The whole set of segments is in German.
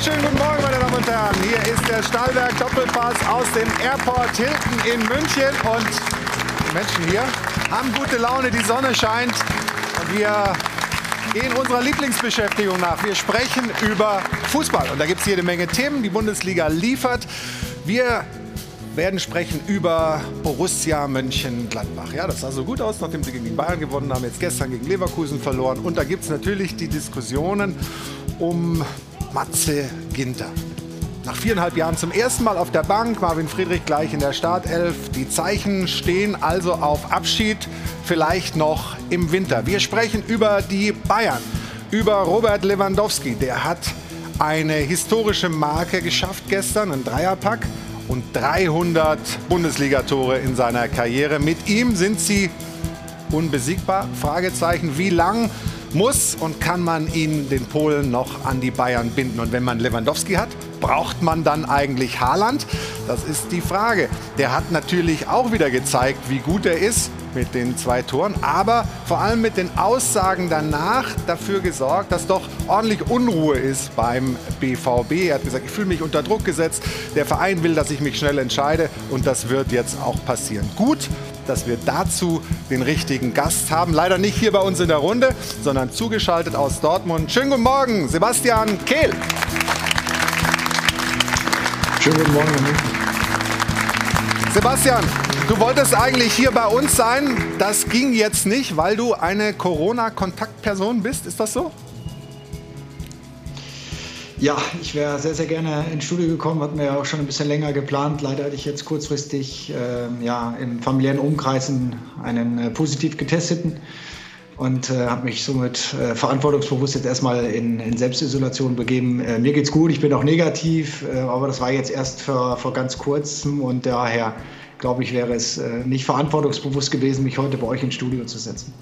wunderschönen guten Morgen, meine Damen und Herren. Hier ist der Stahlwerk Doppelpass aus dem Airport Hilton in München. Und die Menschen hier haben gute Laune, die Sonne scheint. Und wir gehen unserer Lieblingsbeschäftigung nach. Wir sprechen über Fußball. Und da gibt es jede Menge Themen. Die Bundesliga liefert. Wir werden sprechen über Borussia Mönchengladbach. Ja, das sah so gut aus, nachdem sie gegen Bayern gewonnen haben, jetzt gestern gegen Leverkusen verloren. Und da gibt es natürlich die Diskussionen um Matze Ginter. Nach viereinhalb Jahren zum ersten Mal auf der Bank, Marvin Friedrich gleich in der Startelf. Die Zeichen stehen also auf Abschied, vielleicht noch im Winter. Wir sprechen über die Bayern, über Robert Lewandowski. Der hat eine historische Marke geschafft gestern, ein Dreierpack und 300 Bundesligatore in seiner Karriere. Mit ihm sind sie unbesiegbar? Fragezeichen. Wie lang muss und kann man ihn, den Polen, noch an die Bayern binden? Und wenn man Lewandowski hat, braucht man dann eigentlich Haaland? Das ist die Frage. Der hat natürlich auch wieder gezeigt, wie gut er ist mit den zwei Toren, aber vor allem mit den Aussagen danach dafür gesorgt, dass doch ordentlich Unruhe ist beim BVB. Er hat gesagt, ich fühle mich unter Druck gesetzt, der Verein will, dass ich mich schnell entscheide und das wird jetzt auch passieren. Gut, dass wir dazu den richtigen Gast haben. Leider nicht hier bei uns in der Runde, sondern zugeschaltet aus Dortmund. Schönen guten Morgen, Sebastian Kehl. Schönen guten Morgen. Sebastian, du wolltest eigentlich hier bei uns sein. Das ging jetzt nicht, weil du eine Corona-Kontaktperson bist. Ist das so? Ja, ich wäre sehr, sehr gerne ins Studio gekommen, hatten wir ja auch schon ein bisschen länger geplant. Leider hatte ich jetzt kurzfristig äh, ja, im familiären Umkreisen einen äh, positiv getesteten und äh, habe mich somit äh, verantwortungsbewusst jetzt erstmal in, in Selbstisolation begeben. Äh, mir geht's gut, ich bin auch negativ, äh, aber das war jetzt erst vor, vor ganz kurzem und daher glaube ich, wäre es äh, nicht verantwortungsbewusst gewesen, mich heute bei euch ins Studio zu setzen.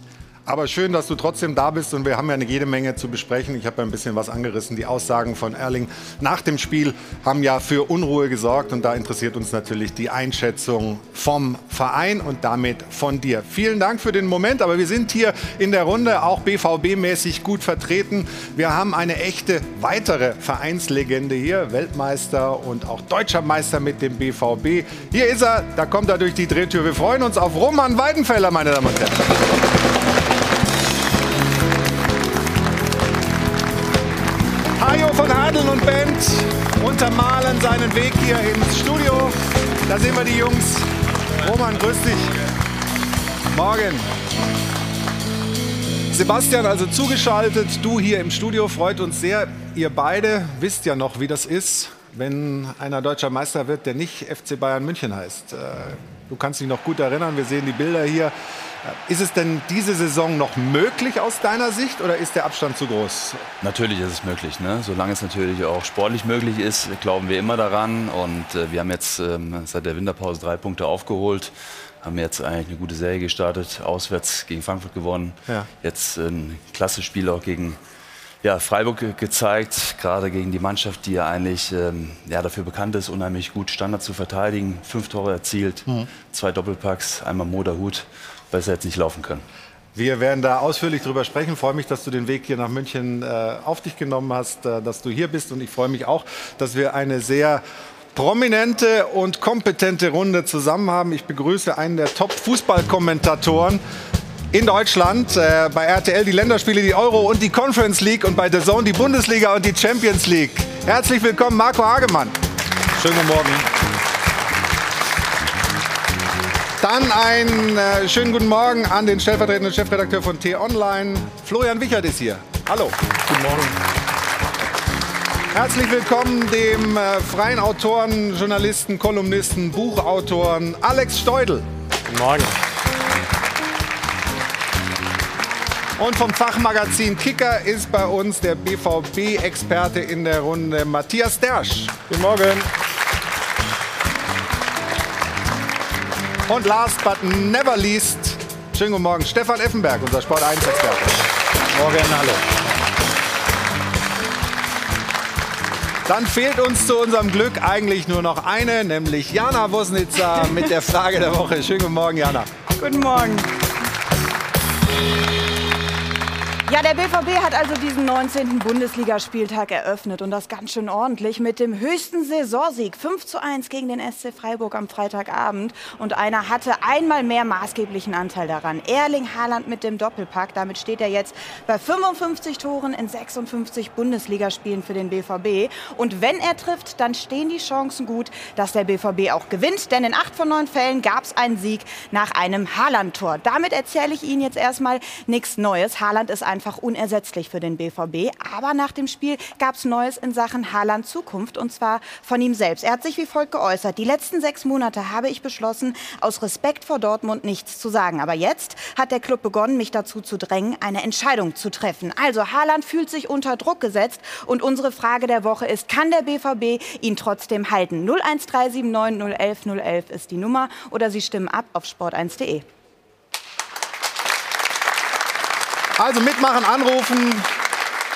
Aber schön, dass du trotzdem da bist und wir haben ja eine jede Menge zu besprechen. Ich habe ja ein bisschen was angerissen. Die Aussagen von Erling nach dem Spiel haben ja für Unruhe gesorgt und da interessiert uns natürlich die Einschätzung vom Verein und damit von dir. Vielen Dank für den Moment, aber wir sind hier in der Runde auch BVB-mäßig gut vertreten. Wir haben eine echte weitere Vereinslegende hier, Weltmeister und auch deutscher Meister mit dem BVB. Hier ist er, da kommt er durch die Drehtür. Wir freuen uns auf Roman Weidenfeller, meine Damen und Herren. Und Band untermalen seinen Weg hier ins Studio. Da sehen wir die Jungs. Roman, grüß dich. Morgen. Sebastian, also zugeschaltet, du hier im Studio, freut uns sehr. Ihr beide wisst ja noch, wie das ist, wenn einer deutscher Meister wird, der nicht FC Bayern München heißt. Äh, du kannst dich noch gut erinnern, wir sehen die Bilder hier. Ist es denn diese Saison noch möglich aus deiner Sicht oder ist der Abstand zu groß? Natürlich ist es möglich. Ne? Solange es natürlich auch sportlich möglich ist, glauben wir immer daran. Und äh, wir haben jetzt ähm, seit der Winterpause drei Punkte aufgeholt. Haben jetzt eigentlich eine gute Serie gestartet, auswärts gegen Frankfurt gewonnen. Ja. Jetzt ein klasse Spiel auch gegen ja, Freiburg gezeigt, gerade gegen die Mannschaft, die ja eigentlich ähm, ja, dafür bekannt ist, unheimlich gut Standard zu verteidigen. Fünf Tore erzielt, mhm. zwei Doppelpacks, einmal Moderhut besser jetzt nicht laufen können. Wir werden da ausführlich drüber sprechen. Ich freue mich, dass du den Weg hier nach München äh, auf dich genommen hast, äh, dass du hier bist. Und ich freue mich auch, dass wir eine sehr prominente und kompetente Runde zusammen haben. Ich begrüße einen der Top-Fußballkommentatoren in Deutschland. Äh, bei RTL die Länderspiele, die Euro und die Conference League und bei The Zone die Bundesliga und die Champions League. Herzlich willkommen, Marco Hagemann. Schönen guten Morgen. Dann einen äh, schönen guten Morgen an den stellvertretenden Chefredakteur von T-Online. Florian Wichert ist hier. Hallo. Guten Morgen. Herzlich willkommen dem äh, freien Autoren, Journalisten, Kolumnisten, Buchautoren Alex Steudel. Guten Morgen. Und vom Fachmagazin Kicker ist bei uns der BVB-Experte in der Runde Matthias Dersch. Guten Morgen. Und last but never least, schönen guten Morgen, Stefan Effenberg, unser Sport 1-Experte. Morgen, hallo. Dann fehlt uns zu unserem Glück eigentlich nur noch eine, nämlich Jana Wosnitzer mit der Frage der Woche. Schönen guten Morgen, Jana. Guten Morgen. Ja, der BVB hat also diesen 19. Bundesligaspieltag eröffnet und das ganz schön ordentlich mit dem höchsten Saisonsieg 5 zu 1 gegen den SC Freiburg am Freitagabend. Und einer hatte einmal mehr maßgeblichen Anteil daran. Erling Haaland mit dem Doppelpack. Damit steht er jetzt bei 55 Toren in 56 Bundesligaspielen für den BVB. Und wenn er trifft, dann stehen die Chancen gut, dass der BVB auch gewinnt. Denn in acht von neun Fällen gab es einen Sieg nach einem Haaland-Tor. Damit erzähle ich Ihnen jetzt erstmal nichts Neues. Haaland ist ein einfach unersetzlich für den BVB. Aber nach dem Spiel gab es Neues in Sachen Haaland Zukunft und zwar von ihm selbst. Er hat sich wie folgt geäußert. Die letzten sechs Monate habe ich beschlossen, aus Respekt vor Dortmund nichts zu sagen. Aber jetzt hat der Club begonnen, mich dazu zu drängen, eine Entscheidung zu treffen. Also Haaland fühlt sich unter Druck gesetzt und unsere Frage der Woche ist, kann der BVB ihn trotzdem halten? 01379 011 011 ist die Nummer oder Sie stimmen ab auf sport1.de. Also mitmachen, anrufen.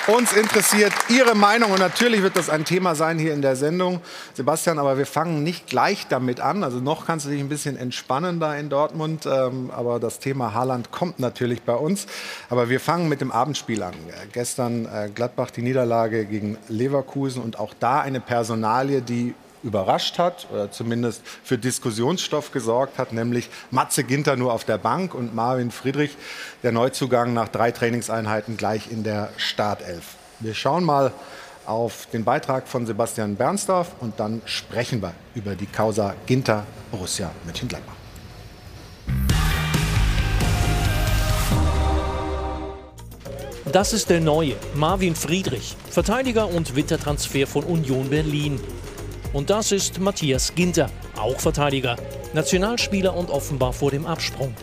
Uns interessiert Ihre Meinung und natürlich wird das ein Thema sein hier in der Sendung. Sebastian, aber wir fangen nicht gleich damit an. Also noch kannst du dich ein bisschen entspannen da in Dortmund. Ähm, aber das Thema Haaland kommt natürlich bei uns. Aber wir fangen mit dem Abendspiel an. Gestern äh, Gladbach die Niederlage gegen Leverkusen und auch da eine Personalie, die überrascht hat oder zumindest für Diskussionsstoff gesorgt hat, nämlich Matze Ginter nur auf der Bank und Marvin Friedrich, der Neuzugang nach drei Trainingseinheiten gleich in der Startelf. Wir schauen mal auf den Beitrag von Sebastian Bernsdorf und dann sprechen wir über die Causa Ginter Borussia Mönchengladbach. Das ist der neue Marvin Friedrich, Verteidiger und Wintertransfer von Union Berlin. Und das ist Matthias Ginter, auch Verteidiger, Nationalspieler und offenbar vor dem Absprung.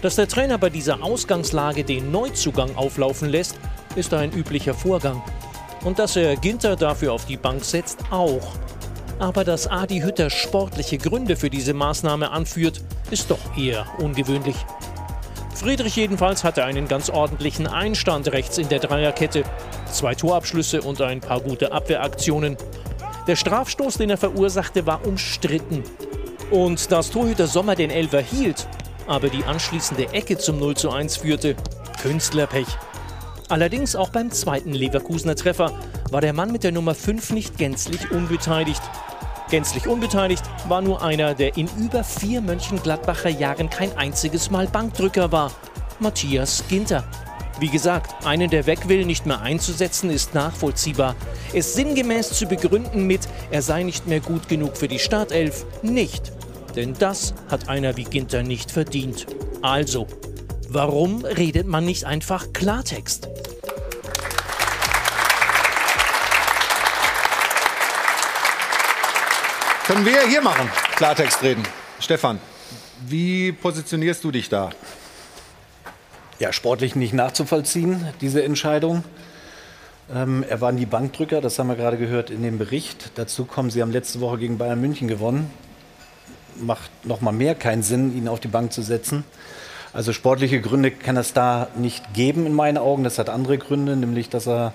Dass der Trainer bei dieser Ausgangslage den Neuzugang auflaufen lässt, ist ein üblicher Vorgang. Und dass er Ginter dafür auf die Bank setzt, auch. Aber dass Adi Hütter sportliche Gründe für diese Maßnahme anführt, ist doch eher ungewöhnlich. Friedrich jedenfalls hatte einen ganz ordentlichen Einstand rechts in der Dreierkette. Zwei Torabschlüsse und ein paar gute Abwehraktionen. Der Strafstoß, den er verursachte, war umstritten. Und dass Torhüter Sommer den Elfer hielt, aber die anschließende Ecke zum 0 zu 1 führte, Künstlerpech. Allerdings auch beim zweiten Leverkusener Treffer war der Mann mit der Nummer 5 nicht gänzlich unbeteiligt. Gänzlich unbeteiligt war nur einer, der in über vier Mönchengladbacher Jahren kein einziges Mal Bankdrücker war, Matthias Ginter. Wie gesagt, einen, der weg will, nicht mehr einzusetzen, ist nachvollziehbar. Es sinngemäß zu begründen mit, er sei nicht mehr gut genug für die Startelf, nicht. Denn das hat einer wie Ginter nicht verdient. Also, warum redet man nicht einfach Klartext? Können wir hier machen, Klartext reden. Stefan, wie positionierst du dich da? Ja, sportlich nicht nachzuvollziehen, diese Entscheidung. Ähm, er war nie Bankdrücker, das haben wir gerade gehört in dem Bericht. Dazu kommen, sie haben letzte Woche gegen Bayern München gewonnen. Macht noch mal mehr keinen Sinn, ihn auf die Bank zu setzen. Also sportliche Gründe kann es da nicht geben in meinen Augen. Das hat andere Gründe, nämlich dass er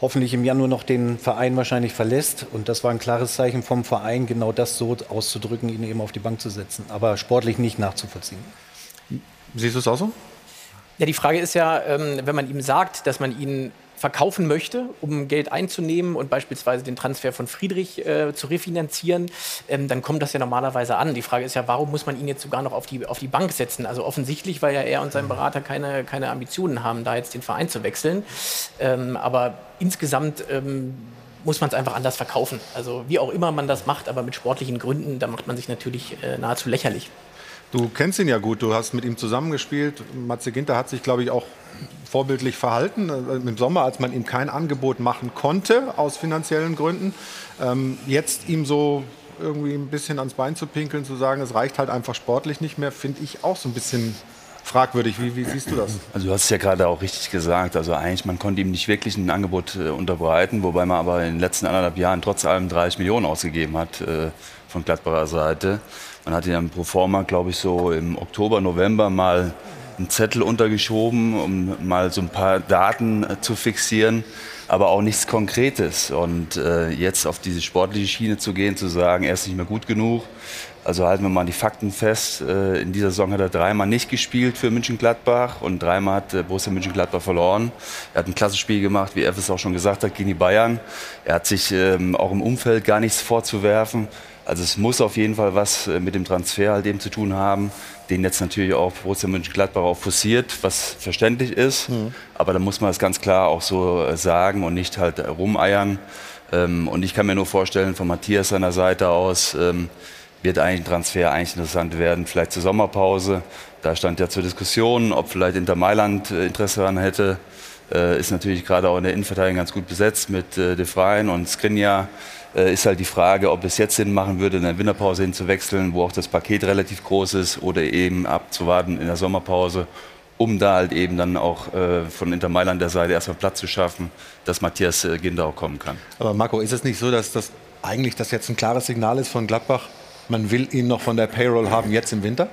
hoffentlich im Januar noch den Verein wahrscheinlich verlässt. Und das war ein klares Zeichen vom Verein, genau das so auszudrücken, ihn eben auf die Bank zu setzen. Aber sportlich nicht nachzuvollziehen. Siehst du es auch so? Ja, die Frage ist ja, ähm, wenn man ihm sagt, dass man ihn verkaufen möchte, um Geld einzunehmen und beispielsweise den Transfer von Friedrich äh, zu refinanzieren, ähm, dann kommt das ja normalerweise an. Die Frage ist ja, warum muss man ihn jetzt sogar noch auf die, auf die Bank setzen? Also offensichtlich, weil ja er und sein Berater keine, keine Ambitionen haben, da jetzt den Verein zu wechseln. Ähm, aber insgesamt ähm, muss man es einfach anders verkaufen. Also wie auch immer man das macht, aber mit sportlichen Gründen, da macht man sich natürlich äh, nahezu lächerlich. Du kennst ihn ja gut, du hast mit ihm zusammengespielt. Matze Ginter hat sich, glaube ich, auch vorbildlich verhalten. Äh, Im Sommer, als man ihm kein Angebot machen konnte, aus finanziellen Gründen. Ähm, jetzt ihm so irgendwie ein bisschen ans Bein zu pinkeln, zu sagen, es reicht halt einfach sportlich nicht mehr, finde ich auch so ein bisschen fragwürdig. Wie, wie, siehst du das? Also du hast es ja gerade auch richtig gesagt. Also eigentlich, man konnte ihm nicht wirklich ein Angebot äh, unterbreiten, wobei man aber in den letzten anderthalb Jahren trotz allem 30 Millionen ausgegeben hat äh, von Gladbacher Seite. Man hat ihn pro forma, glaube ich, so im Oktober, November mal einen Zettel untergeschoben, um mal so ein paar Daten äh, zu fixieren, aber auch nichts Konkretes. Und äh, jetzt auf diese sportliche Schiene zu gehen, zu sagen, er ist nicht mehr gut genug, Also halten wir mal die Fakten fest. Äh, in dieser Saison hat er dreimal nicht gespielt für München-Gladbach und dreimal hat äh, Borussia München-Gladbach verloren. Er hat ein klasse Spiel gemacht, wie F auch schon gesagt hat, gegen die Bayern. Er hat sich ähm, auch im Umfeld gar nichts vorzuwerfen. Also es muss auf jeden Fall was äh, mit dem Transfer halt eben zu tun haben, den jetzt natürlich auch Borussia Mönchengladbach auch forciert, was verständlich ist. Mhm. Aber da muss man es ganz klar auch so sagen und nicht halt rumeiern. Ähm, und ich kann mir nur vorstellen, von Matthias seiner Seite aus, ähm, wird eigentlich ein Transfer eigentlich interessant werden, vielleicht zur Sommerpause. Da stand ja zur Diskussion, ob vielleicht Inter Mailand äh, Interesse daran hätte. Äh, ist natürlich gerade auch in der Innenverteidigung ganz gut besetzt mit äh, De Freien und Skriniar. Äh, ist halt die Frage, ob es jetzt Sinn machen würde, in der Winterpause hinzuwechseln, wo auch das Paket relativ groß ist, oder eben abzuwarten in der Sommerpause, um da halt eben dann auch äh, von Inter Mailand der Seite erstmal Platz zu schaffen, dass Matthias äh, Ginder auch kommen kann. Aber Marco, ist es nicht so, dass das eigentlich das jetzt ein klares Signal ist von Gladbach, man will ihn noch von der Payroll haben jetzt im Winter?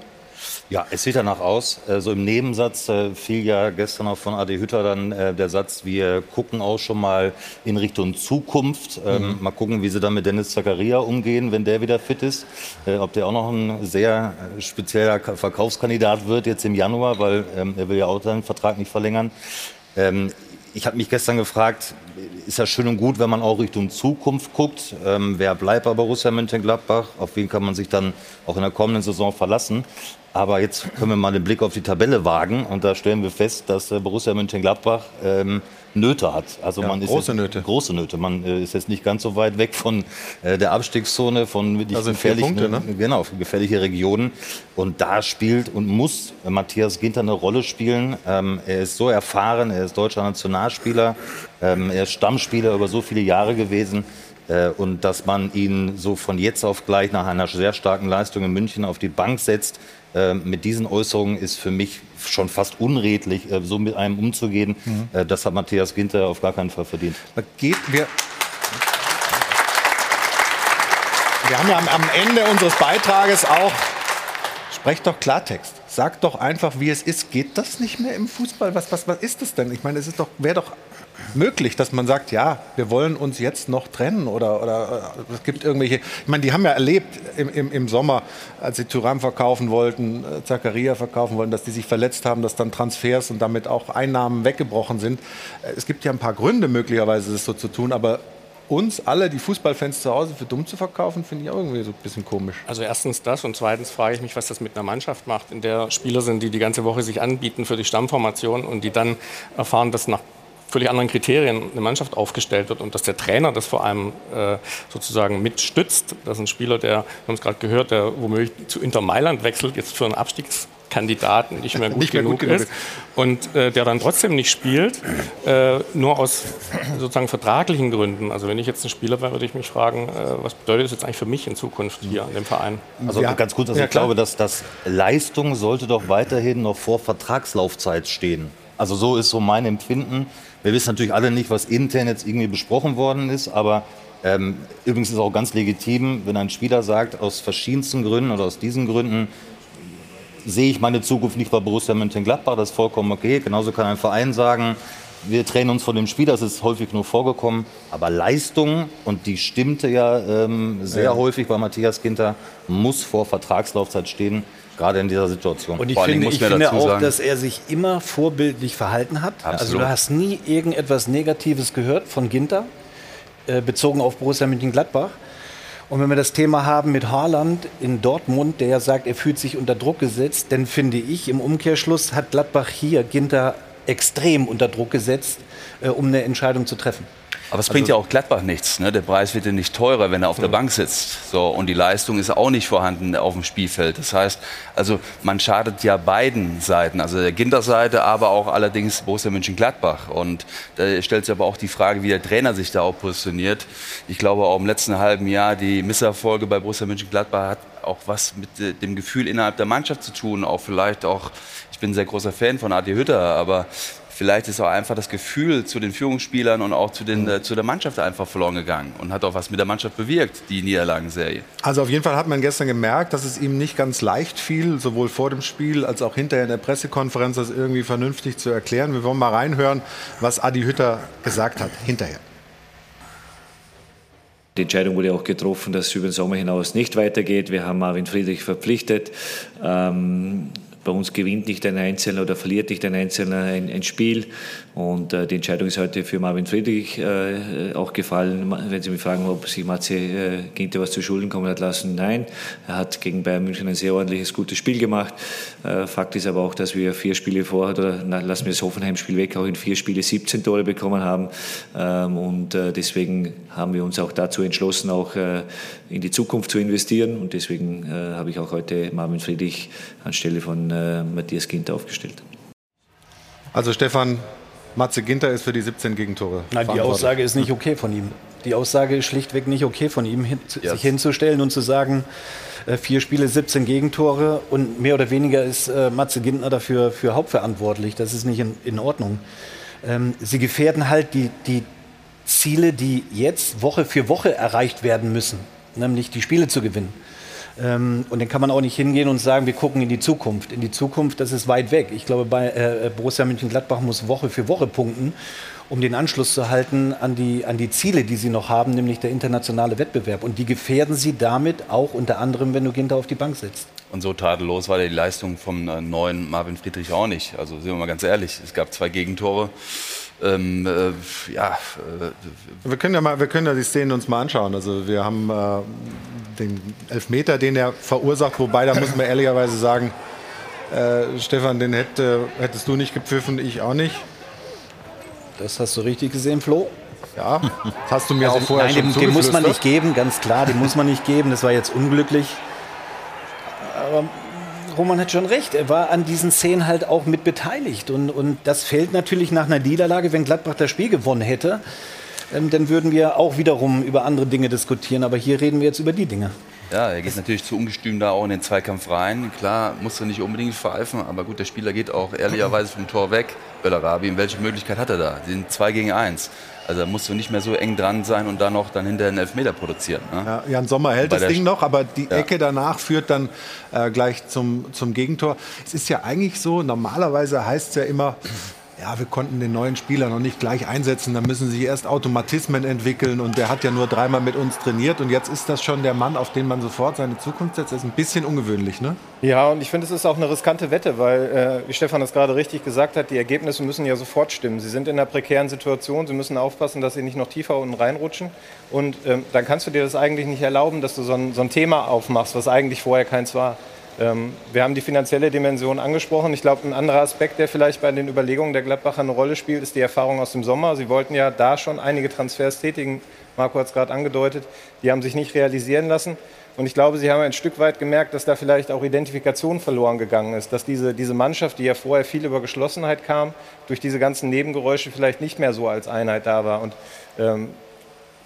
Ja, es sieht danach aus. So also im Nebensatz äh, fiel ja gestern auch von Adi Hütter dann äh, der Satz, wir gucken auch schon mal in Richtung Zukunft. Ähm, mhm. Mal gucken, wie sie dann mit Dennis Zakaria umgehen, wenn der wieder fit ist. Äh, ob der auch noch ein sehr äh, spezieller Verkaufskandidat wird jetzt im Januar, weil ähm, er will ja auch seinen Vertrag nicht verlängern. Ähm, ich habe mich gestern gefragt, ist ja schön und gut, wenn man auch Richtung Zukunft guckt. Ähm, wer bleibt bei Borussia Mönchengladbach? Auf wen kann man sich dann auch in der kommenden Saison verlassen? Aber jetzt können wir mal den Blick auf die Tabelle wagen und da stellen wir fest, dass äh, Borussia Mönchengladbach ähm, Nöte hat. Also ja, man ist große jetzt, Nöte. Große Nöte. Man äh, ist jetzt nicht ganz so weit weg von äh, der Abstiegszone, von wirklich also gefährlichen, Punkte, ne? genau, gefährliche Regionen. Und da spielt und muss Matthias Ginter eine Rolle spielen. Ähm, er ist so erfahren, er ist deutscher Nationalspieler, ähm, er ist Stammspieler über so viele Jahre gewesen. Äh, und dass man ihn so von jetzt auf gleich nach einer sehr starken Leistung in München auf die Bank setzt, äh, mit diesen Äußerungen ist für mich schon fast unredlich, äh, so mit einem umzugehen. Mhm. Äh, das hat Matthias Ginter auf gar keinen Fall verdient. Geht, wir, wir haben ja am, am Ende unseres Beitrages auch, sprecht doch Klartext. Sagt doch einfach, wie es ist. Geht das nicht mehr im Fußball? Was, was, was ist das denn? Ich meine, es ist doch, wäre doch möglich, dass man sagt, ja, wir wollen uns jetzt noch trennen oder, oder äh, es gibt irgendwelche, ich meine, die haben ja erlebt im, im, im Sommer, als sie Thuram verkaufen wollten, äh, Zakaria verkaufen wollten, dass die sich verletzt haben, dass dann Transfers und damit auch Einnahmen weggebrochen sind. Äh, es gibt ja ein paar Gründe möglicherweise, das so zu tun, aber uns alle, die Fußballfans zu Hause, für dumm zu verkaufen, finde ich auch irgendwie so ein bisschen komisch. Also erstens das und zweitens frage ich mich, was das mit einer Mannschaft macht, in der Spieler sind, die die ganze Woche sich anbieten für die Stammformation und die dann erfahren, dass nach völlig anderen Kriterien eine Mannschaft aufgestellt wird und dass der Trainer das vor allem äh, sozusagen mitstützt, dass ein Spieler, der, wir haben es gerade gehört, der womöglich zu Inter Mailand wechselt, jetzt für einen Abstiegskandidaten nicht mehr gut, nicht mehr genug, gut genug, ist und äh, der dann trotzdem nicht spielt, äh, nur aus sozusagen vertraglichen Gründen. Also wenn ich jetzt ein Spieler wäre, würde ich mich fragen, äh, was bedeutet das jetzt eigentlich für mich in Zukunft hier an dem Verein? Also ja. ganz kurz, also ja, ich glaube, dass das Leistung sollte doch weiterhin noch vor Vertragslaufzeit stehen. Also so ist so mein Empfinden. Wir wissen natürlich alle nicht, was intern jetzt irgendwie besprochen worden ist, aber ähm, übrigens ist es auch ganz legitim, wenn ein Spieler sagt, aus verschiedensten Gründen oder aus diesen Gründen sehe ich meine Zukunft nicht bei Borussia Mönchengladbach, das ist vollkommen okay. Genauso kann ein Verein sagen, wir trennen uns von dem Spiel, das ist häufig nur vorgekommen. Aber Leistung, und die stimmte ja ähm, sehr ja. häufig bei Matthias Ginter, muss vor Vertragslaufzeit stehen gerade in dieser Situation. Und ich finde, ich finde auch, sagen, dass er sich immer vorbildlich verhalten hat. Absolut. Also du hast nie irgendetwas Negatives gehört von Ginter, äh, bezogen auf Borussia Mönchengladbach. Und wenn wir das Thema haben mit Haaland in Dortmund, der ja sagt, er fühlt sich unter Druck gesetzt, dann finde ich, im Umkehrschluss hat Gladbach hier Ginter extrem unter Druck gesetzt, äh, um eine Entscheidung zu treffen. Aber es bringt also, ja auch Gladbach nichts. Ne? Der Preis wird ja nicht teurer, wenn er auf der Bank sitzt. So, und die Leistung ist auch nicht vorhanden auf dem Spielfeld. Das heißt, also man schadet ja beiden Seiten. Also der Ginter-Seite, aber auch allerdings Borussia Mönchengladbach. Und da stellt sich aber auch die Frage, wie der Trainer sich da auch positioniert. Ich glaube auch im letzten halben Jahr, die Misserfolge bei Borussia Mönchengladbach hat auch was mit äh, dem Gefühl innerhalb der Mannschaft zu tun. Auch vielleicht auch, ich bin ein sehr großer Fan von Adi Hütter, aber vielleicht ist auch einfach das Gefühl zu den Führungsspielern und auch zu, den, äh, zu der Mannschaft einfach verloren gegangen und hat auch was mit der Mannschaft bewirkt, die Niederlagenserie. Also auf jeden Fall hat man gestern gemerkt, dass es ihm nicht ganz leicht fiel, sowohl vor dem Spiel als auch hinterher in der Pressekonferenz, das irgendwie vernünftig zu erklären. Wir wollen mal reinhören, was Adi Hütter gesagt hat hinterher. Die Entscheidung wurde auch getroffen, dass es über den Sommer hinaus nicht weitergeht. Wir haben Marvin Friedrich verpflichtet. Ähm, bei uns gewinnt nicht ein Einzelner oder verliert nicht ein Einzelner ein, ein Spiel. Und äh, die Entscheidung ist heute für Marvin Friedrich äh, auch gefallen. Wenn Sie mich fragen, ob sich Matze äh, Ginter was zu Schulden kommen hat lassen, nein. Er hat gegen Bayern München ein sehr ordentliches, gutes Spiel gemacht. Äh, Fakt ist aber auch, dass wir vier Spiele vorher, oder na, lassen wir das Hoffenheim-Spiel weg, auch in vier Spiele 17 Tore bekommen haben. Ähm, und äh, deswegen haben wir uns auch dazu entschlossen, auch äh, in die Zukunft zu investieren. Und deswegen habe ich auch heute Marvin Friedrich anstelle von äh, Matthias Ginter aufgestellt. Also Stefan, Matze Ginter ist für die 17 Gegentore. Nein, die Aussage ist nicht okay von ihm. Die Aussage ist schlichtweg nicht okay von ihm, hin, yes. sich hinzustellen und zu sagen, äh, vier Spiele, 17 Gegentore und mehr oder weniger ist äh, Matze Gintner dafür für hauptverantwortlich. Das ist nicht in, in Ordnung. Ähm, sie gefährden halt die, die Ziele, die jetzt Woche für Woche erreicht werden müssen, nämlich die Spiele zu gewinnen. Ähm, und dann kann man auch nicht hingehen und sagen, wir gucken in die Zukunft. In die Zukunft, das ist weit weg. Ich glaube, bei äh, Borussia Mönchengladbach muss Woche für Woche punkten, um den Anschluss zu halten an die, an die Ziele, die sie noch haben, nämlich der internationale Wettbewerb. Und die gefährden sie damit auch unter anderem, wenn du Ginter auf die Bank setzt. Und so tadellos war die Leistung vom äh, neuen Marvin Friedrich auch nicht. Also sind wir mal ganz ehrlich, es gab zwei Gegentore. Ähm, äh, ja, äh, wir können ja mal, wir können ja die Szenen uns mal anschauen. Also wir haben äh, den Elfmeter, den er verursacht, wobei da muss man ehrlicherweise sagen, äh, Stefan, den hätte, hättest du nicht gepfiffen, ich auch nicht. Das hast du richtig gesehen, Flo. Ja, das hast du mir also, auch vorher nein, schon den, den muss man nicht geben, ganz klar, den muss man nicht geben. Das war jetzt unglücklich. Aber Roman hat schon recht. Er war an diesen Szenen halt auch mit beteiligt. Und, und das fällt natürlich nach einer Niederlage, wenn Gladbach das Spiel gewonnen hätte. Ähm, dann würden wir auch wiederum über andere Dinge diskutieren. Aber hier reden wir jetzt über die Dinge. Ja, er geht natürlich zu ungestüm da auch in den Zweikampf rein. Klar, muss er nicht unbedingt pfeifen, aber gut, der Spieler geht auch ehrlicherweise vom Tor weg. Bellarabi, welche Möglichkeit hat er da? Sie sind zwei gegen eins. Also da musst du nicht mehr so eng dran sein und dann noch dann hinterher einen Elfmeter produzieren. Ne? Ja, Jan Sommer hält das Ding noch, aber die ja. Ecke danach führt dann äh, gleich zum, zum Gegentor. Es ist ja eigentlich so, normalerweise heißt es ja immer, ja, wir konnten den neuen Spieler noch nicht gleich einsetzen, da müssen sich erst Automatismen entwickeln und der hat ja nur dreimal mit uns trainiert und jetzt ist das schon der Mann, auf den man sofort seine Zukunft setzt. Das ist ein bisschen ungewöhnlich, ne? Ja, und ich finde, es ist auch eine riskante Wette, weil, äh, wie Stefan das gerade richtig gesagt hat, die Ergebnisse müssen ja sofort stimmen. Sie sind in einer prekären Situation, sie müssen aufpassen, dass sie nicht noch tiefer unten reinrutschen und ähm, dann kannst du dir das eigentlich nicht erlauben, dass du so ein, so ein Thema aufmachst, was eigentlich vorher keins war. Ähm, wir haben die finanzielle Dimension angesprochen. Ich glaube, ein anderer Aspekt, der vielleicht bei den Überlegungen der Gladbacher eine Rolle spielt, ist die Erfahrung aus dem Sommer. Sie wollten ja da schon einige Transfers tätigen. Marco hat es gerade angedeutet. Die haben sich nicht realisieren lassen. Und ich glaube, Sie haben ein Stück weit gemerkt, dass da vielleicht auch Identifikation verloren gegangen ist. Dass diese, diese Mannschaft, die ja vorher viel über Geschlossenheit kam, durch diese ganzen Nebengeräusche vielleicht nicht mehr so als Einheit da war. Und ähm,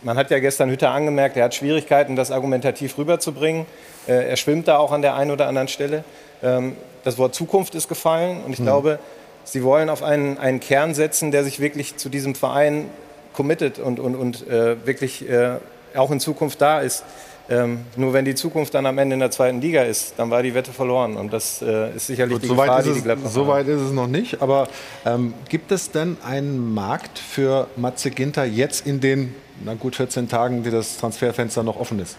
man hat ja gestern Hütter angemerkt, er hat Schwierigkeiten, das argumentativ rüberzubringen. Äh, er schwimmt da auch an der einen oder anderen Stelle. Ähm, das Wort Zukunft ist gefallen und ich mhm. glaube, Sie wollen auf einen, einen Kern setzen, der sich wirklich zu diesem Verein committet und, und, und äh, wirklich äh, auch in Zukunft da ist. Ähm, nur wenn die Zukunft dann am Ende in der zweiten Liga ist, dann war die Wette verloren. Und das äh, ist sicherlich Gut, die so Gefahr, die die Gladbach So weit ist es noch nicht. Aber ähm, gibt es denn einen Markt für Matze Ginter jetzt in den na gut 14 Tagen, die das Transferfenster noch offen ist.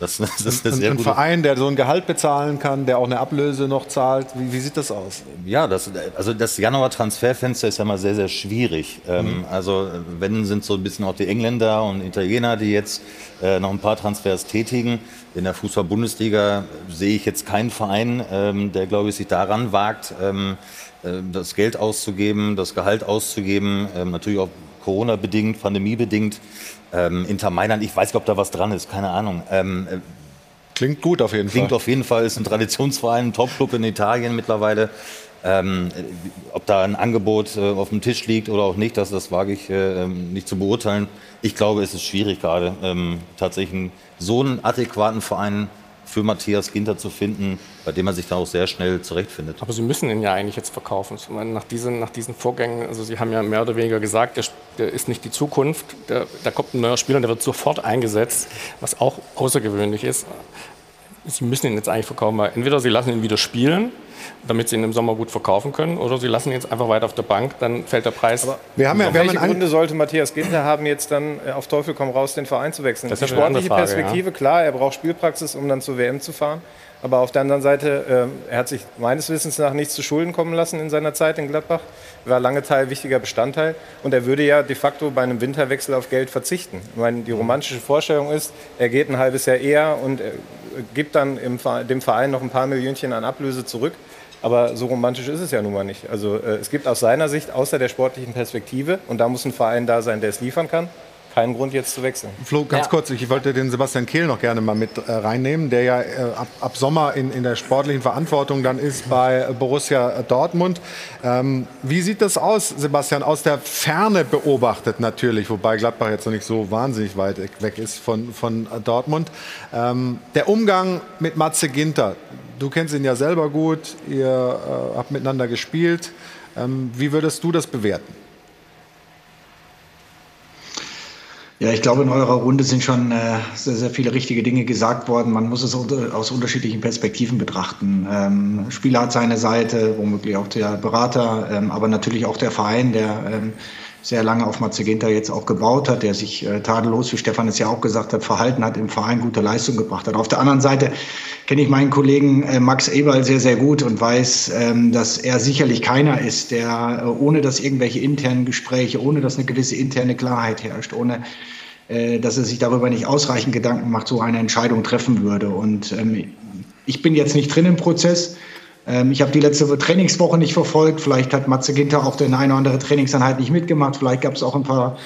Das, das ist ein, ein Verein, der so ein Gehalt bezahlen kann, der auch eine Ablöse noch zahlt. Wie, wie sieht das aus? Ja, das, also das Januar-Transferfenster ist ja mal sehr, sehr schwierig. Ähm, mhm. also wenn sind so ein bisschen auch die Engländer und Italiener, die jetzt äh, noch ein paar Transfers tätigen. In der Fußball-Bundesliga sehe ich jetzt keinen Verein, ähm, der, glaube ich, sich daran wagt, ähm, äh, das Geld auszugeben, das Gehalt auszugeben, natürlich auch Corona-bedingt, Pandemie-bedingt. Ähm, Inter Mailand, ich weiß nicht, ob da was dran ist, keine Ahnung. Ähm, äh, Klingt gut auf jeden Fall. Klingt auf jeden Fall, ist ein Traditionsverein, ein Topclub in Italien mittlerweile. Ähm, ob da ein Angebot äh, auf dem Tisch liegt oder auch nicht, das, das wage ich äh, ähm, nicht zu beurteilen. Ich glaube, es ist schwierig gerade, ähm, tatsächlich so einen adäquaten Verein für Matthias Ginter zu finden, bei dem er sich dann auch sehr schnell zurechtfindet. Aber Sie müssen ihn ja eigentlich jetzt verkaufen. Nach diesen, nach diesen Vorgängen, also Sie haben ja mehr oder weniger gesagt, der, der ist nicht die Zukunft. Der, da kommt ein neuer Spieler und der wird sofort eingesetzt, was auch außergewöhnlich ist. sie müssen ihn jetzt eigentlich verkaufen, weil entweder sie lassen ihn wieder spielen, damit sie ihn im Sommer gut verkaufen können, oder sie lassen ihn jetzt einfach weiter auf der Bank, dann fällt der Preis. Aber wir haben ja, wir welche haben Gründe sollte Matthias Ginter haben, jetzt dann äh, auf Teufel komm raus den Verein zu wechseln? Das ist die sportliche Frage, Perspektive, ja. klar, er braucht Spielpraxis, um dann zur WM zu fahren. Aber auf der anderen Seite, äh, er hat sich meines Wissens nach nichts zu Schulden kommen lassen in seiner Zeit in Gladbach. War lange Teil wichtiger Bestandteil. Und er würde ja de facto bei einem Winterwechsel auf Geld verzichten. Ich meine, die romantische Vorstellung ist, er geht ein halbes Jahr eher und äh, gibt dann im, dem Verein noch ein paar Millionchen an Ablöse zurück. Aber so romantisch ist es ja nun mal nicht. Also äh, es gibt aus seiner Sicht, außer der sportlichen Perspektive, und da muss ein Verein da sein, der es liefern kann, keinen Grund jetzt zu wechseln. Flo, ganz ja. kurz, ich wollte den Sebastian Kehl noch gerne mal mit äh, reinnehmen, der ja äh, ab, ab, Sommer in, in der sportlichen Verantwortung dann ist bei Borussia Dortmund. Ähm, wie sieht das aus, Sebastian, aus der Ferne beobachtet natürlich, wobei Gladbach jetzt noch nicht so wahnsinnig weit weg ist von, von Dortmund. Ähm, der Umgang mit Matze Ginter, du kennst ihn ja selber gut, ihr äh, habt miteinander gespielt. Ähm, wie würdest du das bewerten? Ja, ich glaube, in eurer Runde sind schon äh, sehr, sehr viele richtige Dinge gesagt worden. Man muss es aus unterschiedlichen Perspektiven betrachten. Ähm, Spieler hat seine Seite, womöglich auch der Berater, ähm, aber natürlich auch der Verein, der ähm, sehr lange auf Mazegenta jetzt auch gebaut hat, der sich äh, tadellos, wie Stefan es ja auch gesagt hat, verhalten hat, im Verein gute Leistung gebracht hat. Auf der anderen Seite kenne ich meinen Kollegen äh, Max Eberl sehr, sehr gut und weiß, ähm, dass er sicherlich keiner ist, der äh, ohne dass irgendwelche internen Gespräche, ohne dass eine gewisse interne Klarheit herrscht, ohne dass er sich darüber nicht ausreichend Gedanken macht, so eine Entscheidung treffen würde. Und ähm, ich bin jetzt nicht drin im Prozess. Ähm, ich habe die letzte Trainingswoche nicht verfolgt. Vielleicht hat Matze Ginter auch den eine oder andere Trainingseinheit nicht mitgemacht. Vielleicht gab es auch ein paar,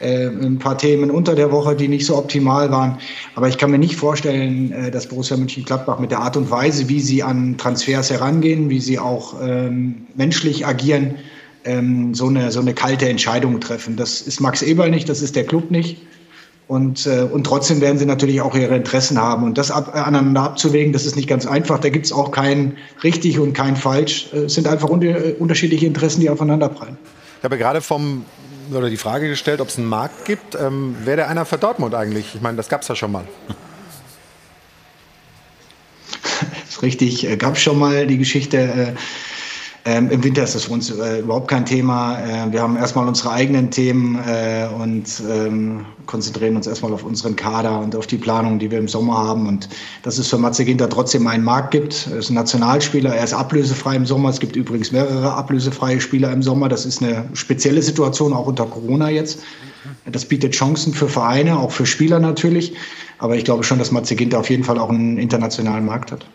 äh, ein paar Themen unter der Woche, die nicht so optimal waren. Aber ich kann mir nicht vorstellen, äh, dass Borussia Mönchengladbach mit der Art und Weise, wie sie an Transfers herangehen, wie sie auch ähm, menschlich agieren, ähm, so, eine, so eine kalte Entscheidung treffen. Das ist Max Eberl nicht, das ist der Club nicht. Und, äh, und trotzdem werden sie natürlich auch ihre Interessen haben. Und das ab, aneinander abzuwägen, das ist nicht ganz einfach. Da gibt es auch kein richtig und kein falsch. Es sind einfach unter, unterschiedliche Interessen, die aufeinanderprallen. Ich habe gerade vom, oder die Frage gestellt, ob es einen Markt gibt. Ähm, Wäre der einer für Dortmund eigentlich? Ich meine, das gab es ja schon mal. das ist richtig, äh, gab es schon mal die Geschichte. Äh, ähm, Im Winter ist das für uns äh, überhaupt kein Thema. Äh, wir haben erstmal unsere eigenen Themen äh, und ähm, konzentrieren uns erstmal auf unseren Kader und auf die Planung, die wir im Sommer haben. Und dass es für Matze Ginter trotzdem einen Markt gibt. Er ist ein Nationalspieler, er ist ablösefrei im Sommer. Es gibt übrigens mehrere ablösefreie Spieler im Sommer. Das ist eine spezielle Situation, auch unter Corona jetzt. Das bietet Chancen für Vereine, auch für Spieler natürlich. Aber ich glaube schon, dass Matze Ginter auf jeden Fall auch einen internationalen Markt hat.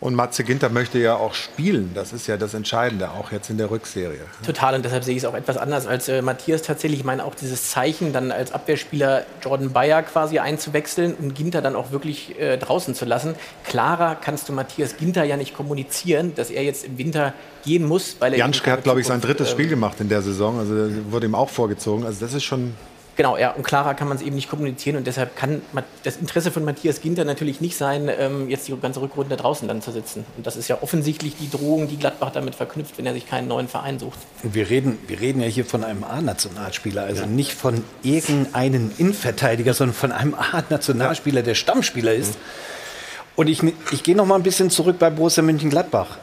Und Matze Ginter möchte ja auch spielen. Das ist ja das Entscheidende, auch jetzt in der Rückserie. Total. Und deshalb sehe ich es auch etwas anders als äh, Matthias tatsächlich. Ich meine auch dieses Zeichen, dann als Abwehrspieler Jordan Bayer quasi einzuwechseln und Ginter dann auch wirklich äh, draußen zu lassen. Klarer kannst du Matthias Ginter ja nicht kommunizieren, dass er jetzt im Winter gehen muss. Weil er Janschke hat, glaube ich, sein drittes ähm, Spiel gemacht in der Saison. Also wurde ihm auch vorgezogen. Also das ist schon Genau, ja, und klarer kann man es eben nicht kommunizieren und deshalb kann das Interesse von Matthias Ginter natürlich nicht sein, ähm, jetzt die ganze Rückrunde draußen dann zu sitzen. Und das ist ja offensichtlich die Drohung, die Gladbach damit verknüpft, wenn er sich keinen neuen Verein sucht. Wir reden, wir reden ja hier von einem A-Nationalspieler, also ja. nicht von irgendeinem Innenverteidiger, sondern von einem A-Nationalspieler, der Stammspieler ist. Und ich, ich gehe noch mal ein bisschen zurück bei Borussia Mönchengladbach.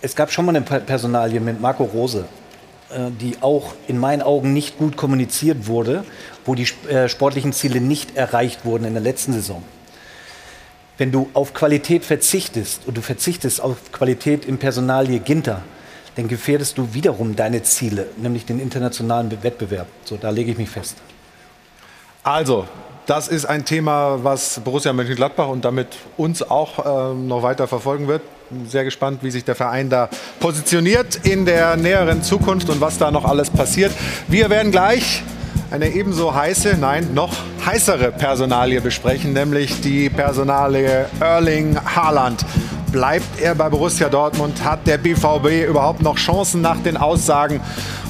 Es gab schon mal eine Personalie mit Marco Rose. Äh, die auch in meinen Augen nicht gut kommuniziert wurde, wo die äh, sportlichen Ziele nicht erreicht wurden in der letzten Saison. Wenn du auf Qualität verzichtest und du verzichtest auf Qualität im Personalie Ginter, dann gefährdest du wiederum deine Ziele, nämlich den internationalen Wettbewerb. So, da lege ich mich fest. Also, das ist ein Thema, was Borussia Mönchengladbach und damit uns auch äh, noch weiter verfolgen wird sehr gespannt, wie sich der Verein da positioniert in der näheren Zukunft und was da noch alles passiert. Wir werden gleich eine ebenso heiße, nein, noch heißere Personalie besprechen, nämlich die Personalie Erling Haaland. Bleibt er bei Borussia Dortmund? Hat der BVB überhaupt noch Chancen nach den Aussagen?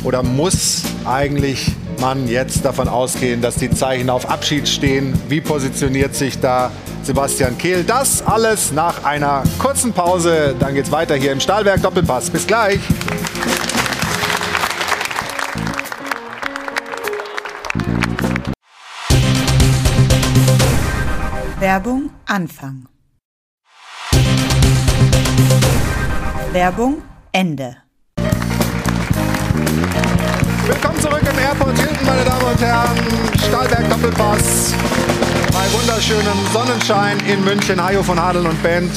Oder muss eigentlich man jetzt davon ausgehen, dass die Zeichen auf Abschied stehen? Wie positioniert sich da Sebastian Kehl. Das alles nach einer kurzen Pause. Dann geht's weiter hier im Stahlwerk Doppelpass. Bis gleich. Werbung Anfang Werbung Ende. Willkommen zurück im Airport Hilton, meine Damen und Herren. Stahlberg Doppelpass bei wunderschönem Sonnenschein in München. Hajo von Adel und Band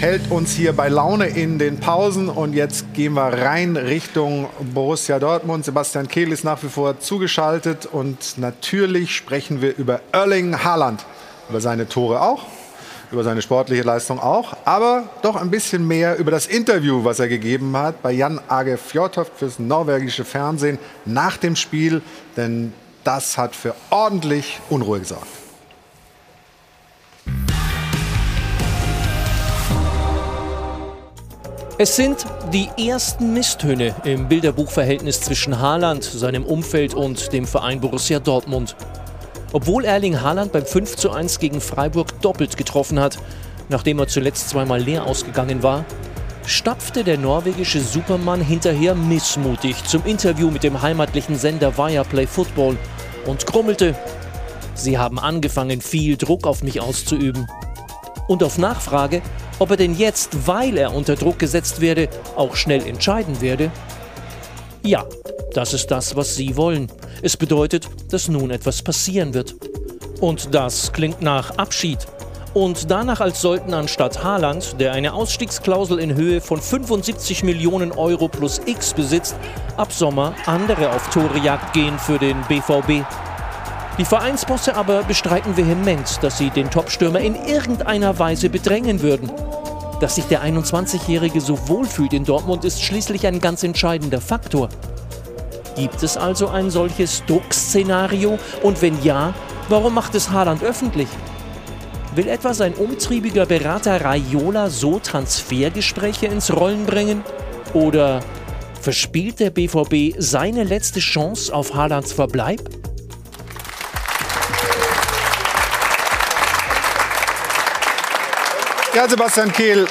hält uns hier bei Laune in den Pausen. Und jetzt gehen wir rein Richtung Borussia Dortmund. Sebastian Kehl ist nach wie vor zugeschaltet. Und natürlich sprechen wir über Erling Haaland. Über seine Tore auch, über seine sportliche Leistung auch, aber doch ein bisschen mehr über das Interview, was er gegeben hat bei Jan Age Fjordhoft fürs norwegische Fernsehen nach dem Spiel, denn das hat für ordentlich Unruhe gesorgt. Es sind die ersten Misstöne im Bilderbuchverhältnis zwischen Haaland, seinem Umfeld und dem Verein Borussia Dortmund. Obwohl Erling Haaland beim 5:1 gegen Freiburg doppelt getroffen hat, nachdem er zuletzt zweimal leer ausgegangen war, stapfte der norwegische Supermann hinterher missmutig zum Interview mit dem heimatlichen Sender Viaplay Football und grummelte: Sie haben angefangen, viel Druck auf mich auszuüben. Und auf Nachfrage, ob er denn jetzt, weil er unter Druck gesetzt werde, auch schnell entscheiden werde? Ja, das ist das, was Sie wollen. Es bedeutet, dass nun etwas passieren wird. Und das klingt nach Abschied. Und danach, als sollten anstatt Haaland, der eine Ausstiegsklausel in Höhe von 75 Millionen Euro plus X besitzt, ab Sommer andere auf Torejagd gehen für den BVB. Die Vereinsbosse aber bestreiten vehement, dass sie den Topstürmer in irgendeiner Weise bedrängen würden. Dass sich der 21-Jährige so wohlfühlt in Dortmund ist schließlich ein ganz entscheidender Faktor. Gibt es also ein solches Druckszenario? Und wenn ja, warum macht es Haaland öffentlich? Will etwa sein umtriebiger Berater Raiola so Transfergespräche ins Rollen bringen? Oder verspielt der BVB seine letzte Chance auf Haalands Verbleib? Ja, Sebastian Kehl,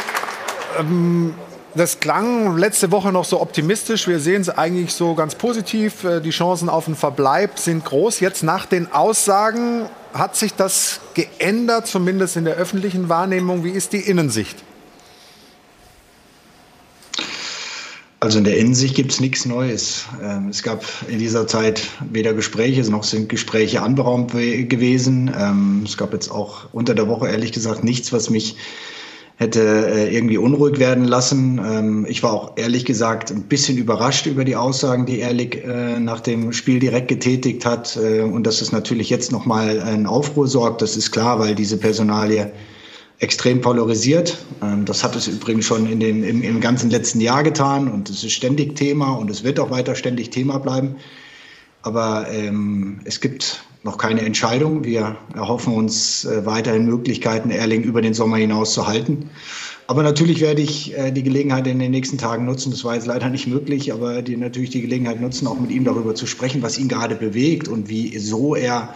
ähm, das klang letzte Woche noch so optimistisch. Wir sehen es eigentlich so ganz positiv. Äh, die Chancen auf den Verbleib sind groß. Jetzt nach den Aussagen hat sich das geändert, zumindest in der öffentlichen Wahrnehmung. Wie ist die Innensicht? Also in der Innensicht gibt es nichts Neues. Ähm, es gab in dieser Zeit weder Gespräche, noch sind Gespräche anberaumt gewesen. Ähm, es gab jetzt auch unter der Woche ehrlich gesagt nichts, was mich hätte äh, irgendwie unruhig werden lassen. Ähm, ich war auch ehrlich gesagt ein bisschen überrascht über die Aussagen, die Ehrlich äh, nach dem Spiel direkt getätigt hat. Äh, und dass es natürlich jetzt nochmal einen Aufruhr sorgt, das ist klar, weil diese Personalie extrem polarisiert. Ähm, das hat es übrigens schon in den, im, im ganzen letzten Jahr getan und es ist ständig Thema und es wird auch weiter ständig Thema bleiben. Aber ähm, es gibt noch keine Entscheidung. Wir erhoffen uns äh, weiterhin Möglichkeiten, Erling über den Sommer hinaus zu halten. Aber natürlich werde ich äh, die Gelegenheit in den nächsten Tagen nutzen. Das war jetzt leider nicht möglich, aber die, natürlich die Gelegenheit nutzen, auch mit ihm darüber zu sprechen, was ihn gerade bewegt und wieso er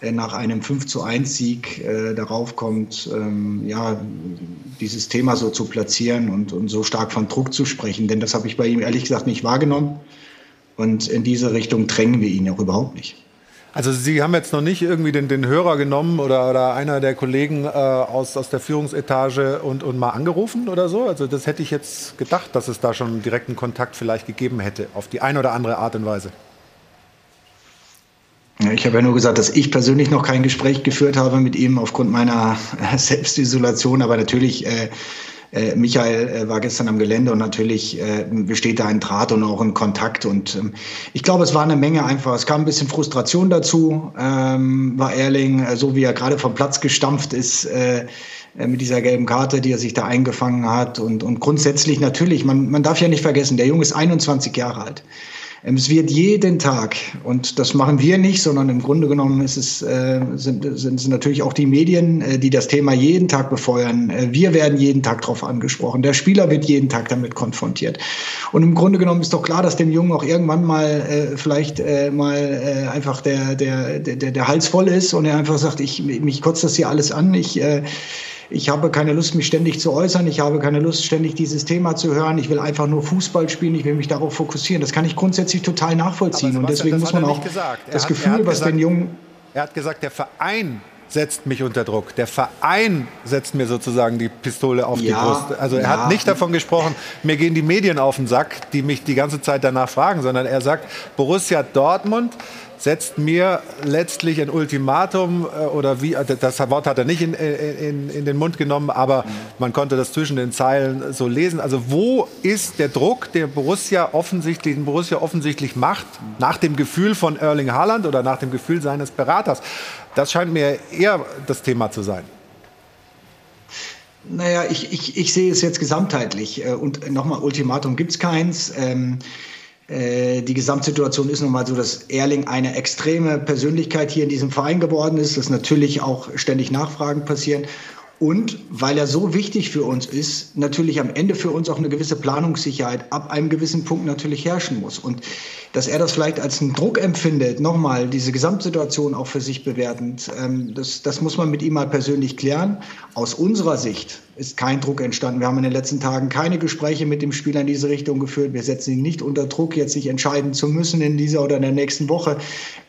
äh, nach einem 5 zu 1 Sieg äh, darauf kommt, ähm, ja, dieses Thema so zu platzieren und, und so stark von Druck zu sprechen. Denn das habe ich bei ihm ehrlich gesagt nicht wahrgenommen. Und in diese Richtung drängen wir ihn auch überhaupt nicht. Also Sie haben jetzt noch nicht irgendwie den, den Hörer genommen oder, oder einer der Kollegen äh, aus, aus der Führungsetage und, und mal angerufen oder so? Also das hätte ich jetzt gedacht, dass es da schon direkten Kontakt vielleicht gegeben hätte, auf die eine oder andere Art und Weise. Ich habe ja nur gesagt, dass ich persönlich noch kein Gespräch geführt habe mit ihm aufgrund meiner Selbstisolation. Aber natürlich, äh, äh, Michael äh, war gestern am Gelände und natürlich äh, besteht da ein Draht und auch ein Kontakt. Und ähm, ich glaube, es war eine Menge einfach. Es kam ein bisschen Frustration dazu. Ähm, war Erling, äh, so wie er gerade vom Platz gestampft ist, äh, äh, mit dieser gelben Karte, die er sich da eingefangen hat. Und, und grundsätzlich natürlich, man, man darf ja nicht vergessen, der Junge ist 21 Jahre alt. Ähm, es wird jeden Tag, und das machen wir nicht, sondern im Grunde genommen ist es, äh, sind, sind es natürlich auch die Medien, äh, die das Thema jeden Tag befeuern. Äh, wir werden jeden Tag darauf angesprochen. Der Spieler wird jeden Tag damit konfrontiert. Und im Grunde genommen ist doch klar, dass dem Jungen auch irgendwann mal äh, vielleicht äh, mal äh, einfach der, der, der, der Hals voll ist und er einfach sagt, ich, mich kotzt das hier alles an. Ich, äh, ich habe keine Lust, mich ständig zu äußern. Ich habe keine Lust, ständig dieses Thema zu hören. Ich will einfach nur Fußball spielen. Ich will mich darauf fokussieren. Das kann ich grundsätzlich total nachvollziehen. Und deswegen muss man auch das gesagt. Gefühl, was gesagt, den Jungen. Er hat gesagt, der Verein setzt mich unter Druck. Der Verein setzt mir sozusagen die Pistole auf ja, die Brust. Also er ja. hat nicht davon gesprochen, mir gehen die Medien auf den Sack, die mich die ganze Zeit danach fragen, sondern er sagt, Borussia Dortmund setzt mir letztlich ein Ultimatum äh, oder wie, äh, das Wort hat er nicht in, in, in den Mund genommen, aber man konnte das zwischen den Zeilen so lesen. Also wo ist der Druck, der Borussia offensichtlich, den Borussia offensichtlich macht, nach dem Gefühl von Erling Haaland oder nach dem Gefühl seines Beraters? Das scheint mir eher das Thema zu sein. Naja, ich, ich, ich sehe es jetzt gesamtheitlich. Äh, und nochmal, Ultimatum gibt es keins. Ähm, äh, die Gesamtsituation ist nun mal so, dass Erling eine extreme Persönlichkeit hier in diesem Verein geworden ist, dass natürlich auch ständig Nachfragen passieren. Und weil er so wichtig für uns ist, natürlich am Ende für uns auch eine gewisse Planungssicherheit ab einem gewissen Punkt natürlich herrschen muss. Und dass er das vielleicht als einen Druck empfindet, nochmal diese Gesamtsituation auch für sich bewertend, ähm, das, das muss man mit ihm mal persönlich klären. Aus unserer Sicht ist kein Druck entstanden. Wir haben in den letzten Tagen keine Gespräche mit dem Spieler in diese Richtung geführt. Wir setzen ihn nicht unter Druck, jetzt sich entscheiden zu müssen in dieser oder in der nächsten Woche.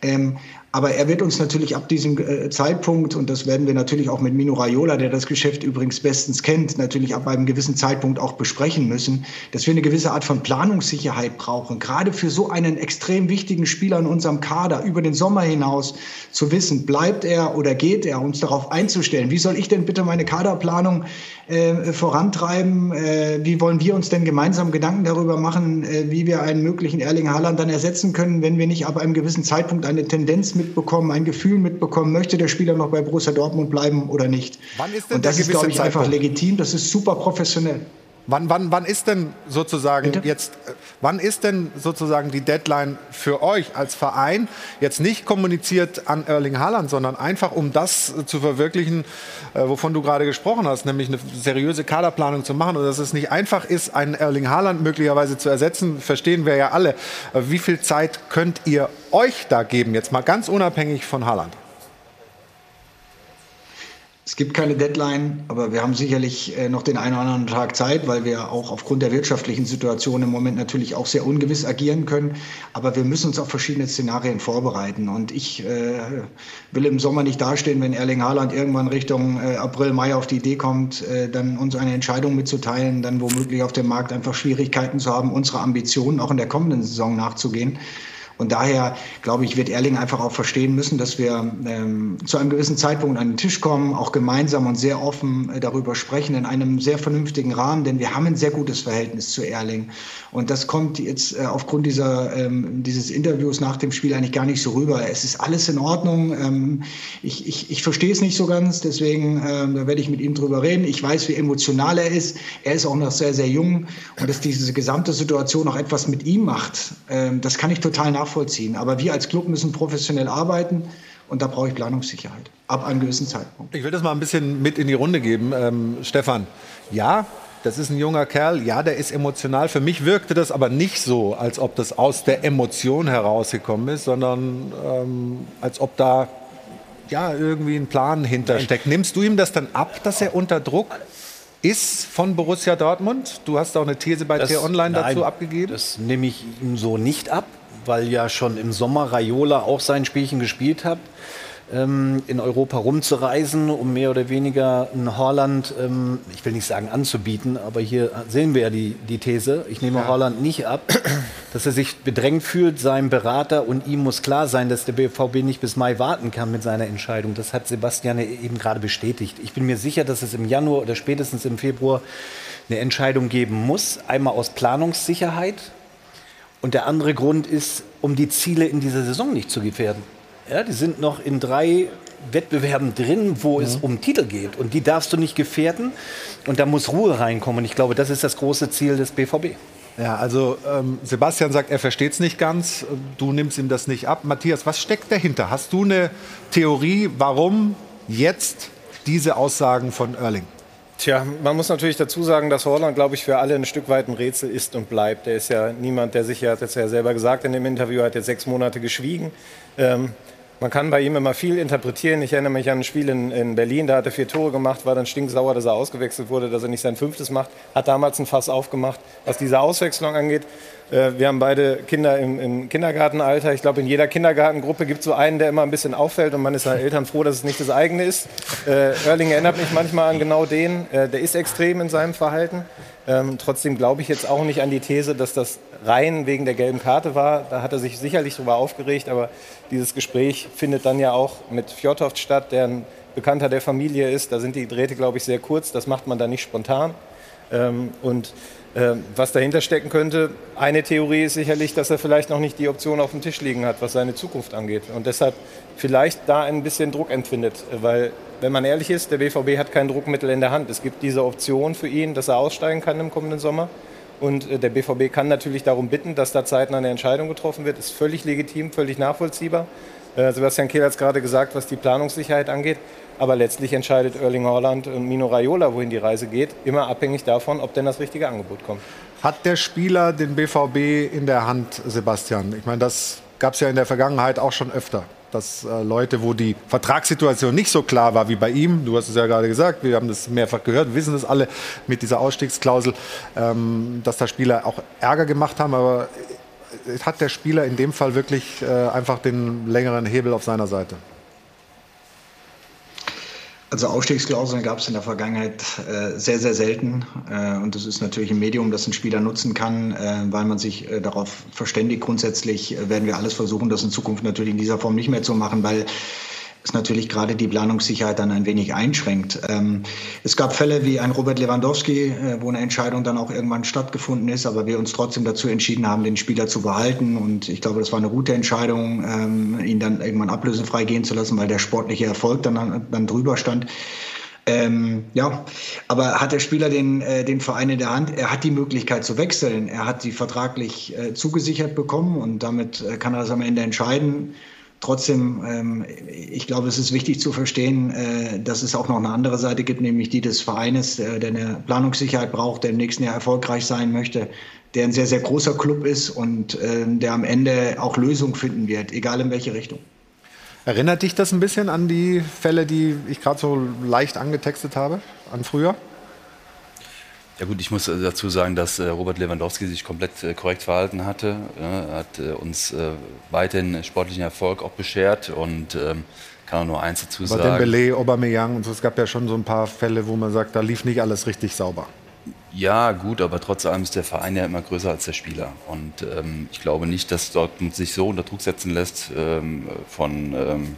Ähm, aber er wird uns natürlich ab diesem äh, Zeitpunkt, und das werden wir natürlich auch mit Mino Raiola, der das Geschäft übrigens bestens kennt, natürlich ab einem gewissen Zeitpunkt auch besprechen müssen, dass wir eine gewisse Art von Planungssicherheit brauchen. Gerade für so einen extrem wichtigen Spieler in unserem Kader über den Sommer hinaus zu wissen, bleibt er oder geht er, uns darauf einzustellen. Wie soll ich denn bitte meine Kaderplanung äh, vorantreiben? Äh, wie wollen wir uns denn gemeinsam Gedanken darüber machen, äh, wie wir einen möglichen Erling Haaland dann ersetzen können, wenn wir nicht ab einem gewissen Zeitpunkt eine Tendenz mit mitbekommen, ein Gefühl mitbekommen, möchte der Spieler noch bei Borussia Dortmund bleiben oder nicht. Wann ist denn Und das ist, glaube ich, Zeitpunkt? einfach legitim. Das ist super professionell. Wann, wann, wann ist denn sozusagen Bitte? jetzt, äh, wann ist denn sozusagen die Deadline für euch als Verein jetzt nicht kommuniziert an Erling Haaland, sondern einfach um das zu verwirklichen, äh, wovon du gerade gesprochen hast, nämlich eine seriöse Kaderplanung zu machen und dass es nicht einfach ist, einen Erling Haaland möglicherweise zu ersetzen, verstehen wir ja alle. Äh, wie viel Zeit könnt ihr euch da geben, jetzt mal ganz unabhängig von Haaland? Es gibt keine Deadline, aber wir haben sicherlich äh, noch den einen oder anderen Tag Zeit, weil wir auch aufgrund der wirtschaftlichen Situation im Moment natürlich auch sehr ungewiss agieren können. Aber wir müssen uns auf verschiedene Szenarien vorbereiten. Und ich äh, will im Sommer nicht dastehen, wenn Erling Haaland irgendwann Richtung äh, April, Mai auf die Idee kommt, äh, dann uns eine Entscheidung mitzuteilen, dann womöglich auf dem Markt einfach Schwierigkeiten zu haben, unsere Ambitionen auch in der kommenden Saison nachzugehen. Und daher, glaube ich, wird Erling einfach auch verstehen müssen, dass wir ähm, zu einem gewissen Zeitpunkt an den Tisch kommen, auch gemeinsam und sehr offen äh, darüber sprechen, in einem sehr vernünftigen Rahmen, denn wir haben ein sehr gutes Verhältnis zu Erling. Und das kommt jetzt äh, aufgrund dieser, ähm, dieses Interviews nach dem Spiel eigentlich gar nicht so rüber. Es ist alles in Ordnung. Ähm, ich, ich, ich verstehe es nicht so ganz, deswegen ähm, da werde ich mit ihm drüber reden. Ich weiß, wie emotional er ist. Er ist auch noch sehr, sehr jung und dass diese gesamte Situation auch etwas mit ihm macht, ähm, das kann ich total nachvollziehen nachvollziehen. Aber wir als Club müssen professionell arbeiten. Und da brauche ich Planungssicherheit ab einem gewissen Zeitpunkt. Ich will das mal ein bisschen mit in die Runde geben. Ähm, Stefan, ja, das ist ein junger Kerl, ja, der ist emotional. Für mich wirkte das aber nicht so, als ob das aus der Emotion herausgekommen ist, sondern ähm, als ob da ja, irgendwie ein Plan hintersteckt. Nimmst du ihm das dann ab, dass er unter Druck ist von Borussia Dortmund? Du hast auch eine These bei T-Online dazu abgegeben. Das nehme ich ihm so nicht ab weil ja schon im Sommer Raiola auch sein Spielchen gespielt hat, ähm, in Europa rumzureisen, um mehr oder weniger ein Holland, ähm, ich will nicht sagen anzubieten, aber hier sehen wir ja die, die These, ich nehme ja. Holland nicht ab, dass er sich bedrängt fühlt, seinem Berater und ihm muss klar sein, dass der BVB nicht bis Mai warten kann mit seiner Entscheidung. Das hat Sebastian eben gerade bestätigt. Ich bin mir sicher, dass es im Januar oder spätestens im Februar eine Entscheidung geben muss. Einmal aus Planungssicherheit, und der andere Grund ist, um die Ziele in dieser Saison nicht zu gefährden. Ja, die sind noch in drei Wettbewerben drin, wo mhm. es um Titel geht. Und die darfst du nicht gefährden. Und da muss Ruhe reinkommen. Und ich glaube, das ist das große Ziel des BVB. Ja, also ähm, Sebastian sagt, er versteht es nicht ganz. Du nimmst ihm das nicht ab. Matthias, was steckt dahinter? Hast du eine Theorie, warum jetzt diese Aussagen von Erling? Tja, man muss natürlich dazu sagen, dass Holland, glaube ich, für alle ein Stück weit ein Rätsel ist und bleibt. Er ist ja niemand, der sich, er hat es ja selber gesagt in dem Interview, hat jetzt sechs Monate geschwiegen. Ähm, Man kann bei ihm immer viel interpretieren. Ich erinnere mich an ein Spiel in, in, Berlin, da hat er vier Tore gemacht, war dann stinksauer, dass er ausgewechselt wurde, dass er nicht sein fünftes macht. Hat damals ein Fass aufgemacht. Was diese Auswechslung angeht, wir haben beide Kinder im, im Kindergartenalter. Ich glaube, in jeder Kindergartengruppe gibt es so einen, der immer ein bisschen auffällt und man ist als Eltern froh, dass es nicht das eigene ist. Äh, Erling erinnert mich manchmal an genau den. Äh, der ist extrem in seinem Verhalten. Ähm, trotzdem glaube ich jetzt auch nicht an die These, dass das rein wegen der gelben Karte war. Da hat er sich sicherlich darüber aufgeregt, aber dieses Gespräch findet dann ja auch mit Fjordhoft statt, der ein Bekannter der Familie ist. Da sind die Drähte, glaube ich, sehr kurz. Das macht man da nicht spontan. Ähm, und äh, was dahinter stecken könnte, eine Theorie ist sicherlich, dass er vielleicht noch nicht die Option auf dem Tisch liegen hat, was seine Zukunft angeht. Und deshalb vielleicht da ein bisschen Druck empfindet, weil wenn man ehrlich ist, der BVB hat kein Druckmittel in der Hand. Es gibt diese Option für ihn, dass er aussteigen kann im kommenden Sommer. Und äh, der BVB kann natürlich darum bitten, dass da zeitnah eine Entscheidung getroffen wird. Ist völlig legitim, völlig nachvollziehbar. Äh, Sebastian Kehl hat es gerade gesagt, was die Planungssicherheit angeht. Aber letztlich entscheidet Erling Haaland und Mino Raiola, wohin die Reise geht, immer abhängig davon, ob denn das richtige Angebot kommt. Hat der Spieler den BVB in der Hand, Sebastian? Ich meine, das gab es ja in der Vergangenheit auch schon öfter dass äh, Leute, wo die Vertragssituation nicht so klar war wie bei ihm, du hast es ja gerade gesagt, wir haben das mehrfach gehört, wissen das alle mit dieser Ausstiegsklausel, ähm, dass da Spieler auch Ärger gemacht haben, aber äh, hat der Spieler in dem Fall wirklich äh, einfach den längeren Hebel auf seiner Seite? Also Ausstiegsklauseln gab es in der Vergangenheit äh, sehr, sehr selten. Äh, und das ist natürlich ein Medium, das ein Spieler nutzen kann, äh, weil man sich äh, darauf verständigt. Grundsätzlich äh, werden wir alles versuchen, das in Zukunft natürlich in dieser Form nicht mehr zu machen, weil es natürlich gerade die Planungssicherheit dann ein wenig einschränkt. Ähm, es gab Fälle wie ein Robert Lewandowski, äh, wo eine Entscheidung dann auch irgendwann stattgefunden ist, aber wir uns trotzdem dazu entschieden haben, den Spieler zu behalten. Und ich glaube, das war eine gute Entscheidung, ähm, ihn dann irgendwann ablösefrei gehen zu lassen, weil der sportliche Erfolg dann, dann drüber stand. Ähm, ja, aber hat der Spieler den, äh, den Verein in der Hand? Er hat die Möglichkeit zu wechseln. Er hat sie vertraglich äh, zugesichert bekommen und damit äh, kann er das am Ende entscheiden. Trotzdem, ähm, ich glaube, es ist wichtig zu verstehen, äh, dass es auch noch eine andere Seite gibt, nämlich die des Vereines, äh, der eine Planungssicherheit braucht, der im nächsten Jahr erfolgreich sein möchte, der ein sehr, sehr großer Club ist und äh, der am Ende auch Lösungen finden wird, egal in welche Richtung. Erinnert dich das ein bisschen an die Fälle, die ich gerade so leicht angetextet habe, an früher? Ja gut, ich muss äh, dazu sagen, dass äh, Robert Lewandowski sich komplett äh, korrekt verhalten hatte. Er hat uns weiterhin sportlichen Erfolg auch beschert und ähm, kann auch nur eins dazu Aber sagen. Dembele, Aubameyang und so, es gab ja schon so ein paar Fälle, wo man sagt, da lief nicht alles richtig sauber. Ja, gut, aber trotz allem ist der Verein ja immer größer als der Spieler. Und ähm, ich glaube nicht, dass Dortmund sich so unter Druck setzen lässt ähm, von ähm,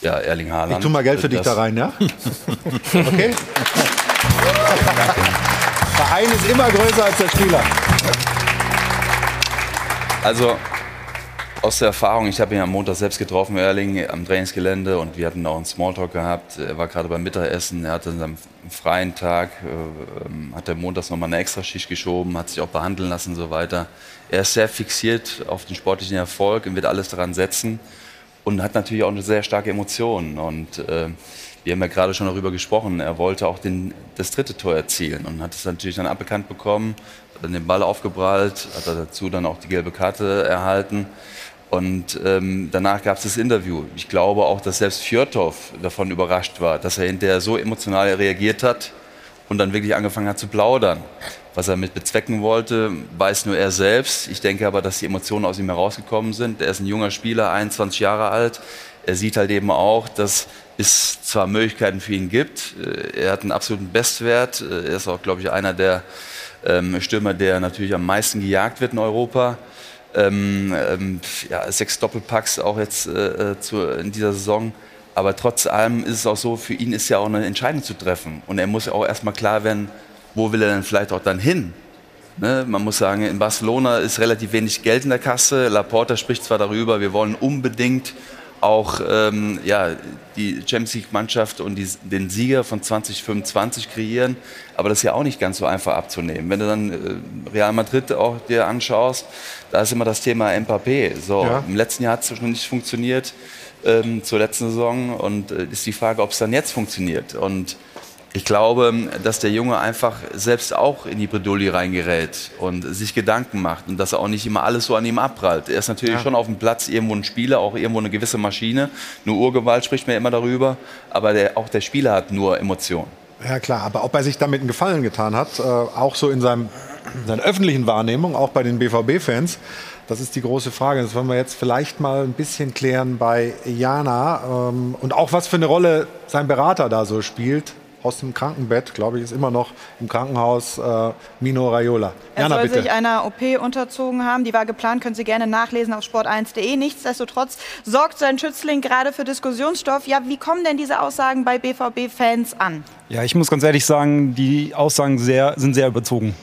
ja, Erling Haaland. Ich tu mal Geld für dich da rein, ja? okay? Verein ist immer größer als der Spieler. Also aus der Erfahrung, ich habe ihn am Montag selbst getroffen, Erling, am Trainingsgelände und wir hatten auch einen Smalltalk gehabt. Er war gerade beim Mittagessen, er hatte seinem freien Tag, äh, hat er montags nochmal eine Extraschicht geschoben, hat sich auch behandeln lassen und so weiter. Er ist sehr fixiert auf den sportlichen Erfolg und wird alles daran setzen und hat natürlich auch eine sehr starke Emotion und äh, wir haben ja gerade schon darüber gesprochen, er wollte auch den, das dritte Tor erzielen und hat es natürlich dann abbekannt bekommen, hat dann den Ball aufgeprallt, hat dazu dann auch die gelbe Karte erhalten. Und ähm, danach gab es das Interview. Ich glaube auch, dass selbst Fjordhoff davon überrascht war, dass er hinterher so emotional reagiert hat und dann wirklich angefangen hat zu plaudern. Was er mit bezwecken wollte, weiß nur er selbst. Ich denke aber, dass die Emotionen aus ihm herausgekommen sind. Er ist ein junger Spieler, 21 Jahre alt. Er sieht halt eben auch, dass es zwar Möglichkeiten für ihn gibt. Äh, er hat einen absoluten Bestwert. Äh, er ist auch, glaube ich, einer der ähm, Stürmer, der natürlich am meisten gejagt wird in Europa. Ähm, ähm, ja, sechs Doppelpacks auch jetzt äh, äh, zu, in dieser Saison. Aber trotz allem ist es auch so, für ihn ist ja auch eine Entscheidung zu treffen. Und er muss ja auch erstmal klar werden, wo will er denn vielleicht auch dann hin? Ne? Man muss sagen, in Barcelona ist relativ wenig Geld in der Kasse. Laporta spricht zwar darüber, wir wollen unbedingt auch ähm, ja, die Champions League-Mannschaft und die, den Sieger von 2025 kreieren. Aber das ist ja auch nicht ganz so einfach abzunehmen. Wenn du dann äh, Real Madrid auch dir anschaust, da ist immer das Thema Mbappé. So, ja. Im letzten Jahr hat es schon nicht funktioniert, ähm, zur letzten Saison. Und äh, ist die Frage, ob es dann jetzt funktioniert. Und Ich glaube, dass der Junge einfach selbst auch in die Bredouille reingerät und sich Gedanken macht und dass er auch nicht immer alles so an ihm abprallt. Er ist natürlich ja. schon auf dem Platz irgendwo ein Spieler, auch irgendwo eine gewisse Maschine. Nur Urgewalt spricht man immer darüber, aber der, auch der Spieler hat nur Emotionen. Ja klar, aber ob er sich damit einen Gefallen getan hat, äh, auch so in seinem, seiner öffentlichen Wahrnehmung, auch bei den BVB-Fans, das ist die große Frage. Das wollen wir jetzt vielleicht mal ein bisschen klären bei Jana ähm, und auch was für eine Rolle sein Berater da so spielt aus dem Krankenbett, glaube ich, ist immer noch im Krankenhaus äh, Mino Raiola. Er Jana, soll bitte. sich einer OP unterzogen haben. Die war geplant, können Sie gerne nachlesen auf sport1.de. Nichtsdestotrotz sorgt sein Schützling gerade für Diskussionsstoff. Ja, wie kommen denn diese Aussagen bei BVB-Fans an? Ja, ich muss ganz ehrlich sagen, die Aussagen sehr, sind sehr überzogen.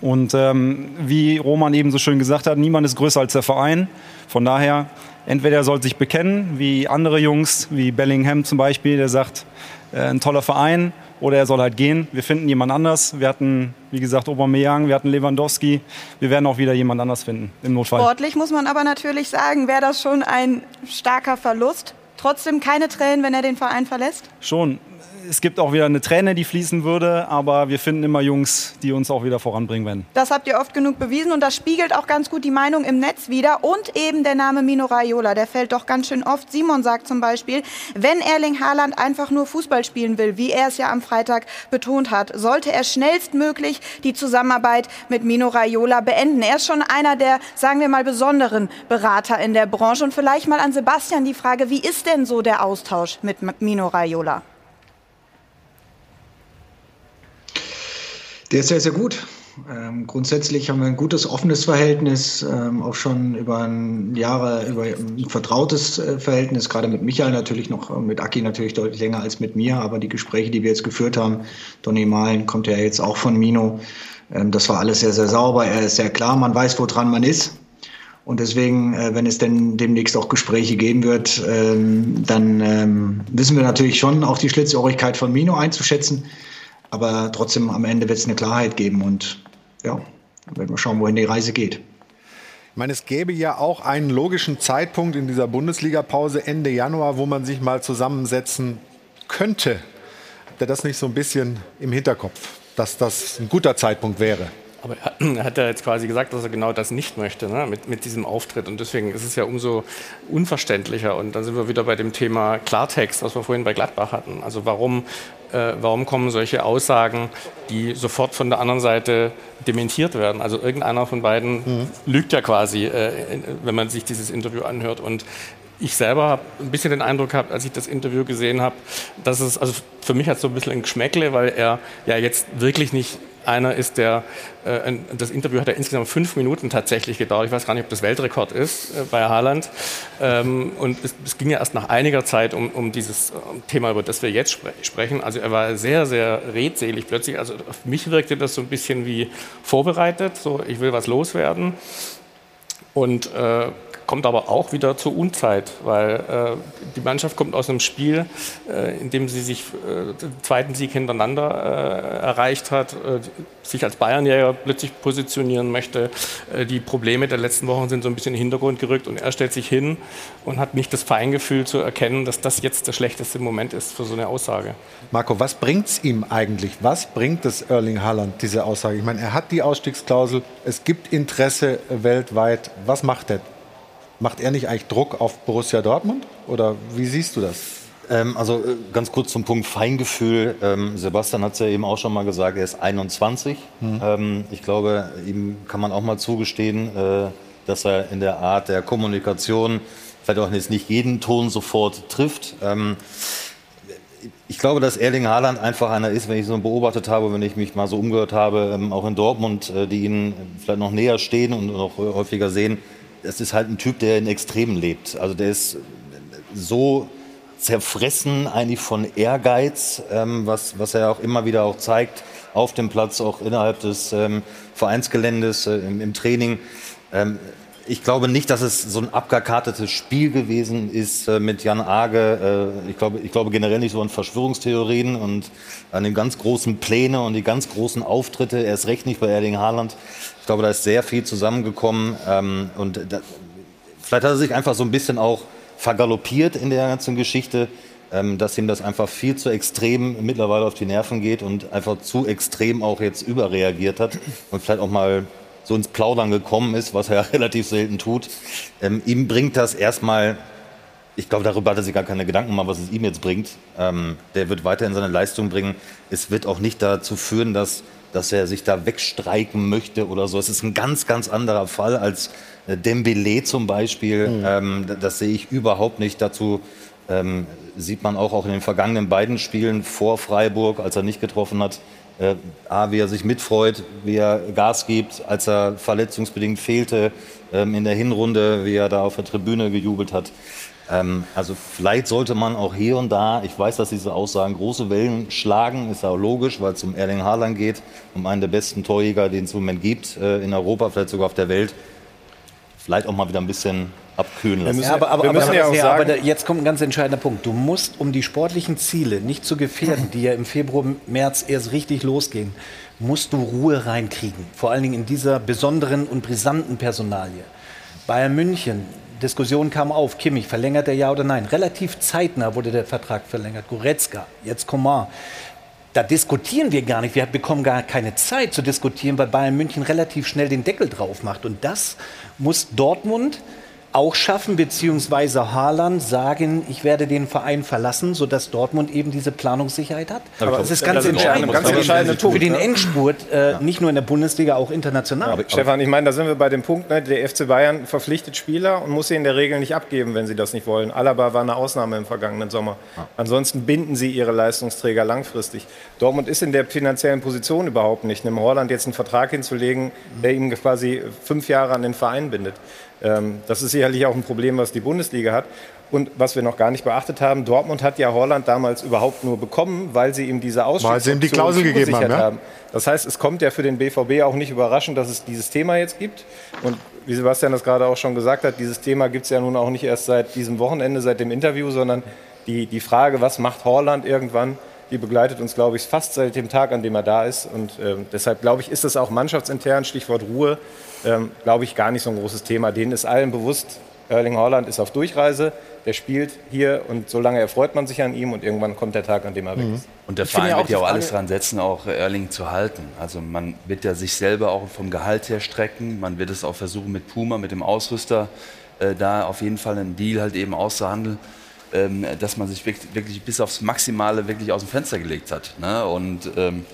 Und ähm, wie Roman eben so schön gesagt hat, niemand ist größer als der Verein. Von daher, entweder er soll sich bekennen, wie andere Jungs, wie Bellingham zum Beispiel, der sagt, ein toller Verein oder er soll halt gehen. Wir finden jemand anders. Wir hatten, wie gesagt, Aubameyang, wir hatten Lewandowski. Wir werden auch wieder jemand anders finden im Notfall. Sportlich muss man aber natürlich sagen, wäre das schon ein starker Verlust. Trotzdem keine Tränen, wenn er den Verein verlässt? Schon es gibt auch wieder eine Träne, die fließen würde, aber wir finden immer Jungs, die uns auch wieder voranbringen werden. Das habt ihr oft genug bewiesen und das spiegelt auch ganz gut die Meinung im Netz wieder. Und eben der Name Mino Raiola, der fällt doch ganz schön oft. Simon sagt zum Beispiel, wenn Erling Haaland einfach nur Fußball spielen will, wie er es ja am Freitag betont hat, sollte er schnellstmöglich die Zusammenarbeit mit Mino Raiola beenden. Er ist schon einer der, sagen wir mal, besonderen Berater in der Branche. Und vielleicht mal an Sebastian die Frage, wie ist denn so der Austausch mit Mino Raiola? Der ist sehr, sehr gut. Ähm, grundsätzlich haben wir ein gutes, offenes Verhältnis, ähm, auch schon über Jahre, über ein vertrautes äh, Verhältnis, gerade mit Michael natürlich noch, äh, mit Aki natürlich deutlich länger als mit mir, aber die Gespräche, die wir jetzt geführt haben, Donny Malen kommt ja jetzt auch von Mino, ähm, das war alles sehr, sehr sauber, er ist sehr klar, man weiß, woran man ist. Und deswegen, äh, wenn es denn demnächst auch Gespräche geben wird, ähm, dann ähm, wissen wir natürlich schon auch die Schlitzohrigkeit von Mino einzuschätzen. Aber trotzdem am Ende wird es eine Klarheit geben und ja, dann werden wir schauen, wohin die Reise geht. Ich meine, es gäbe ja auch einen logischen Zeitpunkt in dieser Bundesliga-Pause Ende Januar, wo man sich mal zusammensetzen könnte. Habt ihr das nicht so ein bisschen im Hinterkopf, dass das ein guter Zeitpunkt wäre? Aber er hat ja jetzt quasi gesagt, dass er genau das nicht möchte ne? mit, mit diesem Auftritt. Und deswegen ist es ja umso unverständlicher. Und dann sind wir wieder bei dem Thema Klartext, was wir vorhin bei Gladbach hatten. Also warum, äh, warum kommen solche Aussagen, die sofort von der anderen Seite dementiert werden? Also irgendeiner von beiden mhm. lügt ja quasi, äh, wenn man sich dieses Interview anhört. Und ich selber habe ein bisschen den Eindruck gehabt, als ich das Interview gesehen habe, dass es, also für mich hat es so ein bisschen ein Geschmäckle, weil er ja jetzt wirklich nicht einer ist, der, äh, das Interview hat ja insgesamt fünf Minuten tatsächlich gedauert. Ich weiß gar nicht, ob das Weltrekord ist äh, bei Haaland. Ähm, und es, es, ging ja erst nach einiger Zeit um, um dieses Thema, über das wir jetzt spre sprechen. Also er war sehr, sehr redselig plötzlich. Also auf mich wirkte das so ein bisschen wie vorbereitet, so ich will was loswerden. Und äh, kommt aber auch wieder zur Unzeit, weil äh, die Mannschaft kommt aus einem Spiel, äh, in dem sie sich äh, den zweiten Sieg hintereinander äh, erreicht hat, äh, sich als Bayernjäger plötzlich positionieren möchte. Äh, die Probleme der letzten Wochen sind so ein bisschen in den Hintergrund gerückt und er stellt sich hin und hat nicht das Feingefühl zu erkennen, dass das jetzt der schlechteste Moment ist für so eine Aussage. Marco, was bringt es ihm eigentlich? Was bringt es Erling Haaland, diese Aussage? Ich meine, er hat die Ausstiegsklausel, es gibt Interesse weltweit. Was macht er? Macht er nicht eigentlich Druck auf Borussia Dortmund? Oder wie siehst du das? Ähm, also äh, ganz kurz zum Punkt Feingefühl. Ähm, Sebastian hat es ja eben auch schon mal gesagt, er ist 21. Mhm. Ähm, ich glaube, ihm kann man auch mal zugestehen, äh, dass er in der Art der Kommunikation vielleicht auch jetzt nicht jeden Ton sofort trifft. Ähm, ich glaube, dass Erling Haaland einfach einer ist, wenn ich so beobachtet habe, wenn ich mich mal so umgehört habe, ähm, auch in Dortmund, äh, die ihn vielleicht noch näher stehen und noch häufiger sehen, das ist halt ein Typ, der in Extremen lebt. Also der ist so zerfressen eigentlich von Ehrgeiz, ähm, was, was er auch immer wieder auch zeigt auf dem Platz, auch innerhalb des ähm, Vereinsgeländes, äh, im, im, Training. Ähm, ich glaube nicht, dass es so ein abgekartetes Spiel gewesen ist äh, mit Jan Age. Äh, ich, glaube, ich glaube generell nicht so an Verschwörungstheorien und an den ganz großen Pläne und die ganz großen Auftritte. Erst recht nicht bei Erling Haaland. Ich glaube, da ist sehr viel zusammengekommen. Ähm, und da, vielleicht hat er sich einfach so ein bisschen auch vergaloppiert in der ganzen Geschichte. ähm, dass ihm das einfach viel zu extrem mittlerweile auf die Nerven geht und einfach zu extrem auch jetzt überreagiert hat und vielleicht auch mal so ins Plaudern gekommen ist, was er ja relativ selten tut. Ähm, ihm bringt das erstmal, ich glaube, darüber hat er sich gar keine Gedanken gemacht, was es ihm jetzt bringt. Ähm, der wird weiterhin seine Leistung bringen. Es wird auch nicht dazu führen, dass, dass er sich da wegstreiken möchte oder so. Es ist ein ganz, ganz anderer Fall als äh, Dembele zum Beispiel. Mhm. Ähm, das sehe ich überhaupt nicht. Dazu ähm, sieht man auch, auch in den vergangenen beiden Spielen vor Freiburg, als er nicht getroffen hat, äh, A, wie er sich mitfreut, wie er Gas gibt, als er verletzungsbedingt fehlte ähm, in der Hinrunde, wie er da auf der Tribüne gejubelt hat. Ähm, also vielleicht sollte man auch hier und da, ich weiß, dass diese Aussagen große Wellen schlagen, ist auch logisch, weil es um Erling Haaland geht, um einen der besten Torjäger, den es im Moment gibt äh, in Europa, vielleicht sogar auf der Welt. Vielleicht auch mal wieder ein bisschen abkühlen lassen. Ja, aber, aber, aber, ja ja, aber da, jetzt kommt ein ganz entscheidender Punkt. Du musst, um die sportlichen Ziele nicht zu gefährden, die ja im Februar, März erst richtig losgehen, musst du Ruhe reinkriegen. Vor allen Dingen in dieser besonderen und brisanten Personalie. Bayern München, Diskussion kam auf, Kimmich, verlängert er ja oder nein? Relativ zeitnah wurde der Vertrag verlängert. Goretzka, jetzt Coman. Da diskutieren wir gar nicht. Wir bekommen gar keine Zeit zu diskutieren, weil Bayern München relativ schnell den Deckel drauf macht. Und das muss Dortmund auch schaffen, beziehungsweise Haaland sagen, ich werde den Verein verlassen, sodass Dortmund eben diese Planungssicherheit hat. Aber das ist ganz das entscheidend. Ganz entscheidender Punkt. Für den? Endspurt, äh, ja. nicht nur in der Bundesliga, auch international. Aber, Stefan, ich meine, da sind wir bei dem Punkt, ne, der FC Bayern verpflichtet Spieler und muss sie in der Regel nicht abgeben, wenn sie das nicht wollen. Alaba war eine Ausnahme im vergangenen Sommer. Ja. Ansonsten binden sie ihre Leistungsträger langfristig. Dortmund ist in der finanziellen Position überhaupt nicht, einem Holland jetzt einen Vertrag hinzulegen, der ihm quasi fünf Jahre an den Verein bindet. Ähm, das ist sicherlich auch ein Problem, was die Bundesliga hat. Und was wir noch gar nicht beachtet haben, Dortmund hat ja Holland damals überhaupt nur bekommen, weil sie ihm diese Ausstiegsoption die Klausel gegeben haben, ja? haben. Das heißt, es kommt ja für den BVB auch nicht überraschend, dass es dieses Thema jetzt gibt. Und wie Sebastian das gerade auch schon gesagt hat, dieses Thema gibt es ja nun auch nicht erst seit diesem Wochenende, seit dem Interview, sondern die, die Frage, was macht Holland irgendwann, die begleitet uns, glaube ich, fast seit dem Tag, an dem er da ist. Und äh, deshalb, glaube ich, ist das auch mannschaftsintern, Stichwort Ruhe, ähm, glaube ich, gar nicht so ein großes Thema. Denen ist allen bewusst, Erling Haaland ist auf Durchreise, der spielt hier und solange erfreut man sich an ihm und irgendwann kommt der Tag, an dem er weg mhm. ist. Und der Verein wird ja auch alles dran setzen, auch Erling zu halten. Also man wird ja sich selber auch vom Gehalt her strecken, man wird es auch versuchen mit Puma, mit dem Ausrüster, äh, da auf jeden Fall einen Deal halt eben auszuhandeln. Ähm, dass man sich wirklich, wirklich, bis aufs Maximale wirklich aus dem Fenster gelegt hat. Ne? Und ähm,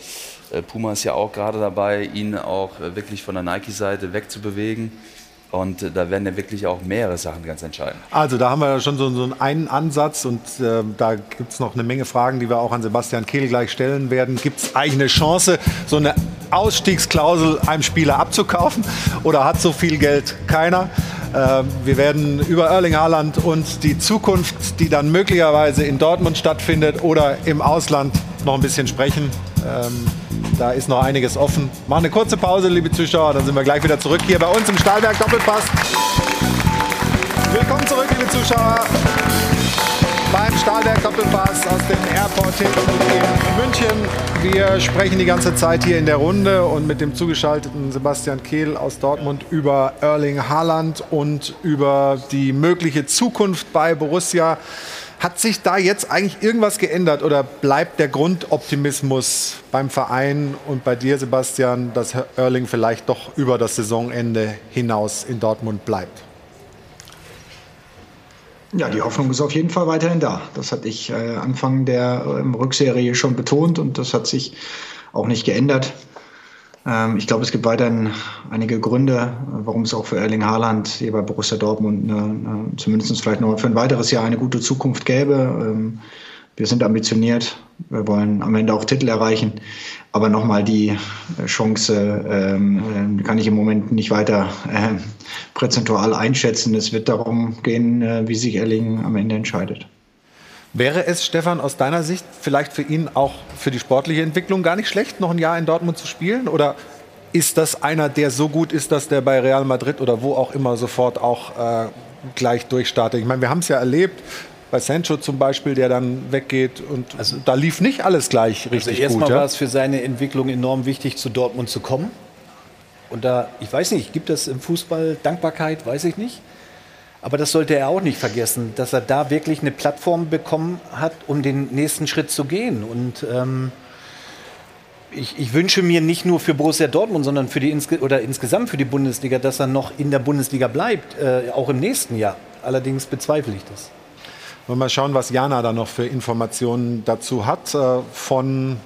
äh, Puma ist ja auch gerade dabei, ihn auch äh, wirklich von der Nike-Seite wegzubewegen. Und äh, da werden ja wirklich auch mehrere Sachen ganz entscheidend. Also da haben wir schon so, so einen Ansatz und äh, da gibt es noch eine Menge Fragen, die wir auch an Sebastian Kehl gleich stellen werden. Gibt es eigentlich eine Chance, so eine Ausstiegsklausel einem Spieler abzukaufen oder hat so viel Geld keiner? Äh, wir werden über Erling Haaland und die Zukunft, die dann möglicherweise in Dortmund stattfindet oder im Ausland, noch ein bisschen sprechen. Ähm, da ist noch einiges offen. Machen eine kurze Pause, liebe Zuschauer, dann sind wir gleich wieder zurück hier bei uns im Stahlberg Doppelpass. Willkommen zurück, liebe Zuschauer, beim Stahlberg Doppelpass aus dem Airport in München. Wir sprechen die ganze Zeit hier in der Runde und mit dem zugeschalteten Sebastian Kehl aus Dortmund über Erling Haaland und über die mögliche Zukunft bei Borussia. Hat sich da jetzt eigentlich irgendwas geändert oder bleibt der Grundoptimismus beim Verein und bei dir, Sebastian, dass Erling vielleicht doch über das Saisonende hinaus in Dortmund bleibt? Ja, die Hoffnung ist auf jeden Fall weiterhin da. Das hatte ich äh, Anfang der äh, Rückserie schon betont und das hat sich auch nicht geändert. Ähm, ich glaube, es gibt weiterhin einige Gründe, warum es auch für Erling Haaland hier bei Borussia Dortmund eine, eine, zumindest vielleicht noch für ein weiteres Jahr eine gute Zukunft gäbe. Ähm, wir sind ambitioniert, wir wollen am Ende auch Titel erreichen. Aber nochmal die Chance ähm, äh, kann ich im Moment nicht weiter äh, präzentual einschätzen. Es wird darum gehen, äh, wie sich Erling am Ende entscheidet. Wäre es, Stefan, aus deiner Sicht vielleicht für ihn auch für die sportliche Entwicklung gar nicht schlecht, noch ein Jahr in Dortmund zu spielen? Oder ist das einer, der so gut ist, dass der bei Real Madrid oder wo auch immer sofort auch äh, gleich durchstartet? Ich meine, wir haben es ja erlebt, bei Sancho zum Beispiel, der dann weggeht und also, da lief nicht alles gleich richtig also erstmal gut. Erstmal war es für seine Entwicklung enorm wichtig, zu Dortmund zu kommen. Und da, ich weiß nicht, gibt es im Fußball Dankbarkeit, weiß ich nicht. Aber das sollte er auch nicht vergessen, dass er da wirklich eine Plattform bekommen hat, um den nächsten Schritt zu gehen. Und ähm, ich, ich, wünsche mir nicht nur für Borussia Dortmund, sondern für die oder insgesamt für die Bundesliga, dass er noch in der Bundesliga bleibt, äh, auch im nächsten Jahr. Allerdings bezweifle ich das. Wollen wir mal schauen, was Jana da noch für Informationen dazu hat äh, von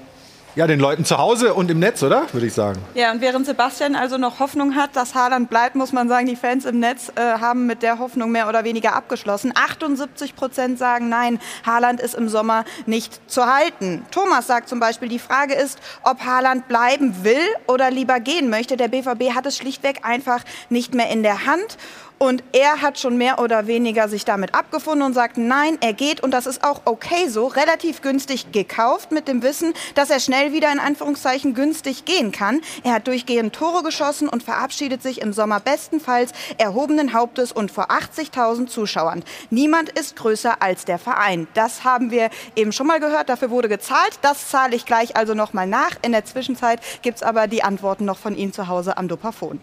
ja, den Leuten zu Hause und im Netz, oder? Würde ich sagen. Ja, und während Sebastian also noch Hoffnung hat, dass Haaland bleibt, muss man sagen, die Fans im Netz äh, haben mit der Hoffnung mehr oder weniger abgeschlossen. 78 Prozent sagen nein, Haaland ist im Sommer nicht zu halten. Thomas sagt zum Beispiel, die Frage ist, ob Haaland bleiben will oder lieber gehen möchte. Der BVB hat es schlichtweg einfach nicht mehr in der Hand. Und er hat schon mehr oder weniger sich damit abgefunden und sagt, nein, er geht und das ist auch okay so, relativ günstig gekauft mit dem Wissen, dass er schnell wieder in Anführungszeichen günstig gehen kann. Er hat durchgehend Tore geschossen und verabschiedet sich im Sommer bestenfalls erhobenen Hauptes und vor 80.000 Zuschauern. Niemand ist größer als der Verein. Das haben wir eben schon mal gehört, dafür wurde gezahlt. Das zahle ich gleich also noch mal nach. In der Zwischenzeit gibt es aber die Antworten noch von ihm zu Hause am Dopafon.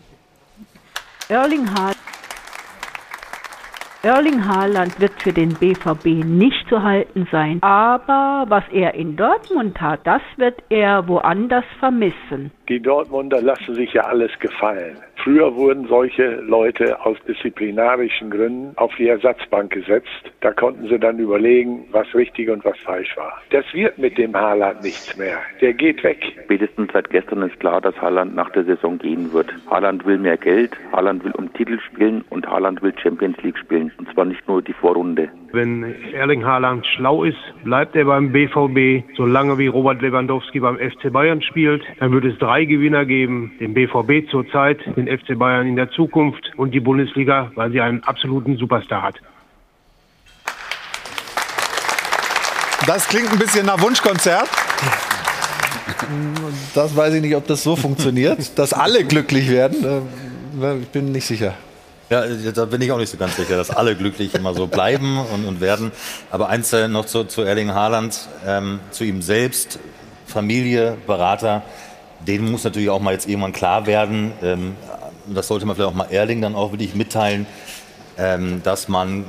Erling Haaland Erling Haaland wird für den BVB nicht zu halten sein. Aber was er in Dortmund hat, das wird er woanders vermissen. Die Dortmunder lassen sich ja alles gefallen. Früher wurden solche Leute aus disziplinarischen Gründen auf die Ersatzbank gesetzt. Da konnten sie dann überlegen, was richtig und was falsch war. Das wird mit dem Haaland nichts mehr. Der geht weg. Spätestens seit gestern ist klar, dass Haaland nach der Saison gehen wird. Haaland will mehr Geld, Haaland will um Titel spielen und Haaland will Champions League spielen. Und zwar nicht nur die Vorrunde. Wenn Erling Haaland schlau ist, bleibt er beim BVB. Solange wie Robert Lewandowski beim FC Bayern spielt, dann wird es drei Gewinner geben. Den BVB zurzeit, den FC Bayern in der Zukunft und die Bundesliga, weil sie einen absoluten Superstar hat. Das klingt ein bisschen nach Wunschkonzert. Das weiß ich nicht, ob das so funktioniert, dass alle glücklich werden. Äh, ich bin nicht sicher. Ja, da bin ich auch nicht so ganz sicher, dass alle glücklich immer so bleiben und, und werden. Aber eins äh, noch zu, zu Erling Haaland, ähm, zu ihm selbst, Familie, Berater, denen muss natürlich auch mal jetzt irgendwann klar werden, ähm, das sollte man vielleicht auch mal Erling dann auch wirklich mitteilen, ähm, dass man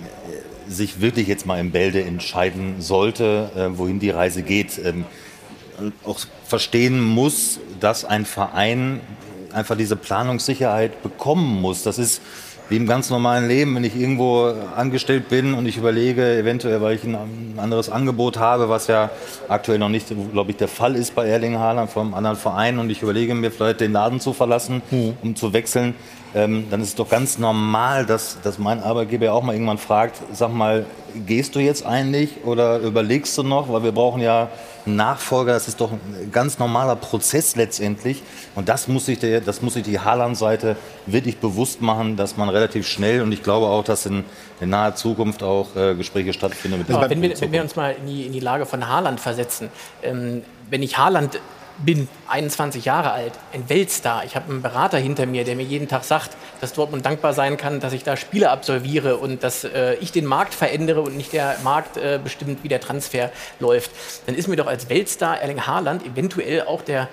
sich wirklich jetzt mal im Bälde entscheiden sollte, äh, wohin die Reise geht. Ähm, auch verstehen muss, dass ein Verein einfach diese Planungssicherheit bekommen muss. Das ist wie im ganz normalen Leben, wenn ich irgendwo angestellt bin und ich überlege, eventuell, weil ich ein anderes Angebot habe, was ja aktuell noch nicht, glaube ich, der Fall ist bei Erling Haaland vom anderen Verein und ich überlege mir vielleicht den Laden zu verlassen, mhm. um zu wechseln, ähm, dann ist es doch ganz normal, dass, dass mein Arbeitgeber auch mal irgendwann fragt, sag mal, gehst du jetzt eigentlich oder überlegst du noch, weil wir brauchen ja Nachfolger, das ist doch ein ganz normaler Prozess letztendlich. Und das muss sich, der, das muss sich die Haaland-Seite wirklich bewusst machen, dass man relativ schnell und ich glaube auch, dass in, in naher Zukunft auch äh, Gespräche stattfinden. Mit ja, wenn, wir, wenn wir uns mal in die, in die Lage von Haaland versetzen, ähm, wenn ich Haaland bin 21 Jahre alt, ein Weltstar. Ich habe einen Berater hinter mir, der mir jeden Tag sagt, dass Dortmund dankbar sein kann, dass ich da Spiele absolviere und dass äh, ich den Markt verändere und nicht der Markt äh, bestimmt, wie der Transfer läuft. Dann ist mir doch als Weltstar Erling Haaland eventuell auch der,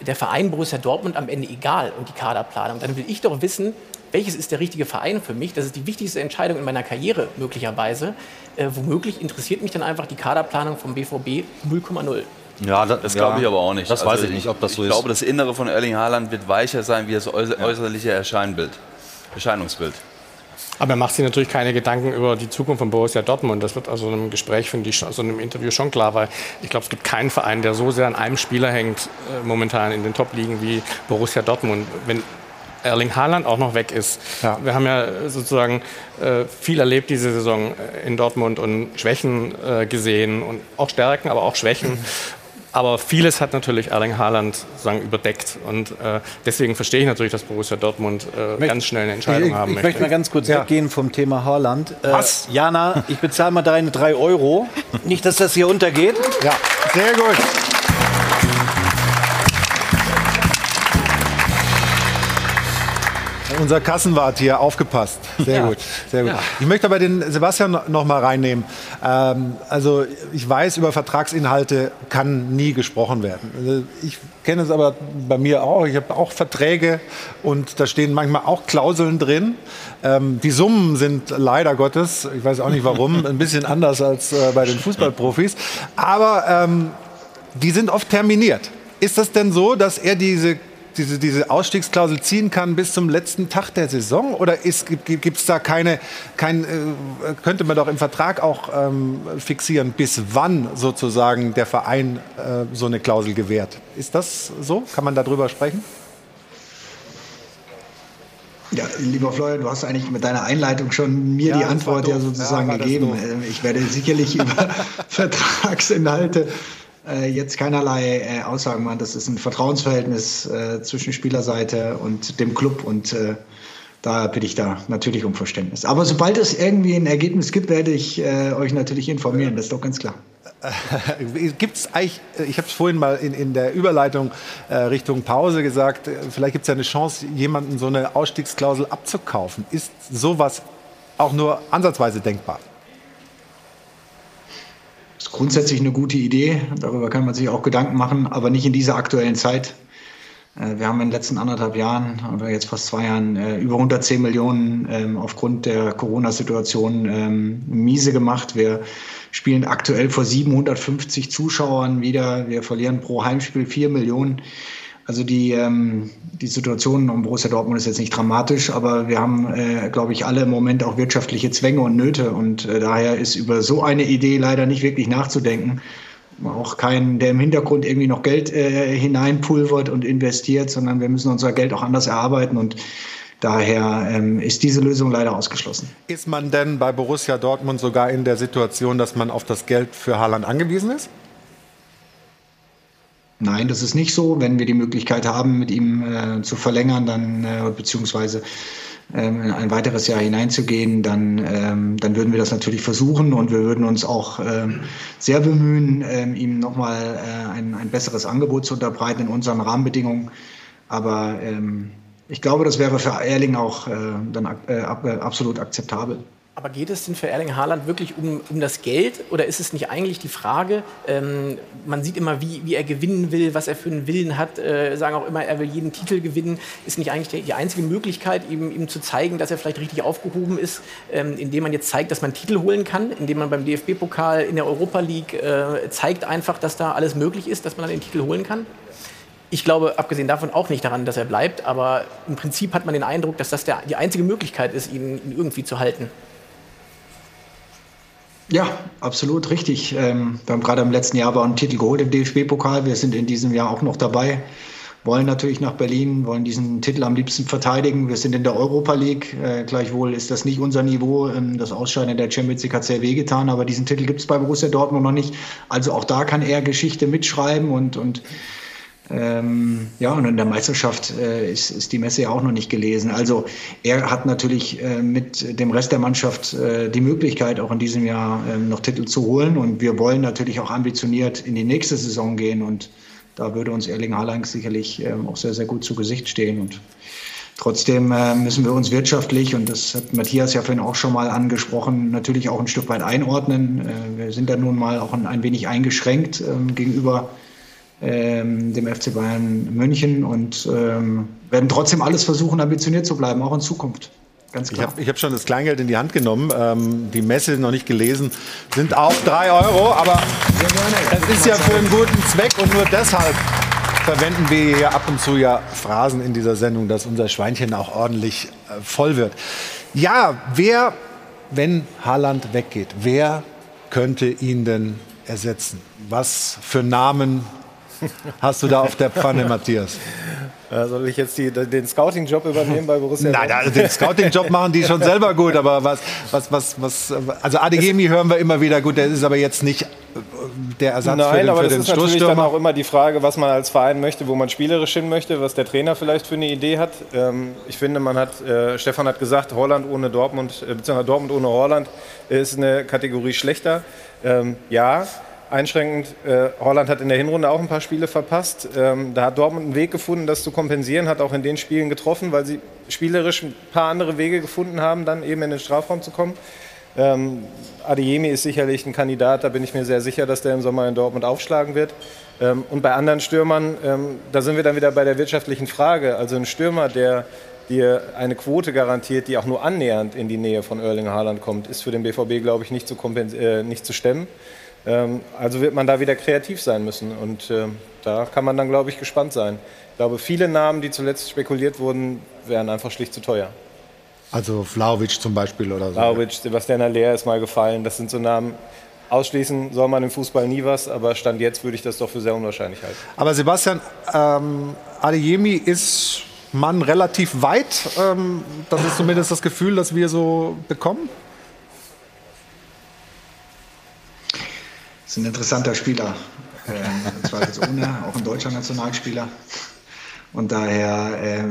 der Verein Borussia Dortmund am Ende egal und die Kaderplanung. Dann will ich doch wissen, welches ist der richtige Verein für mich? Das ist die wichtigste Entscheidung in meiner Karriere möglicherweise. Äh, womöglich interessiert mich dann einfach die Kaderplanung vom BVB 0,0. Ja, das, das glaube ja, ich aber auch nicht. Das also weiß ich nicht, ob das so ich ist. Ich glaube, das Innere von Erling Haaland wird weicher sein wie das äußerliche Erscheinbild, Erscheinungsbild. Aber er macht sich natürlich keine Gedanken über die Zukunft von Borussia Dortmund. Das wird also in einem Gespräch, finde ich, so einem Interview schon klar, weil ich glaube, es gibt keinen Verein, der so sehr an einem Spieler hängt, äh, momentan in den Top-Ligen wie Borussia Dortmund. Wenn Erling Haaland auch noch weg ist. Ja. Wir haben ja sozusagen äh, viel erlebt diese Saison in Dortmund und Schwächen äh, gesehen und auch Stärken, aber auch Schwächen. Aber vieles hat natürlich Erling Haaland sagen, überdeckt. Und äh, deswegen verstehe ich natürlich, dass Borussia Dortmund äh, ganz schnell eine Entscheidung ich, haben möchte. Ich möchte mal ganz kurz ja. weggehen vom Thema Haaland. Äh, Was? Jana, ich bezahle mal deine drei Euro. Nicht, dass das hier untergeht. Ja, sehr gut. Unser Kassenwart hier aufgepasst. Sehr ja. gut, sehr gut. Ja. Ich möchte aber den Sebastian noch mal reinnehmen. Ähm, also ich weiß, über Vertragsinhalte kann nie gesprochen werden. Also ich kenne es aber bei mir auch. Ich habe auch Verträge und da stehen manchmal auch Klauseln drin. Ähm, die Summen sind leider Gottes, ich weiß auch nicht warum, ein bisschen anders als äh, bei den Fußballprofis. Aber ähm, die sind oft terminiert. Ist das denn so, dass er diese diese, diese Ausstiegsklausel ziehen kann bis zum letzten Tag der Saison? Oder gibt es da keine, kein, äh, könnte man doch im Vertrag auch ähm, fixieren, bis wann sozusagen der Verein äh, so eine Klausel gewährt? Ist das so? Kann man darüber sprechen? Ja, lieber Florian, du hast eigentlich mit deiner Einleitung schon mir ja, die Antwort ja sozusagen ja, gegeben. Ich werde sicherlich über Vertragsinhalte äh, jetzt keinerlei äh, Aussagen machen. Das ist ein Vertrauensverhältnis äh, zwischen Spielerseite und dem Club und äh, da bitte ich da natürlich um Verständnis. Aber sobald es irgendwie ein Ergebnis gibt, werde ich äh, euch natürlich informieren. Das ist doch ganz klar. Gibt es eigentlich, ich habe es vorhin mal in, in der Überleitung äh, Richtung Pause gesagt, vielleicht gibt es ja eine Chance, jemanden so eine Ausstiegsklausel abzukaufen. Ist sowas auch nur ansatzweise denkbar? Ist grundsätzlich eine gute Idee. Darüber kann man sich auch Gedanken machen, aber nicht in dieser aktuellen Zeit. Äh, wir haben in den letzten anderthalb Jahren oder jetzt fast zwei Jahren äh, über 110 Millionen ähm, aufgrund der Corona-Situation ähm, miese gemacht. Wir spielen aktuell vor 750 Zuschauern wieder. Wir verlieren pro Heimspiel 4 Millionen. Also die, ähm, die Situation um Borussia Dortmund ist jetzt nicht dramatisch, aber wir haben, äh, glaube ich, alle im Moment auch wirtschaftliche Zwänge und Nöte und äh, daher ist über so eine Idee leider nicht wirklich nachzudenken. Auch kein, der im Hintergrund irgendwie noch Geld äh, hineinpulvert und investiert, sondern wir müssen unser Geld auch anders erarbeiten und Daher ähm, ist diese Lösung leider ausgeschlossen. Ist man denn bei Borussia Dortmund sogar in der Situation, dass man auf das Geld für Haaland angewiesen ist? Nein, das ist nicht so. Wenn wir die Möglichkeit haben, mit ihm äh, zu verlängern, dann äh, beziehungsweise ähm, ein weiteres Jahr hineinzugehen, dann, ähm, dann würden wir das natürlich versuchen und wir würden uns auch ähm, sehr bemühen, ähm, ihm nochmal äh, ein, ein besseres Angebot zu unterbreiten in unseren Rahmenbedingungen. Aber ähm, ich glaube, das wäre für Erling auch äh, dann äh, äh, absolut akzeptabel. Aber geht es denn für Erling Haaland wirklich um, um das Geld oder ist es nicht eigentlich die Frage, ähm, man sieht immer, wie, wie er gewinnen will, was er für einen Willen hat, äh, sagen auch immer, er will jeden Titel gewinnen. Ist nicht eigentlich die, einzige Möglichkeit, ihm, ihm zu zeigen, dass er vielleicht richtig aufgehoben ist, ähm, indem man jetzt zeigt, dass man Titel holen kann, indem man beim DFB-Pokal in der Europa League äh, zeigt einfach, dass da alles möglich ist, dass man dann den Titel holen kann? Ich glaube, abgesehen davon auch nicht daran, dass er bleibt, aber im Prinzip hat man den Eindruck, dass das der, die einzige Möglichkeit ist, ihn, ihn irgendwie zu halten. Ja, absolut richtig. Ähm, wir haben gerade im letzten Jahr aber einen Titel geholt im DFB-Pokal. Wir sind in diesem Jahr auch noch dabei. Wollen natürlich nach Berlin, wollen diesen Titel am liebsten verteidigen. Wir sind in der Europa League. Äh, gleichwohl ist das nicht unser Niveau. Ähm, das Ausscheiden in der Champions League hat sehr wehgetan, aber diesen Titel gibt es bei Borussia Dortmund noch nicht. Also auch da kann er Geschichte mitschreiben und, und ähm, ja, und in der Meisterschaft äh, ist, ist die Messe ja auch noch nicht gelesen. Also er hat natürlich äh, mit dem Rest der Mannschaft äh, die Möglichkeit, auch in diesem Jahr ähm, noch Titel zu holen. Und wir wollen natürlich auch ambitioniert in die nächste Saison gehen. Und da würde uns Erling Haaland sicherlich ähm, auch sehr, sehr gut zu Gesicht stehen. Und Trotzdem äh, müssen wir uns wirtschaftlich, und das hat Matthias ja vorhin auch schon mal angesprochen, natürlich auch ein Stück weit einordnen. Äh, wir sind da nun mal auch ein, wenig eingeschränkt ähm, gegenüber ähm, dem FC Bayern München und ähm, werden trotzdem alles versuchen, ambitioniert zu bleiben, auch in Zukunft. Ganz klar. Ich habe hab schon das Kleingeld in die Hand genommen, ähm, die Messe noch nicht gelesen, sind auch drei Euro, aber das ist ja für einen guten Zweck und nur deshalb verwenden wir hier ab und zu ja Phrasen in dieser Sendung, dass unser Schweinchen auch ordentlich äh, voll wird. Ja, wer, wenn Haaland weggeht, wer könnte ihn denn ersetzen? Was für Namen hast du da auf der Pfanne, Matthias? Soll ich jetzt die, den Scouting-Job übernehmen bei Borussia? Nein, also den Scouting-Job machen die schon selber gut, aber was, was, was, was also Adegemi hören wir immer wieder gut, der ist aber jetzt nicht äh, der Ersatz Nein, für den, aber für das den ist natürlich dann auch immer die Frage, was man als Verein möchte, wo man spielerisch hin möchte, was der Trainer vielleicht für eine Idee hat. Ähm, ich finde, man hat, äh, Stefan hat gesagt, Holland ohne Dortmund, äh, beziehungsweise Dortmund ohne Holland ist eine Kategorie schlechter. Ähm, ja, einschränkend. Äh, Holland hat in der Hinrunde auch ein paar Spiele verpasst. Ähm, da hat Dortmund einen Weg gefunden, das zu kompensieren, hat auch in den Spielen getroffen, weil sie spielerisch ein paar andere Wege gefunden haben, dann eben in den Strafraum zu kommen. Ähm, Adeyemi ist sicherlich ein Kandidat, da bin ich mir sehr sicher, dass der im Sommer in Dortmund aufschlagen wird. Ähm, und bei anderen Stürmern, ähm, da sind wir dann wieder bei der wirtschaftlichen Frage. Also ein Stürmer, der dir eine Quote garantiert, die auch nur annähernd in die Nähe von Erling Haaland kommt, ist für den BVB, glaube ich, nicht zu, äh, nicht zu stemmen. Ähm, also wird man da wieder kreativ sein müssen. Und äh, da kann man dann, glaube ich, gespannt sein. Ich glaube, viele Namen, die zuletzt spekuliert wurden, wären einfach schlicht zu teuer. Also Vlaovic zum Beispiel oder so. Vlaovic, Sebastian Aller ist mal gefallen. Das sind so Namen. Ausschließen soll man im Fußball nie was, aber Stand jetzt würde ich das doch für sehr unwahrscheinlich halten. Aber Sebastian, ähm, Adeyemi ist man relativ weit. Ähm, das ist zumindest das Gefühl, das wir so bekommen. Ist ein interessanter Spieler. Äh, zweifelsohne, auch ein deutscher Nationalspieler. Und daher äh,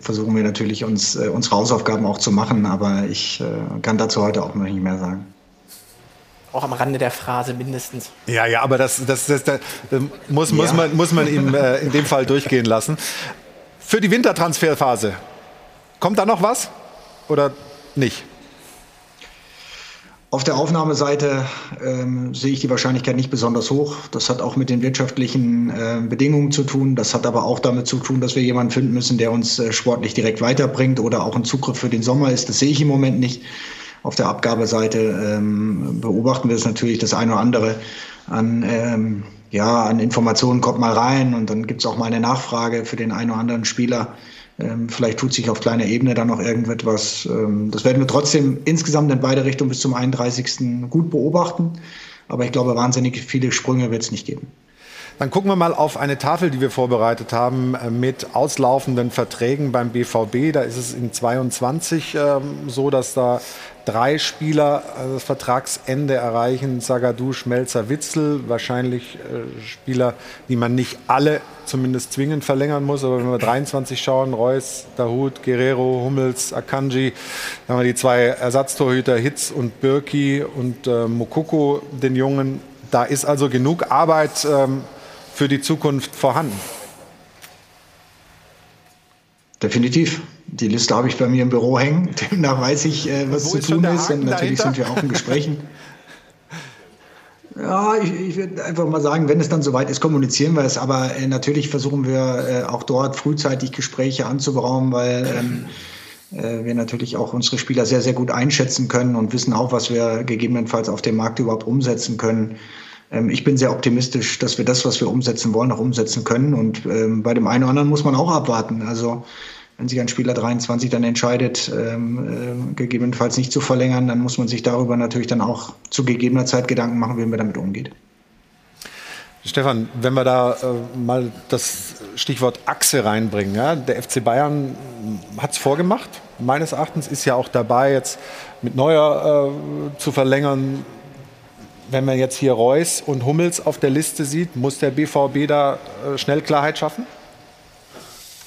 versuchen wir natürlich, uns, äh, unsere Hausaufgaben auch zu machen. Aber ich äh, kann dazu heute auch noch nicht mehr sagen. Auch am Rande der Phrase mindestens. Ja, ja, aber das, das, das, das muss, muss, ja. man, muss man ihm äh, in dem Fall durchgehen lassen. Für die Wintertransferphase, kommt da noch was oder nicht? Auf der Aufnahmeseite ähm, sehe ich die Wahrscheinlichkeit nicht besonders hoch. Das hat auch mit den wirtschaftlichen äh, Bedingungen zu tun. Das hat aber auch damit zu tun, dass wir jemanden finden müssen, der uns äh, sportlich direkt weiterbringt oder auch ein Zugriff für den Sommer ist. Das sehe ich im Moment nicht. Auf der Abgabeseite ähm, beobachten wir es natürlich das eine oder andere an, ähm, ja, an Informationen kommt mal rein und dann gibt es auch mal eine Nachfrage für den einen oder anderen Spieler. Ähm, vielleicht tut sich auf kleiner Ebene dann noch irgendetwas. Ähm, das werden wir trotzdem insgesamt in beide Richtungen bis zum 31. gut beobachten. Aber ich glaube, wahnsinnig viele Sprünge wird es nicht geben. Dann gucken wir mal auf eine Tafel, die wir vorbereitet haben äh, mit auslaufenden Verträgen beim BVB. Da ist es in 22 ähm, so, dass da drei Spieler äh, das Vertragsende erreichen. Zagadou, Schmelzer, Witzel. Wahrscheinlich äh, Spieler, die man nicht alle zumindest zwingend verlängern muss. Aber wenn wir 23 schauen, Reus, Dahut, Guerrero, Hummels, Akanji, dann haben wir die zwei Ersatztorhüter Hitz und Birki und äh, Mokoko, den Jungen. Da ist also genug Arbeit ähm, für die Zukunft vorhanden. Definitiv. Die Liste habe ich bei mir im Büro hängen. Demnach weiß ich, äh, was zu tun ist. Und natürlich dahinter? sind wir auch in Gesprächen. Ja, ich, ich würde einfach mal sagen, wenn es dann soweit ist, kommunizieren wir es. Aber äh, natürlich versuchen wir äh, auch dort frühzeitig Gespräche anzuberaumen, weil ähm, äh, wir natürlich auch unsere Spieler sehr, sehr gut einschätzen können und wissen auch, was wir gegebenenfalls auf dem Markt überhaupt umsetzen können. Ähm, ich bin sehr optimistisch, dass wir das, was wir umsetzen wollen, auch umsetzen können. Und ähm, bei dem einen oder anderen muss man auch abwarten. Also wenn sich ein Spieler 23 dann entscheidet, ähm, äh, gegebenenfalls nicht zu verlängern, dann muss man sich darüber natürlich dann auch zu gegebener Zeit Gedanken machen, wie man damit umgeht. Stefan, wenn wir da äh, mal das Stichwort Achse reinbringen, ja, der FC Bayern hat es vorgemacht. Meines Erachtens ist ja auch dabei, jetzt mit Neuer äh, zu verlängern. Wenn man jetzt hier Reus und Hummels auf der Liste sieht, muss der BVB da äh, schnell Klarheit schaffen?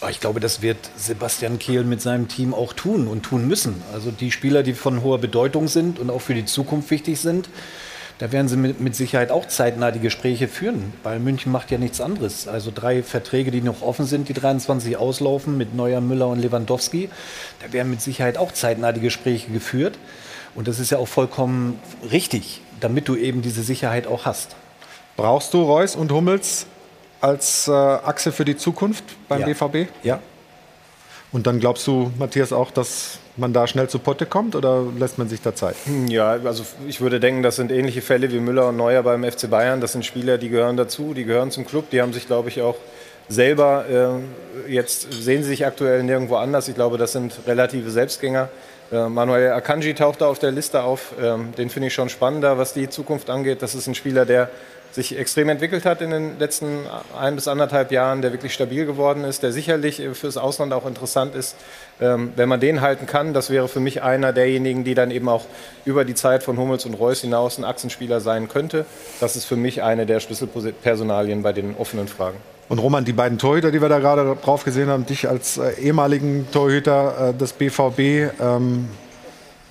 Ich glaube, das wird Sebastian Kehl mit seinem Team auch tun und tun müssen. Also die Spieler, die von hoher Bedeutung sind und auch für die Zukunft wichtig sind, da werden sie mit, mit Sicherheit auch zeitnah die Gespräche führen. Weil München macht ja nichts anderes. Also drei Verträge, die noch offen sind, die 23 auslaufen mit Neuer, Müller und Lewandowski. Da werden mit Sicherheit auch zeitnah die Gespräche geführt. Und das ist ja auch vollkommen richtig, damit du eben diese Sicherheit auch hast. Brauchst du Reus und Hummels als äh, Achse für die Zukunft beim ja. BVB? Ja. Und dann glaubst du, Matthias, auch, dass man da schnell zu Potte kommt oder lässt man sich da Zeit? Ja, also ich würde denken, das sind ähnliche Fälle wie Müller und Neuer beim FC Bayern. Das sind Spieler, die gehören dazu, die gehören zum Club. Die haben sich, glaube ich, auch selber, äh, jetzt sehen sie sich aktuell nirgendwo anders. Ich glaube, das sind relative Selbstgänger. Äh, Manuel Akanji taucht da auf der Liste auf. Ähm, den finde ich schon spannender, was die Zukunft angeht. Das ist ein Spieler, der sich extrem entwickelt hat in den letzten ein bis anderthalb Jahren, der wirklich stabil geworden ist, der sicherlich fürs Ausland auch interessant ist. Ähm, wenn man den halten kann, das wäre für mich einer derjenigen, die dann eben auch über die Zeit von Hummels und Reus hinaus ein Achsenspieler sein könnte. Das ist für mich eine der Schlüsselpersonalien bei den offenen Fragen. Und Roman, die beiden Torhüter, die wir da gerade drauf gesehen haben, dich als äh, ehemaligen Torhüter äh, des BVB, ähm,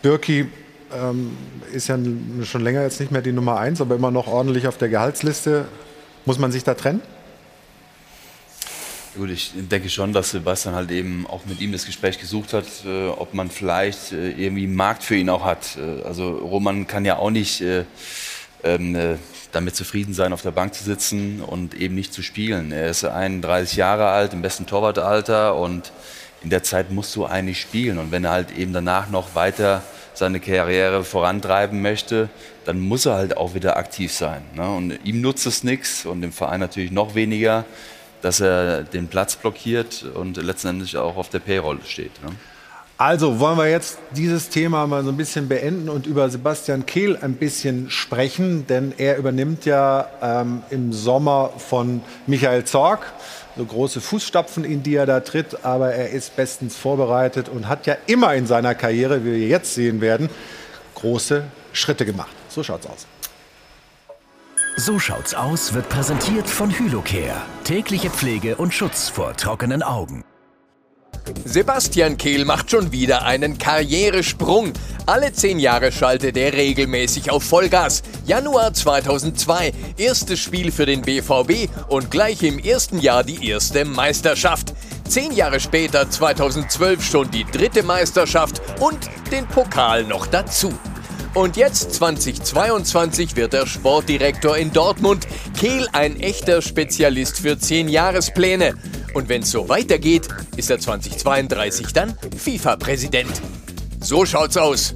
Birki, ähm, ist ja schon länger jetzt nicht mehr die Nummer eins, aber immer noch ordentlich auf der Gehaltsliste. Muss man sich da trennen? Gut, ich denke schon, dass Sebastian halt eben auch mit ihm das Gespräch gesucht hat, äh, ob man vielleicht äh, irgendwie einen Markt für ihn auch hat. Äh, also Roman kann ja auch nicht äh, ähm, äh, damit zufrieden sein, auf der Bank zu sitzen und eben nicht zu spielen. Er ist 31 Jahre alt, im besten Torwartalter und in der Zeit musst du eigentlich spielen. Und wenn er halt eben danach noch weiter seine Karriere vorantreiben möchte, dann muss er halt auch wieder aktiv sein. Ne? Und ihm nutzt es nichts und dem Verein natürlich noch weniger, dass er den Platz blockiert und letztendlich auch auf der Payroll steht. Ne? Also wollen wir jetzt dieses Thema mal so ein bisschen beenden und über Sebastian Kehl ein bisschen sprechen, denn er übernimmt ja ähm, im Sommer von Michael Zorg so große Fußstapfen, in die er da tritt, aber er ist bestens vorbereitet und hat ja immer in seiner Karriere, wie wir jetzt sehen werden, große Schritte gemacht. So schaut's aus. So schaut's aus wird präsentiert von Hylocare. Tägliche Pflege und Schutz vor trockenen Augen. Sebastian Kehl macht schon wieder einen Karrieresprung. Alle zehn Jahre schaltet er regelmäßig auf Vollgas. Januar 2002, erstes Spiel für den BVB und gleich im ersten Jahr die erste Meisterschaft. Zehn Jahre später, 2012, schon die dritte Meisterschaft und den Pokal noch dazu. Und jetzt 2022 wird er Sportdirektor in Dortmund. Kehl ein echter Spezialist für 10 Jahrespläne. Und wenn es so weitergeht, ist er 2032 dann FIFA-Präsident. So schaut's aus.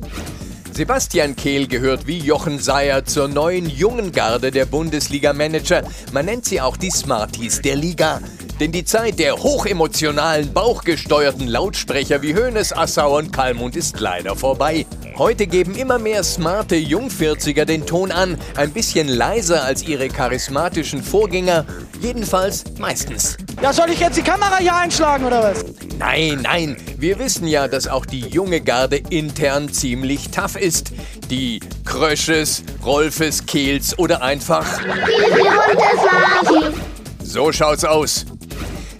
Sebastian Kehl gehört wie Jochen Seyer zur neuen jungen Garde der Bundesliga-Manager. Man nennt sie auch die Smarties der Liga. Denn die Zeit der hochemotionalen, bauchgesteuerten Lautsprecher wie Hoeneß, Assauer und Kalmund ist leider vorbei. Heute geben immer mehr smarte Jungvierziger den Ton an, ein bisschen leiser als ihre charismatischen Vorgänger, jedenfalls meistens. Ja, soll ich jetzt die Kamera hier einschlagen oder was? Nein, nein, wir wissen ja, dass auch die junge Garde intern ziemlich tough ist. Die Krösches, Rolfes, Kehls oder einfach... So schaut's aus.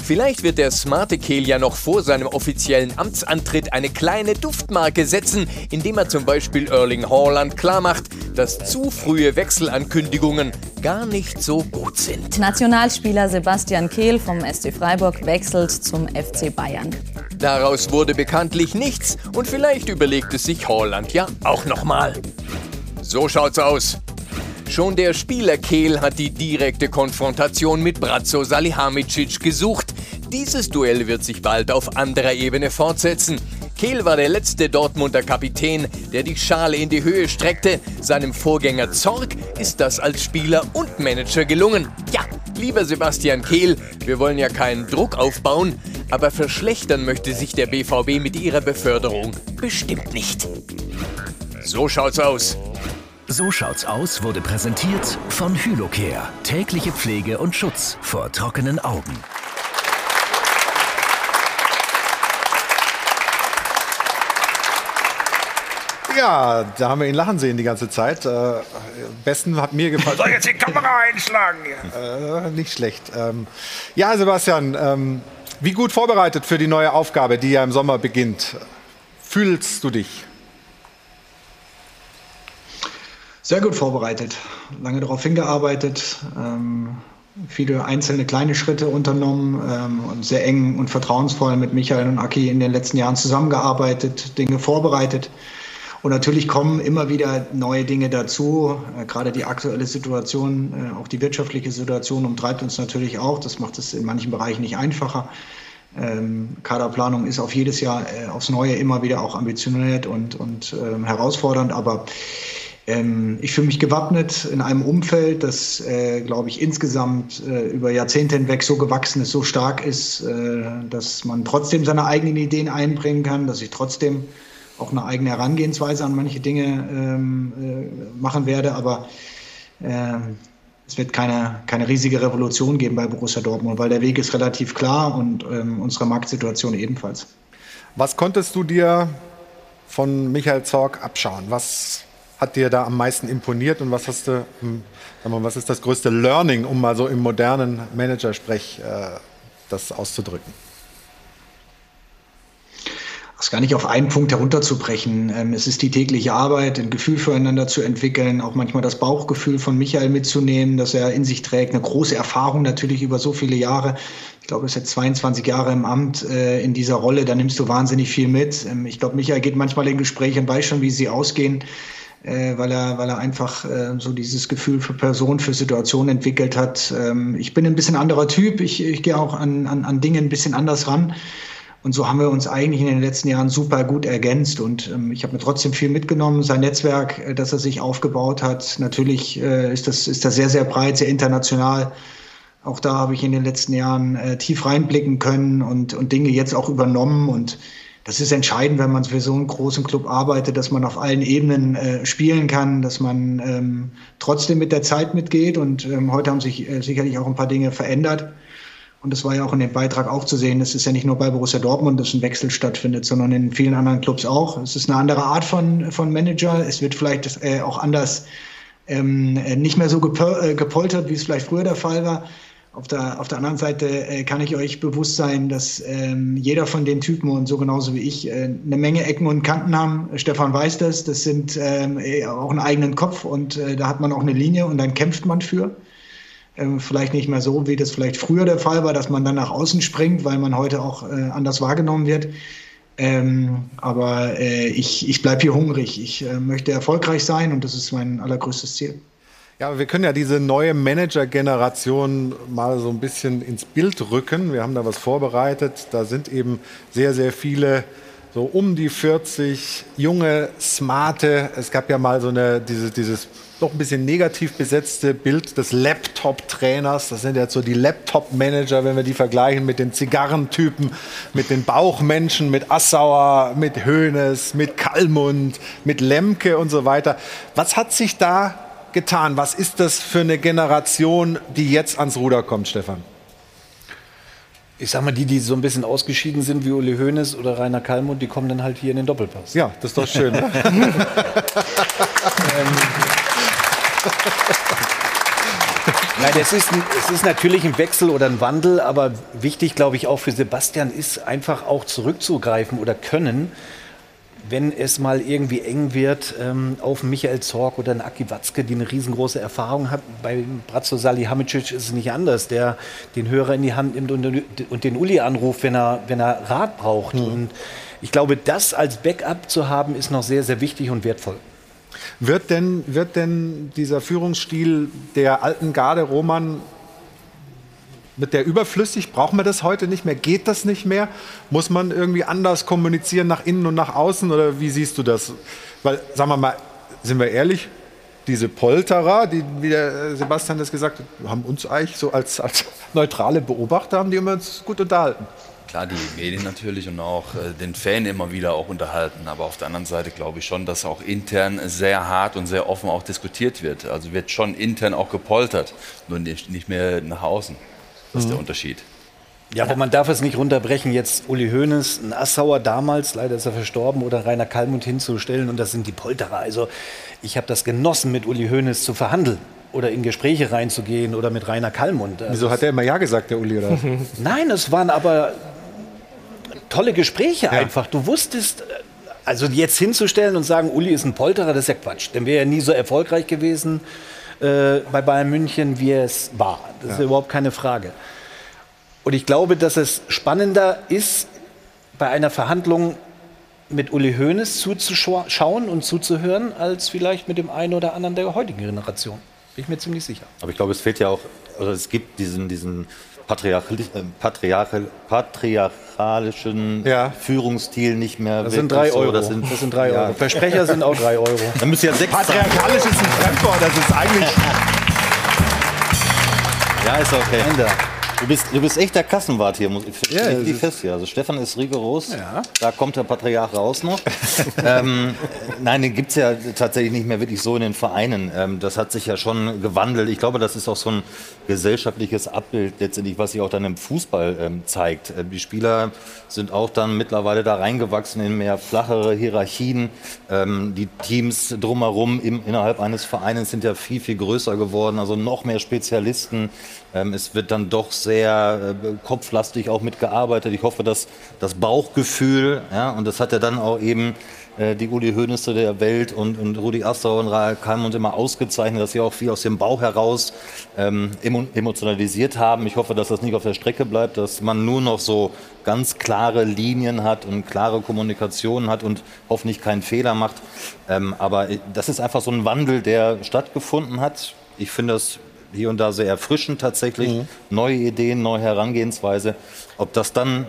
Vielleicht wird der smarte Kehl ja noch vor seinem offiziellen Amtsantritt eine kleine Duftmarke setzen, indem er zum Beispiel Erling Haaland klarmacht, dass zu frühe Wechselankündigungen gar nicht so gut sind. Nationalspieler Sebastian Kehl vom SC Freiburg wechselt zum FC Bayern. Daraus wurde bekanntlich nichts und vielleicht überlegt es sich Haaland ja auch nochmal. So schaut's aus. Schon der Spieler Kehl hat die direkte Konfrontation mit Brazzo Salihamidzic gesucht. Dieses Duell wird sich bald auf anderer Ebene fortsetzen. Kehl war der letzte Dortmunder Kapitän, der die Schale in die Höhe streckte. Seinem Vorgänger Zorg ist das als Spieler und Manager gelungen. Ja, lieber Sebastian Kehl, wir wollen ja keinen Druck aufbauen, aber verschlechtern möchte sich der BVB mit ihrer Beförderung bestimmt nicht. So schaut's aus. So schaut's aus wurde präsentiert von Hylocare. Tägliche Pflege und Schutz vor trockenen Augen. Ja, da haben wir ihn lachen sehen die ganze Zeit. Äh, besten hat mir gefallen. Soll jetzt die Kamera einschlagen? Äh, nicht schlecht. Ähm, ja, Sebastian, ähm, wie gut vorbereitet für die neue Aufgabe, die ja im Sommer beginnt? Fühlst du dich? Sehr gut vorbereitet, lange darauf hingearbeitet, ähm, viele einzelne kleine Schritte unternommen ähm, und sehr eng und vertrauensvoll mit Michael und Aki in den letzten Jahren zusammengearbeitet, Dinge vorbereitet. Und natürlich kommen immer wieder neue Dinge dazu. Äh, gerade die aktuelle Situation, äh, auch die wirtschaftliche Situation umtreibt uns natürlich auch. Das macht es in manchen Bereichen nicht einfacher. Ähm, Kaderplanung ist auf jedes Jahr äh, aufs Neue immer wieder auch ambitioniert und, und ähm, herausfordernd. Aber ähm, ich fühle mich gewappnet in einem Umfeld, das, äh, glaube ich, insgesamt äh, über Jahrzehnte hinweg so gewachsen ist, so stark ist, äh, dass man trotzdem seine eigenen Ideen einbringen kann, dass ich trotzdem auch eine eigene Herangehensweise an manche Dinge ähm, äh, machen werde. Aber äh, es wird keine, keine riesige Revolution geben bei Borussia Dortmund, weil der Weg ist relativ klar und ähm, unsere Marktsituation ebenfalls. Was konntest du dir von Michael Zorg abschauen? Was hat dir da am meisten imponiert und was hast du, hm, mal, was ist das größte Learning, um mal so im modernen Managersprech äh, das auszudrücken? das gar nicht auf einen Punkt herunterzubrechen. Ähm, es ist die tägliche Arbeit, ein Gefühl füreinander zu entwickeln, auch manchmal das Bauchgefühl von Michael mitzunehmen, dass er in sich trägt, eine große Erfahrung natürlich über so viele Jahre. Ich glaube, er ist jetzt 22 Jahre im Amt äh, in dieser Rolle, da nimmst du wahnsinnig viel mit. Ähm, ich glaube, Michael geht manchmal in Gespräche und weiß schon, wie sie ausgehen. Äh, weil er, weil er einfach äh, so dieses Gefühl für Person, für Situation entwickelt hat. Ähm, ich bin ein bisschen anderer Typ. Ich, ich gehe auch an, an, an Dinge ein bisschen anders ran. Und so haben wir uns eigentlich in den letzten Jahren super gut ergänzt. Und ähm, ich habe mir trotzdem viel mitgenommen. Sein Netzwerk, äh, das er sich aufgebaut hat, natürlich äh, ist, das, ist das sehr, sehr breit, sehr international. Auch da habe ich in den letzten Jahren äh, tief reinblicken können und, und Dinge jetzt auch übernommen. Und das ist entscheidend, wenn man für so einen großen Club arbeitet, dass man auf allen Ebenen äh, spielen kann, dass man ähm, trotzdem mit der Zeit mitgeht. Und ähm, heute haben sich äh, sicherlich auch ein paar Dinge verändert. Und das war ja auch in dem Beitrag auch zu sehen. Es ist ja nicht nur bei Borussia Dortmund, dass ein Wechsel stattfindet, sondern in vielen anderen Clubs auch. Es ist eine andere Art von, von Manager. Es wird vielleicht äh, auch anders ähm, nicht mehr so äh, gepoltert, wie es vielleicht früher der Fall war. Auf der, auf der anderen Seite äh, kann ich euch bewusst sein, dass ähm, jeder von den Typen und so genauso wie ich äh, eine Menge Ecken und Kanten haben. Stefan weiß das. Das sind ähm, äh, auch einen eigenen Kopf und äh, da hat man auch eine Linie und dann kämpft man für. Ähm, vielleicht nicht mehr so, wie das vielleicht früher der Fall war, dass man dann nach außen springt, weil man heute auch äh, anders wahrgenommen wird. Ähm, aber äh, ich, ich bleibe hier hungrig. Ich möchte erfolgreich sein und das ist mein allergrößtes Ziel. Ja, wir können ja diese neue Manager-Generation mal so ein bisschen ins Bild rücken. Wir haben da was vorbereitet. Da sind eben sehr, sehr viele so um die 40 junge, smarte. Es gab ja mal so eine, diese, dieses doch ein bisschen negativ besetzte Bild des Laptop-Trainers. Das sind jetzt so die Laptop-Manager, wenn wir die vergleichen mit den Zigarrentypen, mit den Bauchmenschen, mit Assauer, mit Hoeneß, mit Kallmund, mit Lemke und so weiter. Was hat sich da getan? Was ist das für eine Generation, die jetzt ans Ruder kommt, Stefan? Ich sag mal, die, die so ein bisschen ausgeschieden sind, wie Uli Hoeneß oder Rainer Kallmund, die kommen dann halt hier in den Doppelpass. Ja, das ist doch schön. Ne? ähm, Nein, es ist, es ist natürlich ein Wechsel oder ein Wandel, aber wichtig, glaube ich, auch für Sebastian ist einfach auch zurückzugreifen oder können, wenn es mal irgendwie eng wird, ähm, auf Michael Zorg oder einen Aki Watzke, die eine riesengroße Erfahrung hat. Bei Bratzo Salihamidzic ist es nicht anders, der den Hörer in die Hand nimmt und, und den Uli anruft, wenn er, wenn er Rat braucht. Mhm. Und ich glaube, das als Backup zu haben, ist noch sehr, sehr wichtig und wertvoll. Wird denn, wird denn dieser Führungsstil der alten Garde Roman wird der überflüssig? Braucht man das heute nicht mehr? Geht das nicht mehr? Muss man irgendwie anders kommunizieren nach innen und nach außen? Oder wie siehst du das? Weil, sagen wir mal, sind wir ehrlich, diese Polterer, die, wie der Sebastian das gesagt hat, haben uns eigentlich so als, als neutrale Beobachter, haben die immer uns gut unterhalten klar die Medien natürlich und auch äh, den Fan immer wieder auch unterhalten. Aber auf der anderen Seite glaube ich schon, dass auch intern sehr hart und sehr offen auch diskutiert wird. Also wird schon intern auch gepoltert, nur nicht, nicht mehr nach außen. Das ist mhm. der Unterschied. Ja, aber man darf es nicht runterbrechen, jetzt Uli Hoeneß, ein Assauer damals, leider ist er verstorben, oder Rainer Kallmund hinzustellen und das sind die Polterer. Also ich habe das genossen, mit Uli Hoeneß zu verhandeln oder in Gespräche reinzugehen oder mit Rainer Kallmund. Also Wieso hat er immer Ja gesagt, der Uli? Oder? Nein, es waren aber tolle Gespräche ja. einfach. Du wusstest, also jetzt hinzustellen und sagen, Uli ist ein Polterer, das ist ja Quatsch. Denn wäre ja nie so erfolgreich gewesen äh, bei Bayern München, wie es war. Das ist ja überhaupt keine Frage. Und ich glaube, dass es spannender ist, bei einer Verhandlung mit Uli Hoeneß zuzuschauen und zuzuhören, als vielleicht mit dem einen oder anderen der heutigen Generation. Bin ich mir ziemlich sicher. Aber ich glaube, es fehlt ja auch, oder es gibt diesen, diesen Patriarchal, äh, Patriarchal, patriarchalischen ja. Führungsstil nicht mehr. Das sind drei so. Euro. Das sind, das sind drei ja. Euro. Versprecher sind auch drei Euro. Dann müsst ihr ja sechs Patriarchalisch ist ein Fremdwort, das ist eigentlich. ja, ist okay. Ende. Du bist, du bist echt der Kassenwart hier, muss ich ja, die fest hier. Also Stefan ist rigoros, ja. da kommt der Patriarch raus noch. ähm, nein, den gibt es ja tatsächlich nicht mehr wirklich so in den Vereinen. Ähm, das hat sich ja schon gewandelt. Ich glaube, das ist auch so ein gesellschaftliches Abbild letztendlich, was sich auch dann im Fußball ähm, zeigt. Äh, die Spieler sind auch dann mittlerweile da reingewachsen in mehr flachere Hierarchien. Ähm, die Teams drumherum im, innerhalb eines Vereins sind ja viel, viel größer geworden, also noch mehr Spezialisten. Ähm, es wird dann doch sehr sehr äh, kopflastig auch mitgearbeitet. Ich hoffe, dass das Bauchgefühl, ja, und das hat er dann auch eben äh, die Uli Hoeneße der Welt und, und Rudi Assauer und Kalm uns immer ausgezeichnet, dass sie auch viel aus dem Bauch heraus ähm, emotionalisiert haben. Ich hoffe, dass das nicht auf der Strecke bleibt, dass man nur noch so ganz klare Linien hat und klare Kommunikation hat und hoffentlich keinen Fehler macht. Ähm, aber das ist einfach so ein Wandel, der stattgefunden hat. Ich finde das hier und da sehr erfrischend tatsächlich. Mhm. Neue Ideen, neue Herangehensweise. Ob das dann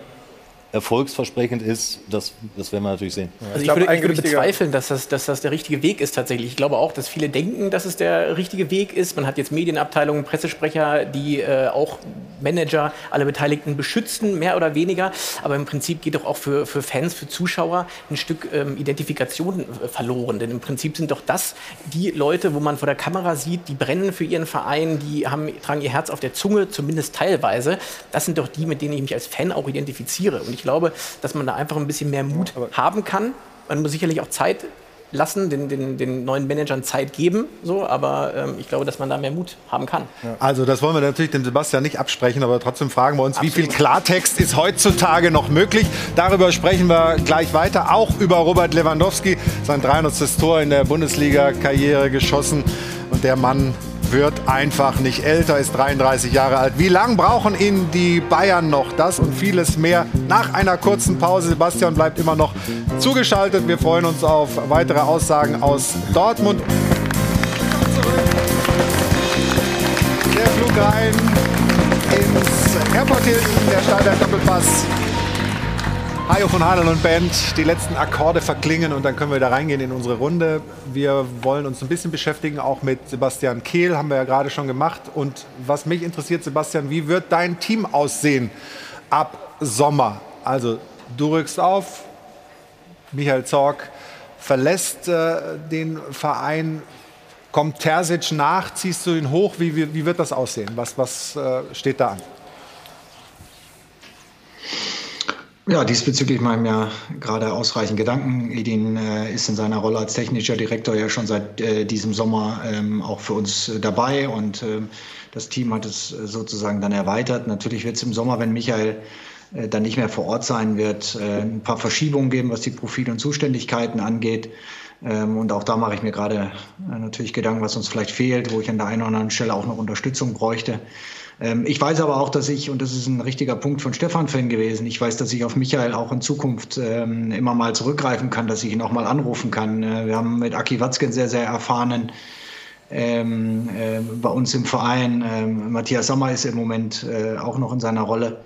erfolgsversprechend ist, das, das werden wir natürlich sehen. Also ich, würde, ich würde bezweifeln, dass das, dass das der richtige Weg ist tatsächlich. Ich glaube auch, dass viele denken, dass es der richtige Weg ist. Man hat jetzt Medienabteilungen, Pressesprecher, die äh, auch Manager, alle Beteiligten beschützen, mehr oder weniger. Aber im Prinzip geht doch auch für, für Fans, für Zuschauer ein Stück ähm, Identifikation äh, verloren. Denn im Prinzip sind doch das die Leute, wo man vor der Kamera sieht, die brennen für ihren Verein, die haben, tragen ihr Herz auf der Zunge, zumindest teilweise. Das sind doch die, mit denen ich mich als Fan auch identifiziere. Und ich glaube, dass man da einfach ein bisschen mehr Mut haben kann. Man muss sicherlich auch Zeit lassen, den, den, den neuen Managern Zeit geben. So, aber ähm, ich glaube, dass man da mehr Mut haben kann. Also das wollen wir natürlich dem Sebastian nicht absprechen, aber trotzdem fragen wir uns, Absolut. wie viel Klartext ist heutzutage noch möglich? Darüber sprechen wir gleich weiter, auch über Robert Lewandowski, sein 300. Tor in der Bundesliga-Karriere geschossen. Und der Mann wird einfach nicht älter, ist 33 Jahre alt. Wie lange brauchen ihn die Bayern noch? Das und vieles mehr nach einer kurzen Pause. Sebastian bleibt immer noch zugeschaltet. Wir freuen uns auf weitere Aussagen aus Dortmund. Der Flug rein ins Airport Hilton, der Stahlberg Doppelpass Hajo von Hadel und Band, die letzten Akkorde verklingen und dann können wir da reingehen in unsere Runde. Wir wollen uns ein bisschen beschäftigen, auch mit Sebastian Kehl, haben wir ja gerade schon gemacht. Und was mich interessiert, Sebastian, wie wird dein Team aussehen ab Sommer? Also du rückst auf, Michael Zorg verlässt äh, den Verein, kommt Terzic nach, ziehst du ihn hoch, wie, wie, wie wird das aussehen? Was, was äh, steht da an? Ja, diesbezüglich machen wir gerade ausreichend Gedanken. Edin äh, ist in seiner Rolle als technischer Direktor ja schon seit äh, diesem Sommer ähm, auch für uns äh, dabei und ähm, das Team hat es äh, sozusagen dann erweitert. Natürlich wird es im Sommer, wenn Michael äh, dann nicht mehr vor Ort sein wird, äh, ein paar Verschiebungen geben, was die Profile und Zuständigkeiten angeht. Ähm, und auch da mache ich mir gerade natürlich Gedanken, was uns vielleicht fehlt, wo ich an der einen oder anderen Stelle auch noch Unterstützung bräuchte. Ähm, ich weiß aber auch, dass ich, und das ist ein richtiger Punkt von Stefan Fan gewesen, ich weiß, dass ich auf Michael auch in Zukunft ähm, immer mal zurückgreifen kann, dass ich ihn auch mal anrufen kann. Äh, wir haben mit Aki Watzke sehr, sehr erfahrenen ähm, äh, bei uns im Verein. Ähm, Matthias Sommer ist im Moment äh, auch noch in seiner Rolle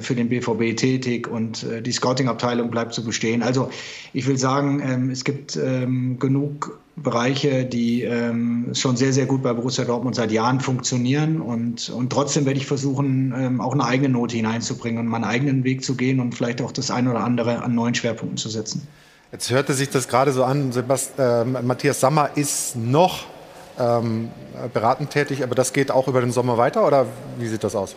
für den BVB tätig und äh, die Scouting-Abteilung bleibt zu bestehen. Also ich will sagen, ähm, es gibt ähm, genug Bereiche, die ähm, schon sehr, sehr gut bei Borussia Dortmund seit Jahren funktionieren. Und, und trotzdem werde ich versuchen, auch eine eigene Note hineinzubringen und meinen eigenen Weg zu gehen und vielleicht auch das eine oder andere an neuen Schwerpunkten zu setzen. Jetzt hörte sich das gerade so an, Sebast äh, Matthias Sammer ist noch ähm, beratend tätig, aber das geht auch über den Sommer weiter oder wie sieht das aus?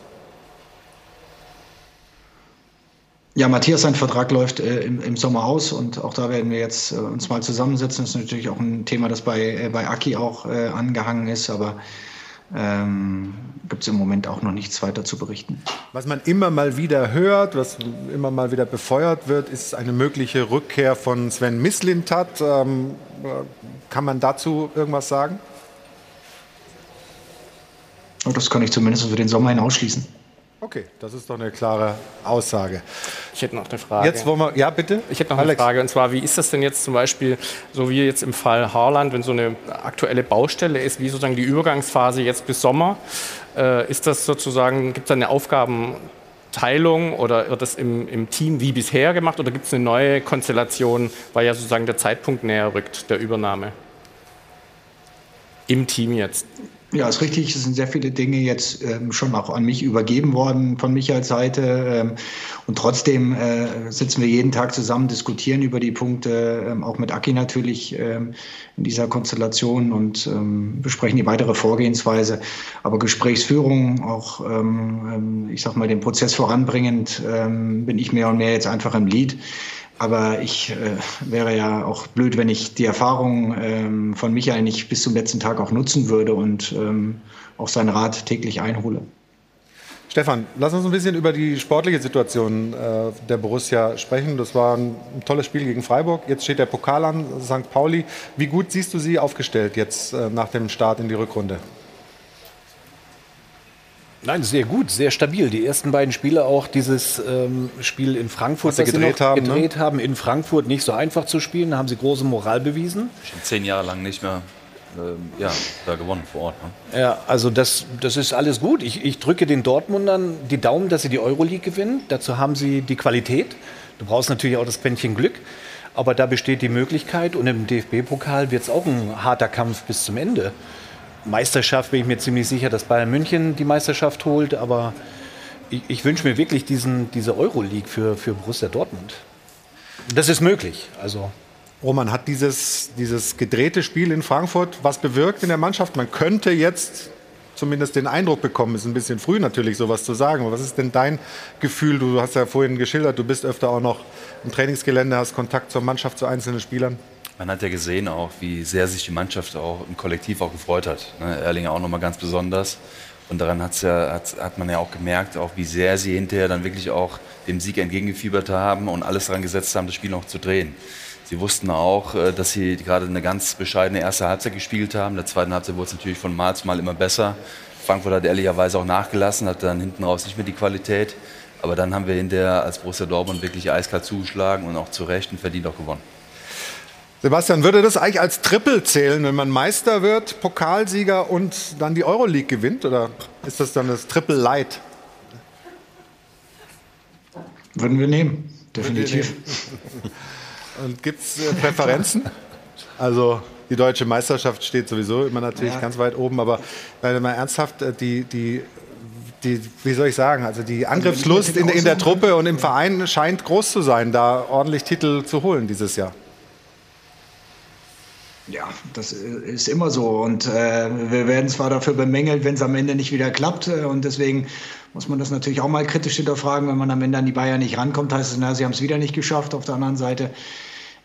Ja, Matthias, sein Vertrag läuft äh, im, im, Sommer aus und auch da werden wir jetzt äh, uns mal zusammensetzen. Das ist natürlich auch ein Thema, das bei, äh, bei Aki auch äh, angehangen ist, aber ähm, gibt es im Moment auch noch nichts weiter zu berichten. Was man immer mal wieder hört, was immer mal wieder befeuert wird, ist eine mögliche Rückkehr von Sven Mislintat. Ähm, kann man dazu irgendwas sagen? Oh, das kann ich zumindest für den Sommer hin ausschließen. Okay, das ist doch eine klare Aussage. Ich hätte noch eine Frage. Jetzt wollen wir, ja bitte. Ich hätte noch Alex. eine Frage und zwar, wie ist das denn jetzt zum Beispiel, so wie jetzt im Fall Haarland, wenn so eine aktuelle Baustelle ist, wie sozusagen die Übergangsphase jetzt bis Sommer, äh, ist das sozusagen, gibt es da eine Aufgabenteilung oder wird das im, im Team wie bisher gemacht oder gibt es eine neue Konstellation, weil ja sozusagen der Zeitpunkt näher rückt der Übernahme? Im Team jetzt. Ja, ist richtig. Es sind sehr viele Dinge jetzt ähm, schon auch an mich übergeben worden von Michaels Seite. Ähm, und trotzdem äh, sitzen wir jeden Tag zusammen, diskutieren über die Punkte, ähm, auch mit Aki natürlich ähm, in dieser Konstellation und ähm, besprechen die weitere Vorgehensweise. Aber Gesprächsführung, auch, ähm, ich sag mal, den Prozess voranbringend, bin ich mehr und mehr jetzt einfach im Lied. Aber ich äh, wäre ja auch blöd, wenn ich die Erfahrung ähm, von Michael nicht bis zum letzten Tag auch nutzen würde und ähm, auch seinen Rat täglich einhole. Stefan, lass uns ein bisschen über die sportliche Situation äh, der Borussia sprechen. Das war ein, tolles Spiel gegen Freiburg. Jetzt steht der Pokal an, St. Pauli. Wie gut siehst du sie aufgestellt jetzt äh, nach dem Start in die Rückrunde? Nein, sehr gut, sehr stabil. Die ersten beiden Spiele auch dieses ähm, Spiel in Frankfurt, was sie gedreht, haben, ne? gedreht ne? haben, in Frankfurt nicht so einfach zu spielen. Da haben sie große Moral bewiesen. Schon zehn Jahre lang nicht mehr ähm, ja, da gewonnen vor Ort. Ne? Ja, also das, das ist alles gut. Ich, ich drücke den Dortmundern die Daumen, dass sie die Euroleague gewinnen. Dazu haben sie die Qualität. Du brauchst natürlich auch das Quäntchen Glück. Aber da besteht die Möglichkeit und im DFB-Pokal wird es auch ein harter Kampf bis zum Ende. Meisterschaft bin ich mir ziemlich sicher, dass Bayern München die Meisterschaft holt, aber ich, ich wünsche mir wirklich diesen, diese Euroleague für, für Borussia Dortmund. Das ist möglich. Also Roman, hat dieses, dieses gedrehte Spiel in Frankfurt was bewirkt in der Mannschaft? Man könnte jetzt zumindest den Eindruck bekommen, ist ein bisschen früh natürlich sowas zu sagen, aber was ist denn dein Gefühl? Du hast ja vorhin geschildert, du bist öfter auch noch im Trainingsgelände, hast Kontakt zur Mannschaft, zu einzelnen Spielern. Man hat ja gesehen auch, wie sehr sich die Mannschaft auch im Kollektiv auch gefreut hat. Ne? Erlinger auch nochmal ganz besonders. Und daran hat's ja, hat, hat man ja auch gemerkt, auch wie sehr sie hinterher dann wirklich auch dem Sieg entgegengefiebert haben und alles daran gesetzt haben, das Spiel noch zu drehen. Sie wussten auch, äh, dass sie gerade eine ganz bescheidene erste Halbzeit gespielt haben. In der zweiten Halbzeit wurde es natürlich von Mal zu Mal immer besser. Frankfurt hat ehrlicherweise auch nachgelassen, hat dann hinten raus nicht mehr die Qualität. Aber dann haben wir hinterher als Borussia Dortmund wirklich eiskalt zugeschlagen und auch zu Recht und verdient auch gewonnen. Sebastian, würde das eigentlich als Triple zählen, wenn man Meister wird, Pokalsieger und dann die Euroleague gewinnt? Oder ist das dann das Triple Light? Würden wir nehmen, definitiv. und gibt es äh, Präferenzen? also die deutsche Meisterschaft steht sowieso immer natürlich ja. ganz weit oben, aber weil mal ernsthaft äh, die, die die, wie soll ich sagen, also die Angriffslust in, in der Truppe und im Verein scheint groß zu sein, da ordentlich Titel zu holen dieses Jahr. Ja, das ist immer so. Und äh, wir werden zwar dafür bemängelt, wenn es am Ende nicht wieder klappt. Äh, und deswegen muss man das natürlich auch mal kritisch hinterfragen. Wenn man am Ende an die Bayern nicht rankommt, heißt es, na, sie haben es wieder nicht geschafft. Auf der anderen Seite,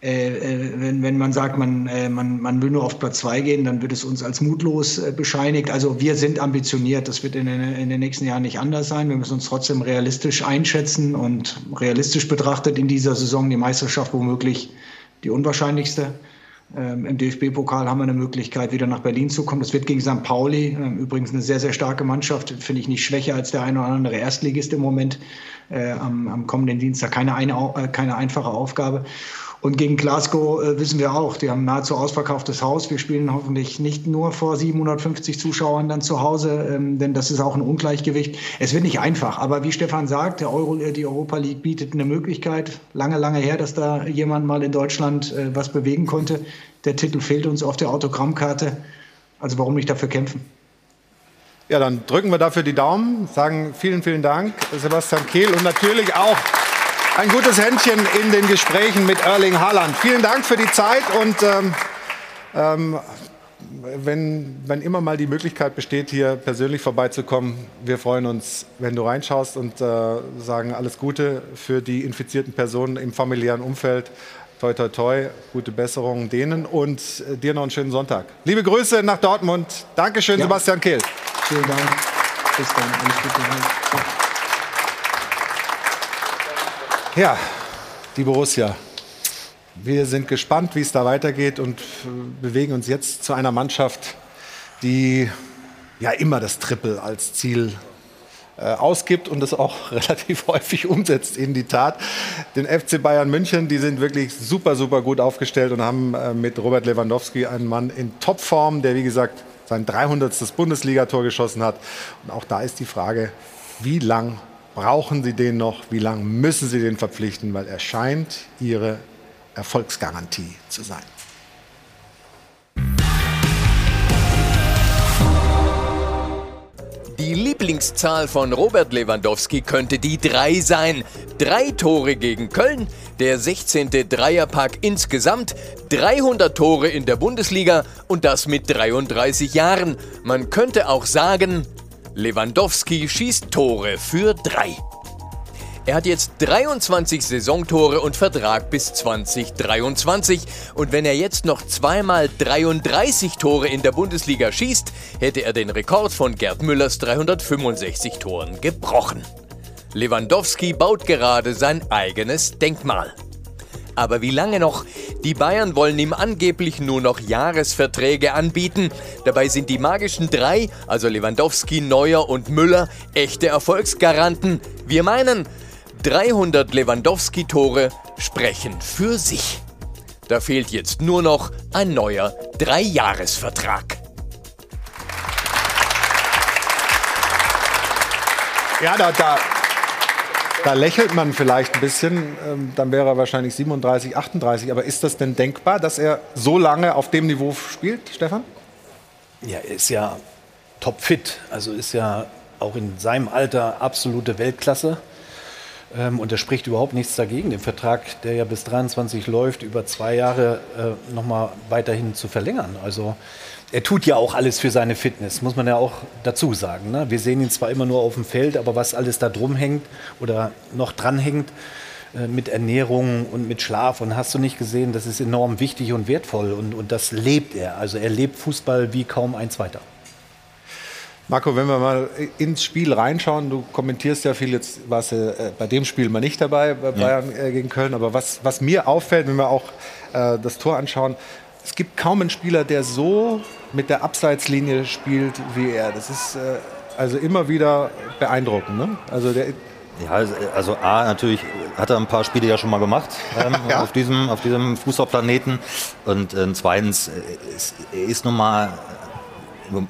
äh, äh, wenn, wenn man sagt, man, äh, man, man will nur auf Platz zwei gehen, dann wird es uns als mutlos äh, bescheinigt. Also wir sind ambitioniert. Das wird in den, in den nächsten Jahren nicht anders sein. Wir müssen uns trotzdem realistisch einschätzen und realistisch betrachtet in dieser Saison die Meisterschaft womöglich die unwahrscheinlichste. Ähm, Im DFB-Pokal haben wir eine Möglichkeit, wieder nach Berlin zu kommen. Das wird gegen St. Pauli, ähm, übrigens eine sehr, sehr starke Mannschaft, finde ich nicht schwächer als der eine oder andere Erstligist im Moment. Äh, am, am, kommenden Dienstag keine, eine, äh, keine einfache Aufgabe. Und gegen Glasgow äh, wissen wir auch, die haben nahezu ausverkauftes Haus. Wir spielen hoffentlich nicht nur vor 750 Zuschauern dann zu Hause, ähm, denn das ist auch ein Ungleichgewicht. Es wird nicht einfach, aber wie Stefan sagt, der Euro, äh, die Europa League bietet eine Möglichkeit. Lange, lange her, dass da jemand mal in Deutschland äh, was bewegen konnte. Der Titel fehlt uns auf der Autogrammkarte. Also warum nicht dafür kämpfen? Ja, dann drücken wir dafür die Daumen, sagen vielen, vielen Dank, Sebastian Kehl und natürlich auch ein gutes Händchen in den Gesprächen mit Erling Haaland. Vielen Dank für die Zeit und ähm, ähm, wenn, wenn immer mal die Möglichkeit besteht, hier persönlich vorbeizukommen, wir freuen uns, wenn du reinschaust und äh, sagen alles Gute für die infizierten Personen im familiären Umfeld. Toi, toi, toi, gute Besserung denen und äh, dir noch einen schönen Sonntag. Liebe Grüße nach Dortmund. Dankeschön, ja. Sebastian Kehl. Vielen Dank. Bis dann. Alles Gute. Ja, die Borussia. Wir sind gespannt, wie es da weitergeht und bewegen uns jetzt zu einer Mannschaft, die ja immer das Triple als Ziel äh, ausgibt und das auch relativ häufig umsetzt in die Tat. Den FC Bayern München, die sind wirklich super, super gut aufgestellt und haben äh, mit Robert Lewandowski einen Mann in Topform, der wie gesagt sein 300. Bundesligator geschossen hat. Und auch da ist die Frage, wie lang brauchen Sie den noch? Wie lange müssen Sie den verpflichten? Weil er scheint Ihre Erfolgsgarantie zu sein. Die Lieblingszahl von Robert Lewandowski könnte die 3 sein. Drei Tore gegen Köln, der 16. Dreierpack insgesamt, 300 Tore in der Bundesliga und das mit 33 Jahren. Man könnte auch sagen, Lewandowski schießt Tore für drei. Er hat jetzt 23 Saisontore und Vertrag bis 2023. Und wenn er jetzt noch zweimal 33 Tore in der Bundesliga schießt, hätte er den Rekord von Gerd Müllers 365 Toren gebrochen. Lewandowski baut gerade sein eigenes Denkmal. Aber wie lange noch? Die Bayern wollen ihm angeblich nur noch Jahresverträge anbieten. Dabei sind die magischen drei, also Lewandowski, Neuer und Müller, echte Erfolgsgaranten. Wir meinen, 300 Lewandowski-Tore sprechen für sich. Da fehlt jetzt nur noch ein neuer Dreijahresvertrag. Ja, da, da, da lächelt man vielleicht ein bisschen, ähm, dann wäre er wahrscheinlich 37, 38. Aber ist das denn denkbar, dass er so lange auf dem Niveau spielt, Stefan? Ja, er ist ja topfit. Also ist ja auch in seinem Alter absolute Weltklasse. Ähm, und da spricht überhaupt nichts dagegen, den Vertrag, der ja bis 23 läuft, über zwei Jahre äh, nochmal weiterhin zu verlängern. Also er tut ja auch alles für seine Fitness, muss man ja auch dazu sagen. Ne? Wir sehen ihn zwar immer nur auf dem Feld, aber was alles da drum hängt oder noch dran hängt, äh, mit Ernährung und mit Schlaf und hast du nicht gesehen, das ist enorm wichtig und wertvoll und, und das lebt er. Also er lebt Fußball wie kaum ein zweiter. Marco, wenn wir mal ins Spiel reinschauen, du kommentierst ja viel, jetzt warst du äh, bei dem Spiel mal nicht dabei, bei Bayern äh, gegen Köln, aber was, was mir auffällt, wenn wir auch äh, das Tor anschauen, es gibt kaum einen Spieler, der so mit der Abseitslinie spielt wie er. Das ist äh, also immer wieder beeindruckend. Ne? Also der, Ja, also- also A, natürlich hat er ein paar Spiele ja schon mal gemacht ähm, Ja. auf, diesem, auf diesem Fußballplaneten. Und ähm, zweitens, äh, ist, er ist nun mal äh,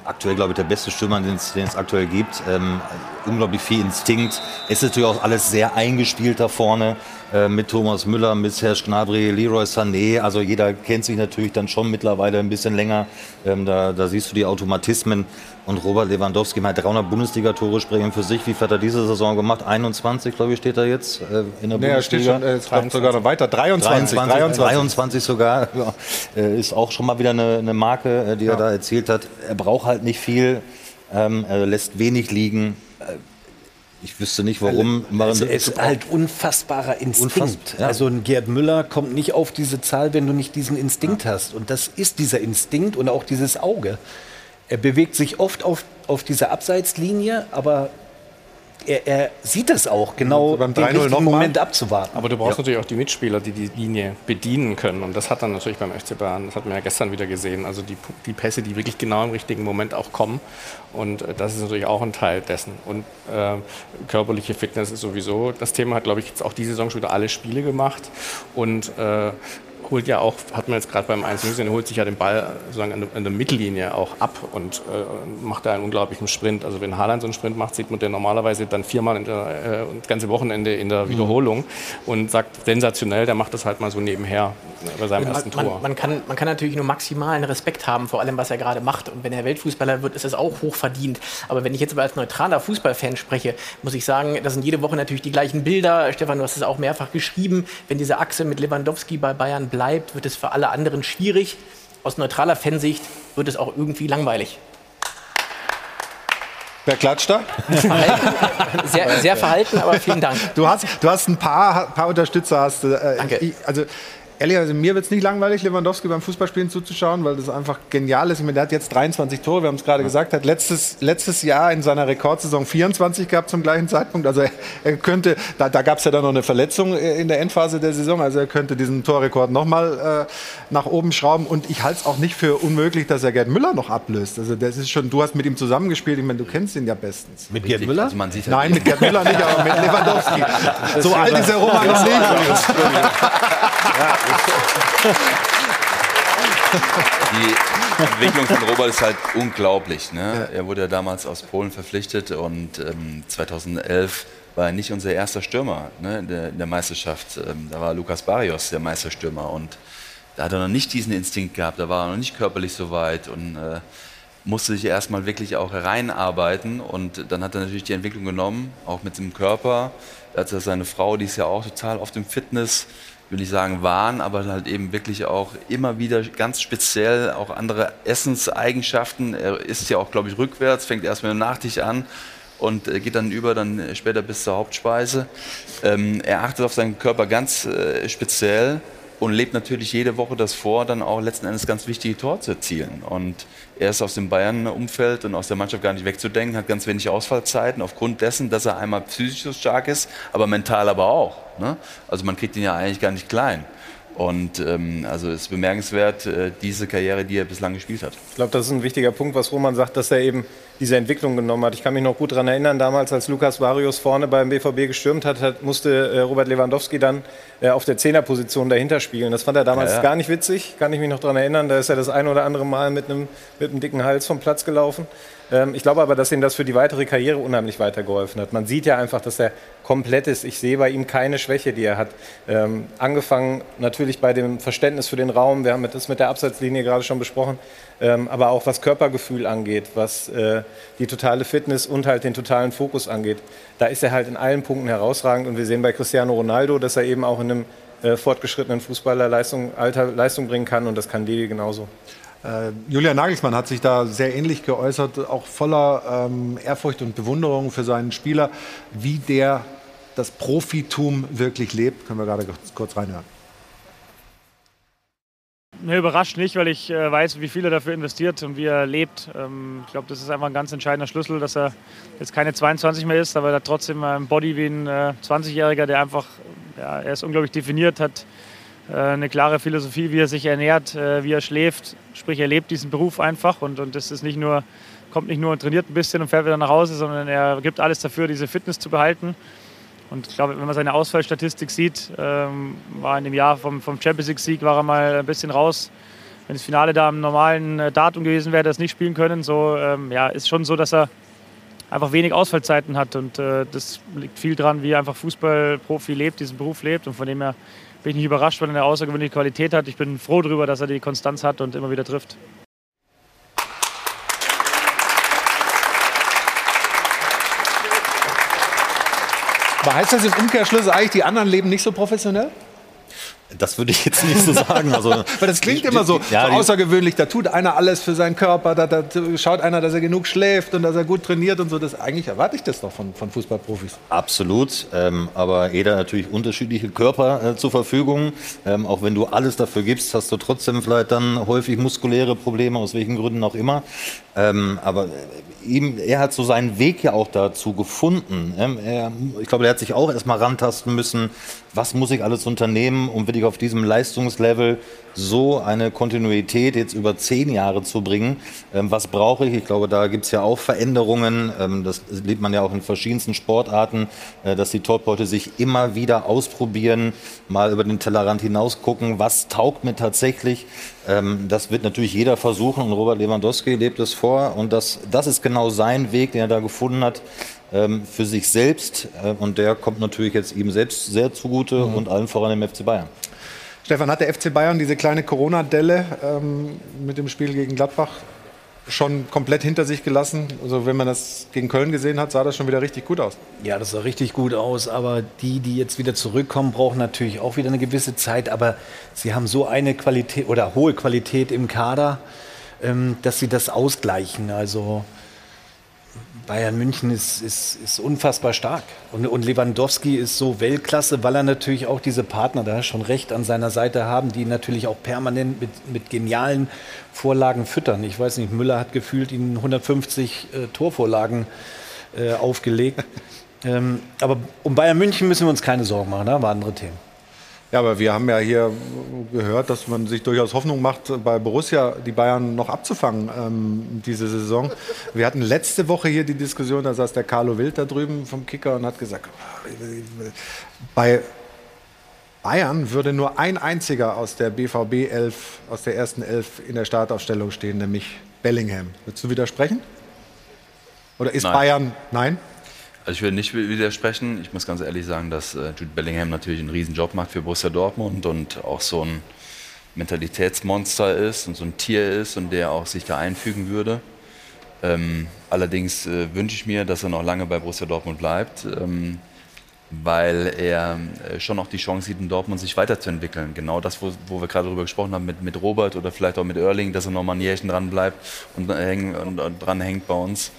aktuell, glaube ich, der beste Stürmer, den es aktuell gibt. Ähm, unglaublich viel Instinkt. Es ist natürlich auch alles sehr eingespielt da vorne. Äh, mit Thomas Müller, mit Serge Gnabry, Leroy Sané. Also jeder kennt sich natürlich dann schon mittlerweile ein bisschen länger. Ähm, da, da siehst du die Automatismen. Und Robert Lewandowski hat 300 Bundesliga-Tore sprechen für sich. Wie viel hat er diese Saison gemacht? 21, glaube ich, steht er jetzt äh, in der Nee, er steht Bundesliga. schon, äh, ich glaub sogar noch weiter. 23, 23, 23 sogar. Ja. Äh, Ist auch schon mal wieder eine, eine Marke, äh, die er da erzielt hat. Er braucht halt nicht viel. Ähm, er lässt wenig liegen. Äh, Ich wüsste nicht, warum. Also es ist halt unfassbarer Instinkt. Unfassbar, ja. Also ein Gerd Müller kommt nicht auf diese Zahl, wenn du nicht diesen Instinkt hast. Und das ist dieser Instinkt und auch dieses Auge. Er bewegt sich oft auf, auf dieser Abseitslinie, aber er, er sieht es auch, genau beim den 3-0 richtigen. Moment abzuwarten. Aber du brauchst Ja. natürlich auch die Mitspieler, die die Linie bedienen können. Und das hat dann natürlich beim FC Bayern, das hat man ja gestern wieder gesehen, also die, die Pässe, die wirklich genau im richtigen Moment auch kommen. Und äh, das ist natürlich auch ein Teil dessen. Und äh, körperliche Fitness ist sowieso das Thema, hat glaube ich jetzt auch diese Saison schon wieder alle Spiele gemacht. Und äh, holt ja auch, hat man jetzt gerade beim 1 gesehen, holt sich ja den Ball sozusagen an der, an der Mittellinie auch ab und äh, macht da einen unglaublichen Sprint. Also wenn Haaland so einen Sprint macht, sieht man den normalerweise dann viermal in der, äh, das ganze Wochenende in der Wiederholung und sagt sensationell, der macht das halt mal so nebenher bei seinem ersten man, Tor. Man, man, kann, man kann natürlich nur maximalen Respekt haben vor allem, was er gerade macht. Und wenn er Weltfußballer wird, ist es auch hoch verdient. Aber wenn ich jetzt aber als neutraler Fußballfan spreche, muss ich sagen, das sind jede Woche natürlich die gleichen Bilder. Stefan, du hast es auch mehrfach geschrieben. Wenn diese Achse mit Lewandowski bei Bayern bleibt, wird es für alle anderen schwierig. Aus neutraler Fansicht wird es auch irgendwie langweilig. Wer klatscht da? Sehr, sehr verhalten, aber vielen Dank. Du hast, du hast ein paar, paar Unterstützer. Hast, du, äh, Danke. Ich, also, ehrlicherweise, mir wird es nicht langweilig, Lewandowski beim Fußballspielen zuzuschauen, weil das einfach genial ist. Ich meine, der hat jetzt 23 Tore, wir haben es gerade gesagt, hat letztes, letztes Jahr in seiner Rekordsaison 24 gehabt zum gleichen Zeitpunkt. Also er, er könnte, da, da gab es ja dann noch eine Verletzung äh, in der Endphase der Saison, also er könnte diesen Torrekord nochmal äh, nach oben schrauben. Und ich halte es auch nicht für unmöglich, dass er Gerd Müller noch ablöst. Also das ist schon, du hast mit ihm zusammengespielt, ich meine, du kennst ihn ja bestens. Mit Gerd Müller? Also man sieht Nein, mit Gerd Müller nicht, aber mit Lewandowski. So alt ist der Roman noch nicht. Die Entwicklung von Robert ist halt unglaublich. Ne? Er wurde ja damals aus Polen verpflichtet und ähm, 2011 war er nicht unser erster Stürmer ne, in, der, in der Meisterschaft. Ähm, da war Lukas Barrios der Meisterstürmer und da hat er noch nicht diesen Instinkt gehabt, da war er noch nicht körperlich so weit und äh, musste sich erstmal wirklich auch hereinarbeiten und dann hat er natürlich die Entwicklung genommen, auch mit dem Körper. Hat er seine Frau, die ist ja auch total auf dem Fitness, will ich sagen Wahn, aber halt eben wirklich auch immer wieder ganz speziell auch andere Essenseigenschaften. Er isst ja auch, glaube ich, rückwärts, fängt erst mit dem Nachtisch an und äh, geht dann über, dann später bis zur Hauptspeise. Ähm, er achtet auf seinen Körper ganz äh, speziell und lebt natürlich jede Woche das vor, dann auch letzten Endes ganz wichtige Tor zu erzielen. Und er ist aus dem Bayern-Umfeld und aus der Mannschaft gar nicht wegzudenken, hat ganz wenig Ausfallzeiten aufgrund dessen, dass er einmal psychisch so stark ist, aber mental aber auch. Ne? Also man kriegt ihn ja eigentlich gar nicht klein. Und ähm, also es ist bemerkenswert, äh, diese Karriere, die er bislang gespielt hat. Ich glaube, das ist ein wichtiger Punkt, was Roman sagt, dass er eben diese Entwicklung genommen hat. Ich kann mich noch gut daran erinnern, damals, als Lukas Varius vorne beim BVB gestürmt hat, hat musste äh, Robert Lewandowski dann äh, auf der Zehnerposition dahinter spielen. Das fand er damals ja, ja. gar nicht witzig, kann ich mich noch daran erinnern. Da ist er das ein oder andere Mal mit einem, mit einem dicken Hals vom Platz gelaufen. Ähm, ich glaube aber, dass ihm das für die weitere Karriere unheimlich weitergeholfen hat. Man sieht ja einfach, dass er komplett ist. Ich sehe bei ihm keine Schwäche, die er hat. Ähm, angefangen natürlich bei dem Verständnis für den Raum. Wir haben das mit der Abseitslinie gerade schon besprochen. Ähm, aber auch was Körpergefühl angeht, was äh, die totale Fitness und halt den totalen Fokus angeht. Da ist er halt in allen Punkten herausragend. Und wir sehen bei Cristiano Ronaldo, dass er eben auch in einem äh, fortgeschrittenen Fußballer Leistung, Alter Leistung bringen kann. Und das kann Levi genauso. Äh, Julian Nagelsmann hat sich da sehr ähnlich geäußert, auch voller ähm, Ehrfurcht und Bewunderung für seinen Spieler, wie der das Profitum wirklich lebt. Können wir gerade kurz, reinhören. Mir überrascht nicht, weil ich äh, weiß, wie viel er dafür investiert und wie er lebt. Ähm, ich glaube, das ist einfach ein ganz entscheidender Schlüssel, dass er jetzt keine 22 mehr ist, aber er hat trotzdem ein Body wie ein äh, 20-Jähriger, der einfach, ja, er ist unglaublich definiert, hat äh, eine klare Philosophie, wie er sich ernährt, äh, wie er schläft. Sprich, er lebt diesen Beruf einfach und, und das ist nicht nur, kommt nicht nur und trainiert ein bisschen und fährt wieder nach Hause, sondern er gibt alles dafür, diese Fitness zu behalten. Und ich glaube, wenn man seine Ausfallstatistik sieht, ähm, war in dem Jahr vom, vom Champions League-Sieg war er mal ein bisschen raus. Wenn das Finale da am normalen äh, Datum gewesen wäre, das nicht spielen können. So ähm, ja, ist schon so, dass er einfach wenig Ausfallzeiten hat. Und äh, das liegt viel dran, wie er einfach Fußballprofi lebt, diesen Beruf lebt. Und von dem her bin ich nicht überrascht, weil er eine außergewöhnliche Qualität hat. Ich bin froh darüber, dass er die Konstanz hat und immer wieder trifft. Aber heißt das im Umkehrschluss eigentlich, die anderen leben nicht so professionell? Das würde ich jetzt nicht so sagen. Also, Weil das klingt die, immer so, ja, so außergewöhnlich. Da tut einer alles für seinen Körper, da, da, schaut einer, dass er genug schläft und dass er gut trainiert und so. Das, eigentlich erwarte ich das doch von, von Fußballprofis. Absolut. Ähm, aber jeder natürlich unterschiedliche Körper äh, zur Verfügung. Ähm, auch wenn du alles dafür gibst, hast du trotzdem vielleicht dann häufig muskuläre Probleme, aus welchen Gründen auch immer. Ähm, aber ihm, er hat so seinen Weg ja auch dazu gefunden. Ähm, er, ich glaube, er hat sich auch erstmal rantasten müssen, was muss ich alles unternehmen, um wirklich auf diesem Leistungslevel so eine Kontinuität jetzt über zehn Jahre zu bringen. Ähm, was brauche ich? Ich glaube, da gibt es ja auch Veränderungen. Ähm, das sieht man ja auch in verschiedensten Sportarten, äh, dass die Topleute sich immer wieder ausprobieren, mal über den Tellerrand hinaus gucken, was taugt mir tatsächlich. Ähm, das wird natürlich jeder versuchen und Robert Lewandowski lebt es vor. Und das, das ist genau sein Weg, den er da gefunden hat ähm, für sich selbst. Äh, und der kommt natürlich jetzt ihm selbst sehr zugute mhm. und allen voran dem FC Bayern. Stefan, hat der FC Bayern diese kleine Corona-Delle ähm, mit dem Spiel gegen Gladbach schon komplett hinter sich gelassen. Also wenn man das gegen Köln gesehen hat, sah das schon wieder richtig gut aus. Ja, das sah richtig gut aus. Aber die, die jetzt wieder zurückkommen, brauchen natürlich auch wieder eine gewisse Zeit. Aber sie haben so eine Qualität oder hohe Qualität im Kader, dass sie das ausgleichen. Also Bayern München ist, ist, ist unfassbar stark. Und, und, Lewandowski ist so Weltklasse, weil er natürlich auch diese Partner, da schon recht, an seiner Seite haben, die natürlich auch permanent mit, mit genialen Vorlagen füttern. Ich weiß nicht, Müller hat gefühlt ihnen 150 äh, Torvorlagen äh, aufgelegt. ähm, aber um Bayern München müssen wir uns keine Sorgen machen, da waren andere Themen. Ja, aber wir haben ja hier gehört, dass man sich durchaus Hoffnung macht, bei Borussia die Bayern noch abzufangen ähm, diese Saison. Wir hatten letzte Woche hier die Diskussion, da saß der Carlo Wild da drüben vom Kicker und hat gesagt, bei Bayern würde nur ein einziger aus der BVB 11, aus der ersten Elf in der Startaufstellung stehen, nämlich Bellingham. Würdest du widersprechen? Oder ist nein. Bayern, nein? Also ich will nicht widersprechen. Ich muss ganz ehrlich sagen, dass äh, Jude Bellingham natürlich einen riesen Job macht für Borussia Dortmund und auch so ein Mentalitätsmonster ist und so ein Tier ist und der auch sich da einfügen würde. Ähm, allerdings äh, wünsche ich mir, dass er noch lange bei Borussia Dortmund bleibt, ähm, weil er äh, schon noch die Chance sieht, in Dortmund sich weiterzuentwickeln. Genau das, wo, wo wir gerade darüber gesprochen haben mit, mit Robert oder vielleicht auch mit Erling, dass er noch mal ein Jährchen dran bleibt und, äh, und, und dran hängt bei uns.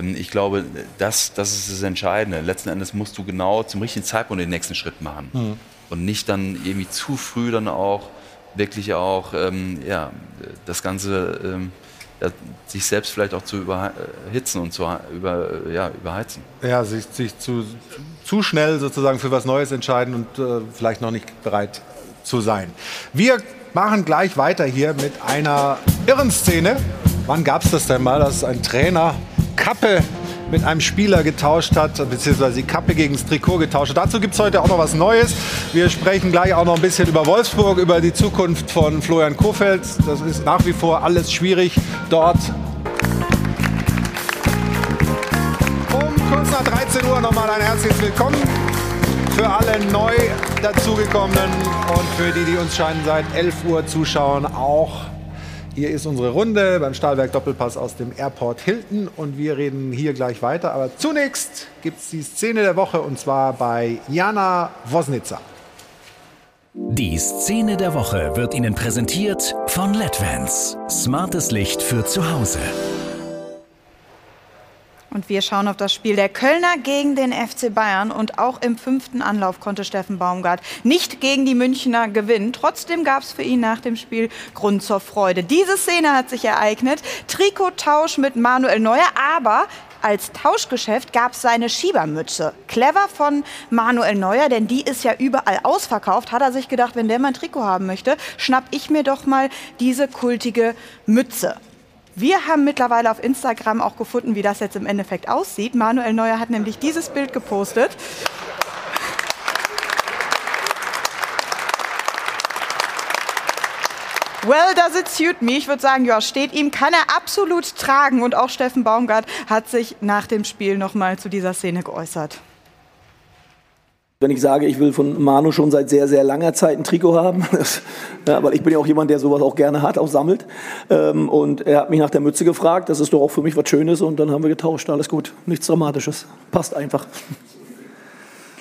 Ähm, ich glaube, das, das ist das Entscheidende. Letzten Endes musst du genau zum richtigen Zeitpunkt den nächsten Schritt machen. Mhm. Und nicht dann irgendwie zu früh dann auch wirklich auch ähm, ja, das Ganze ähm, ja, sich selbst vielleicht auch zu überhitzen und zu über, ja, überheizen. Ja, sich, sich zu, zu schnell sozusagen für was Neues entscheiden und äh, vielleicht noch nicht bereit zu sein. Wir machen gleich weiter hier mit einer irren Szene. Wann gab es das denn mal, dass ein Trainer Kappe mit einem Spieler getauscht hat, beziehungsweise die Kappe gegen das Trikot getauscht hat. Dazu gibt es heute auch noch was Neues. Wir sprechen gleich auch noch ein bisschen über Wolfsburg, über die Zukunft von Florian Kofeld. Das ist nach wie vor alles schwierig dort. Um kurz nach 13 Uhr nochmal ein herzliches Willkommen für alle neu dazugekommenen und für die, die uns scheinen seit 11 Uhr zuschauen, auch hier ist unsere Runde beim Stahlwerk Doppelpass aus dem Airport Hilton und wir reden hier gleich weiter. Aber zunächst gibt es die Szene der Woche und zwar bei Jana Wosnica. Die Szene der Woche wird Ihnen präsentiert von LEDVANCE. Smartes Licht für zu Hause. Und wir schauen auf das Spiel der Kölner gegen den FC Bayern. Und auch im fünften Anlauf konnte Steffen Baumgart nicht gegen die Münchner gewinnen. Trotzdem gab es für ihn nach dem Spiel Grund zur Freude. Diese Szene hat sich ereignet. Trikottausch mit Manuel Neuer, aber als Tauschgeschäft gab es seine Schiebermütze. Clever von Manuel Neuer, denn die ist ja überall ausverkauft. Hat er sich gedacht, wenn der mein Trikot haben möchte, schnapp ich mir doch mal diese kultige Mütze. Wir haben mittlerweile auf Instagram auch gefunden, wie das jetzt im Endeffekt aussieht. Manuel Neuer hat nämlich dieses Bild gepostet. Well, does it suit me? Ich würde sagen, ja, steht ihm, kann er absolut tragen. Und auch Steffen Baumgart hat sich nach dem Spiel nochmal zu dieser Szene geäußert. Wenn ich sage, ich will von Manu schon seit sehr, sehr langer Zeit ein Trikot haben, ja, weil ich bin ja auch jemand, der sowas auch gerne hat, auch sammelt. Ähm, und er hat mich nach der Mütze gefragt, das ist doch auch für mich was Schönes und dann haben wir getauscht, alles gut, nichts Dramatisches, passt einfach.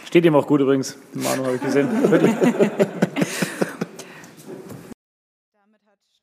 Steht ihm auch gut übrigens, Manu habe ich gesehen.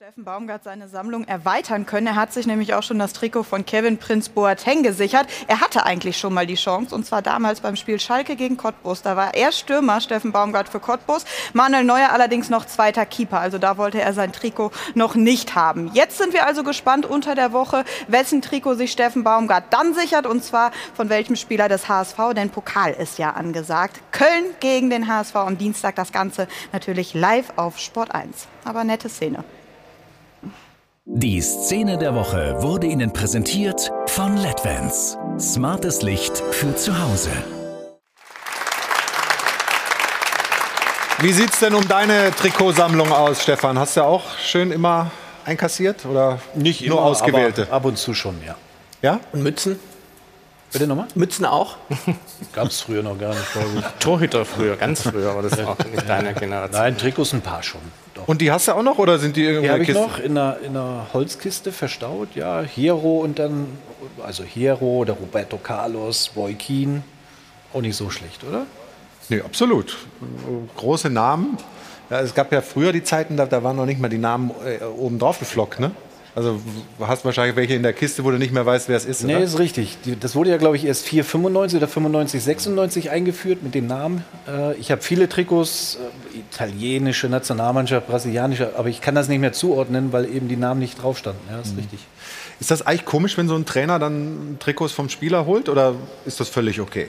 Steffen Baumgart seine Sammlung erweitern können. Er hat sich nämlich auch schon das Trikot von Kevin Prinz Boateng gesichert. Er hatte eigentlich schon mal die Chance, und zwar damals beim Spiel Schalke gegen Cottbus. Da war er Stürmer, Steffen Baumgart für Cottbus. Manuel Neuer allerdings noch zweiter Keeper. Also da wollte er sein Trikot noch nicht haben. Jetzt sind wir also gespannt unter der Woche, wessen Trikot sich Steffen Baumgart dann sichert, und zwar von welchem Spieler des HSV, denn Pokal ist ja angesagt. Köln gegen den HSV am Dienstag. Das Ganze natürlich live auf Sport 1. Aber nette Szene. Die Szene der Woche wurde Ihnen präsentiert von LEDVANCE. Smartes Licht für zu Hause. Wie sieht es denn um deine Trikotsammlung aus, Stefan? Hast du auch schön immer einkassiert oder nicht nur immer, ausgewählte? ab und zu schon, ja. Ja? Und Mützen? Bitte nochmal? Mützen auch? Gab es früher noch gar nicht, glaube ich. Torhüter früher, ganz früher, aber das ist auch nicht deine Generation. Nein, Trikots ein paar schon. Doch. Und die hast du auch noch oder sind die irgendwo Die in habe der ich Kiste? noch in einer, in einer Holzkiste verstaut, ja. Hero und dann, also Hero, der Roberto Carlos, Roy Keane. Auch nicht so schlecht, oder? Nee, absolut. Große Namen. Ja, es gab ja früher die Zeiten, da, da waren noch nicht mal die Namen äh, oben drauf geflockt, ne? Also du hast wahrscheinlich welche in der Kiste, wo du nicht mehr weißt, wer es ist. Nee, oder? ist richtig. Das wurde ja, glaube ich, erst 495 oder 95, 96 eingeführt mit dem Namen. Äh, ich habe viele Trikots, äh, italienische Nationalmannschaft, brasilianische, aber ich kann das nicht mehr zuordnen, weil eben die Namen nicht drauf standen. Ja, ist Mhm. richtig. Ist das eigentlich komisch, wenn so ein Trainer dann Trikots vom Spieler holt oder ist das völlig okay?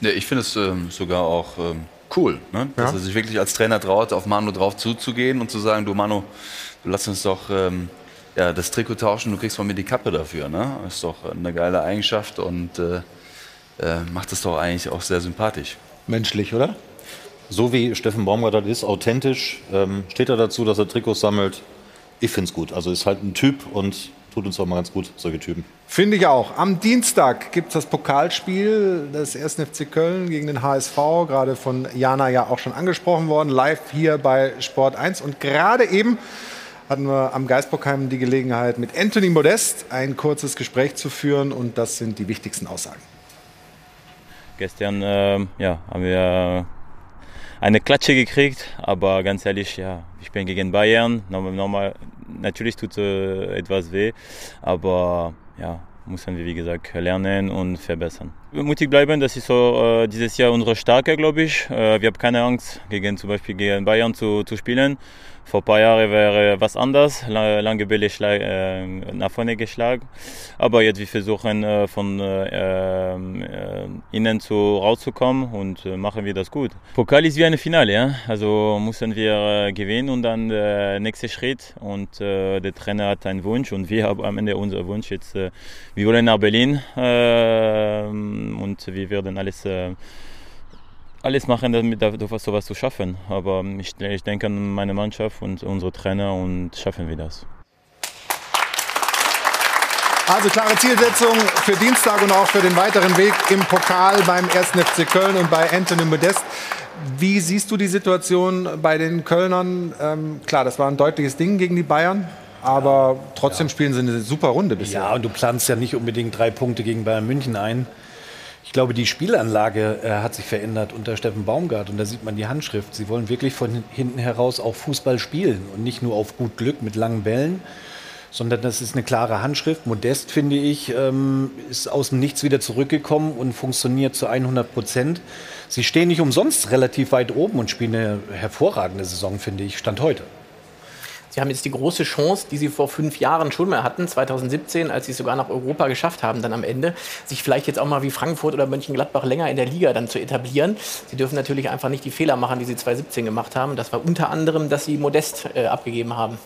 Ja, ich finde es ähm, sogar auch ähm, cool, ne? dass Ja. er sich wirklich als Trainer traut, auf Manu drauf zuzugehen und zu sagen, du Manu, du lass uns doch ähm, ja, das Trikot tauschen, du kriegst von mir die Kappe dafür. Ne? Ist doch eine geile Eigenschaft und äh, äh, macht es doch eigentlich auch sehr sympathisch. Menschlich, oder? So wie Steffen Baumgart das ist, authentisch, ähm, steht er dazu, dass er Trikots sammelt. Ich finde es gut. Also ist halt ein Typ und tut uns auch mal ganz gut, solche Typen. Finde ich auch. Am Dienstag gibt es das Pokalspiel des 1. FC Köln gegen den HSV, gerade von Jana ja auch schon angesprochen worden, live hier bei Sport 1. Und gerade eben hatten wir am Geisbockheim die Gelegenheit, mit Anthony Modest ein kurzes Gespräch zu führen und das sind die wichtigsten Aussagen. Gestern ähm, ja, haben wir eine Klatsche gekriegt, aber ganz ehrlich, ja, wir spielen gegen Bayern. Normal, natürlich tut äh, etwas weh, aber ja, müssen wir, wie gesagt, lernen und verbessern. Mutig bleiben, das ist so äh, dieses Jahr unsere Stärke, glaube ich. Äh, wir haben keine Angst, gegen zum Beispiel gegen Bayern zu, zu spielen. Vor ein paar Jahren wäre was anders, lange Bälle äh, nach vorne geschlagen. Aber jetzt wir versuchen äh, von äh, äh, innen zu rauszukommen und äh, machen wir das gut. Pokal ist wie ein Finale, ja? also müssen wir äh, gewinnen und dann der nächste Schritt. Und der Trainer hat einen Wunsch und wir haben am Ende unseren Wunsch jetzt. wir wollen nach Berlin und wir werden alles alles machen, damit sowas zu schaffen. Aber ich, ich denke an meine Mannschaft und unsere Trainer und schaffen wir das. Also klare Zielsetzung für Dienstag und auch für den weiteren Weg im Pokal beim 1. FC Köln und bei Anthony Modest. Wie siehst du die Situation bei den Kölnern? Ähm, klar, das war ein deutliches Ding gegen die Bayern. Aber trotzdem ja. spielen sie eine super Runde bisher. Ja, und du planst ja nicht unbedingt drei Punkte gegen Bayern München ein. Ich glaube, die Spielanlage äh, hat sich verändert unter Steffen Baumgart und da sieht man die Handschrift. Sie wollen wirklich von hinten heraus auch Fußball spielen und nicht nur auf gut Glück mit langen Bällen, sondern das ist eine klare Handschrift. Modest, finde ich, ähm, ist aus dem Nichts wieder zurückgekommen und funktioniert zu 100 Prozent. Sie stehen nicht umsonst relativ weit oben und spielen eine hervorragende Saison, finde ich, Stand heute. Sie haben jetzt die große Chance, die Sie vor fünf Jahren schon mal hatten, 2017, als Sie es sogar nach Europa geschafft haben, dann am Ende, sich vielleicht jetzt auch mal wie Frankfurt oder Mönchengladbach länger in der Liga dann zu etablieren. Sie dürfen natürlich einfach nicht die Fehler machen, die Sie 2017 gemacht haben. Das war unter anderem, dass Sie Modest äh, abgegeben haben.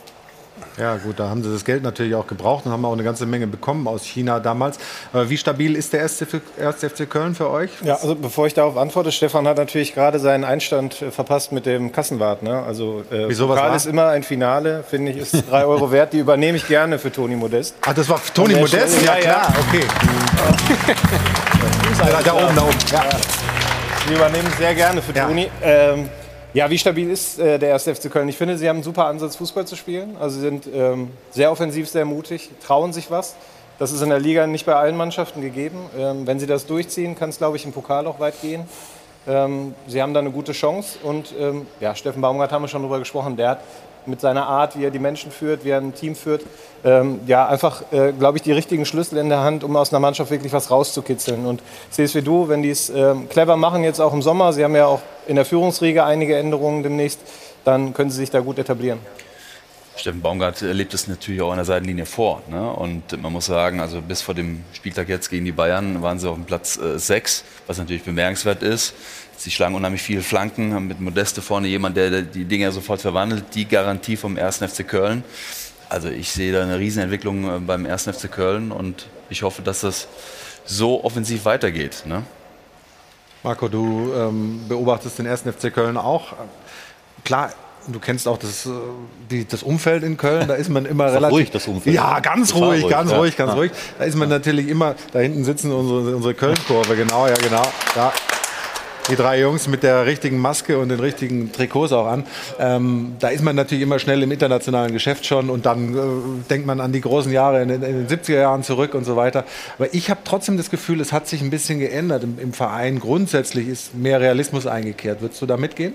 Ja, gut, da haben sie das Geld natürlich auch gebraucht und haben auch eine ganze Menge bekommen aus China damals. Aber wie stabil ist der erste FC Köln für euch? Ja, also bevor ich darauf antworte, Stefan hat natürlich gerade seinen Einstand äh, verpasst mit dem Kassenwart. Ne? Also, äh, Wieso was war? ist immer ein Finale, finde ich, ist drei Euro wert. Die übernehme ich gerne für Toni Modest. Ach, das war Toni Modest? Ja, klar, okay. ja, da oben, da oben. Ja. Die übernehme ich sehr gerne für Toni. Ähm, ja, wie stabil ist äh, der erste FC Köln? Ich finde, sie haben einen super Ansatz, Fußball zu spielen. Also sie sind ähm, sehr offensiv, sehr mutig, trauen sich was. Das ist in der Liga nicht bei allen Mannschaften gegeben. Ähm, wenn sie das durchziehen, kann es, glaube ich, im Pokal auch weit gehen. Ähm, sie haben da eine gute Chance. Und ähm, ja, Steffen Baumgart haben wir schon darüber gesprochen. Der hat mit seiner Art, wie er die Menschen führt, wie er ein Team führt, ähm, ja, einfach, äh, glaube ich, die richtigen Schlüssel in der Hand, um aus einer Mannschaft wirklich was rauszukitzeln. Und wie du, wenn die es ähm, clever machen, jetzt auch im Sommer, sie haben ja auch in der Führungsriege einige Änderungen demnächst, dann können sie sich da gut etablieren. Steffen Baumgart lebt es natürlich auch an der Seitenlinie vor. Ne? Und man muss sagen, also bis vor dem Spieltag jetzt gegen die Bayern waren sie auf dem Platz 6, äh, was natürlich bemerkenswert ist. Sie schlagen unheimlich viele Flanken, haben mit Modeste vorne jemand, der die Dinge sofort verwandelt. Die Garantie vom 1. FC Köln. Also ich sehe da eine Riesenentwicklung äh, beim 1. FC Köln und ich hoffe, dass das so offensiv weitergeht. Ne? Marco, du ähm, beobachtest den 1. FC Köln auch. Klar, du kennst auch das, äh, die, das Umfeld in Köln, da ist man immer ist relativ. ruhig, das Umfeld. Ja, ganz ruhig, ruhig, ganz ja. ruhig, ganz ja. ruhig. Da ist man natürlich immer, da hinten sitzen unsere, unsere Köln-Kurve, genau, ja, genau. Ja die drei Jungs mit der richtigen Maske und den richtigen Trikots auch an. Ähm, da ist man natürlich immer schnell im internationalen Geschäft schon und dann äh, denkt man an die großen Jahre in den, in den 70er Jahren zurück und so weiter. Aber ich habe trotzdem das Gefühl, es hat sich ein bisschen geändert im, im Verein. Grundsätzlich ist mehr Realismus eingekehrt. Würdest du da mitgehen?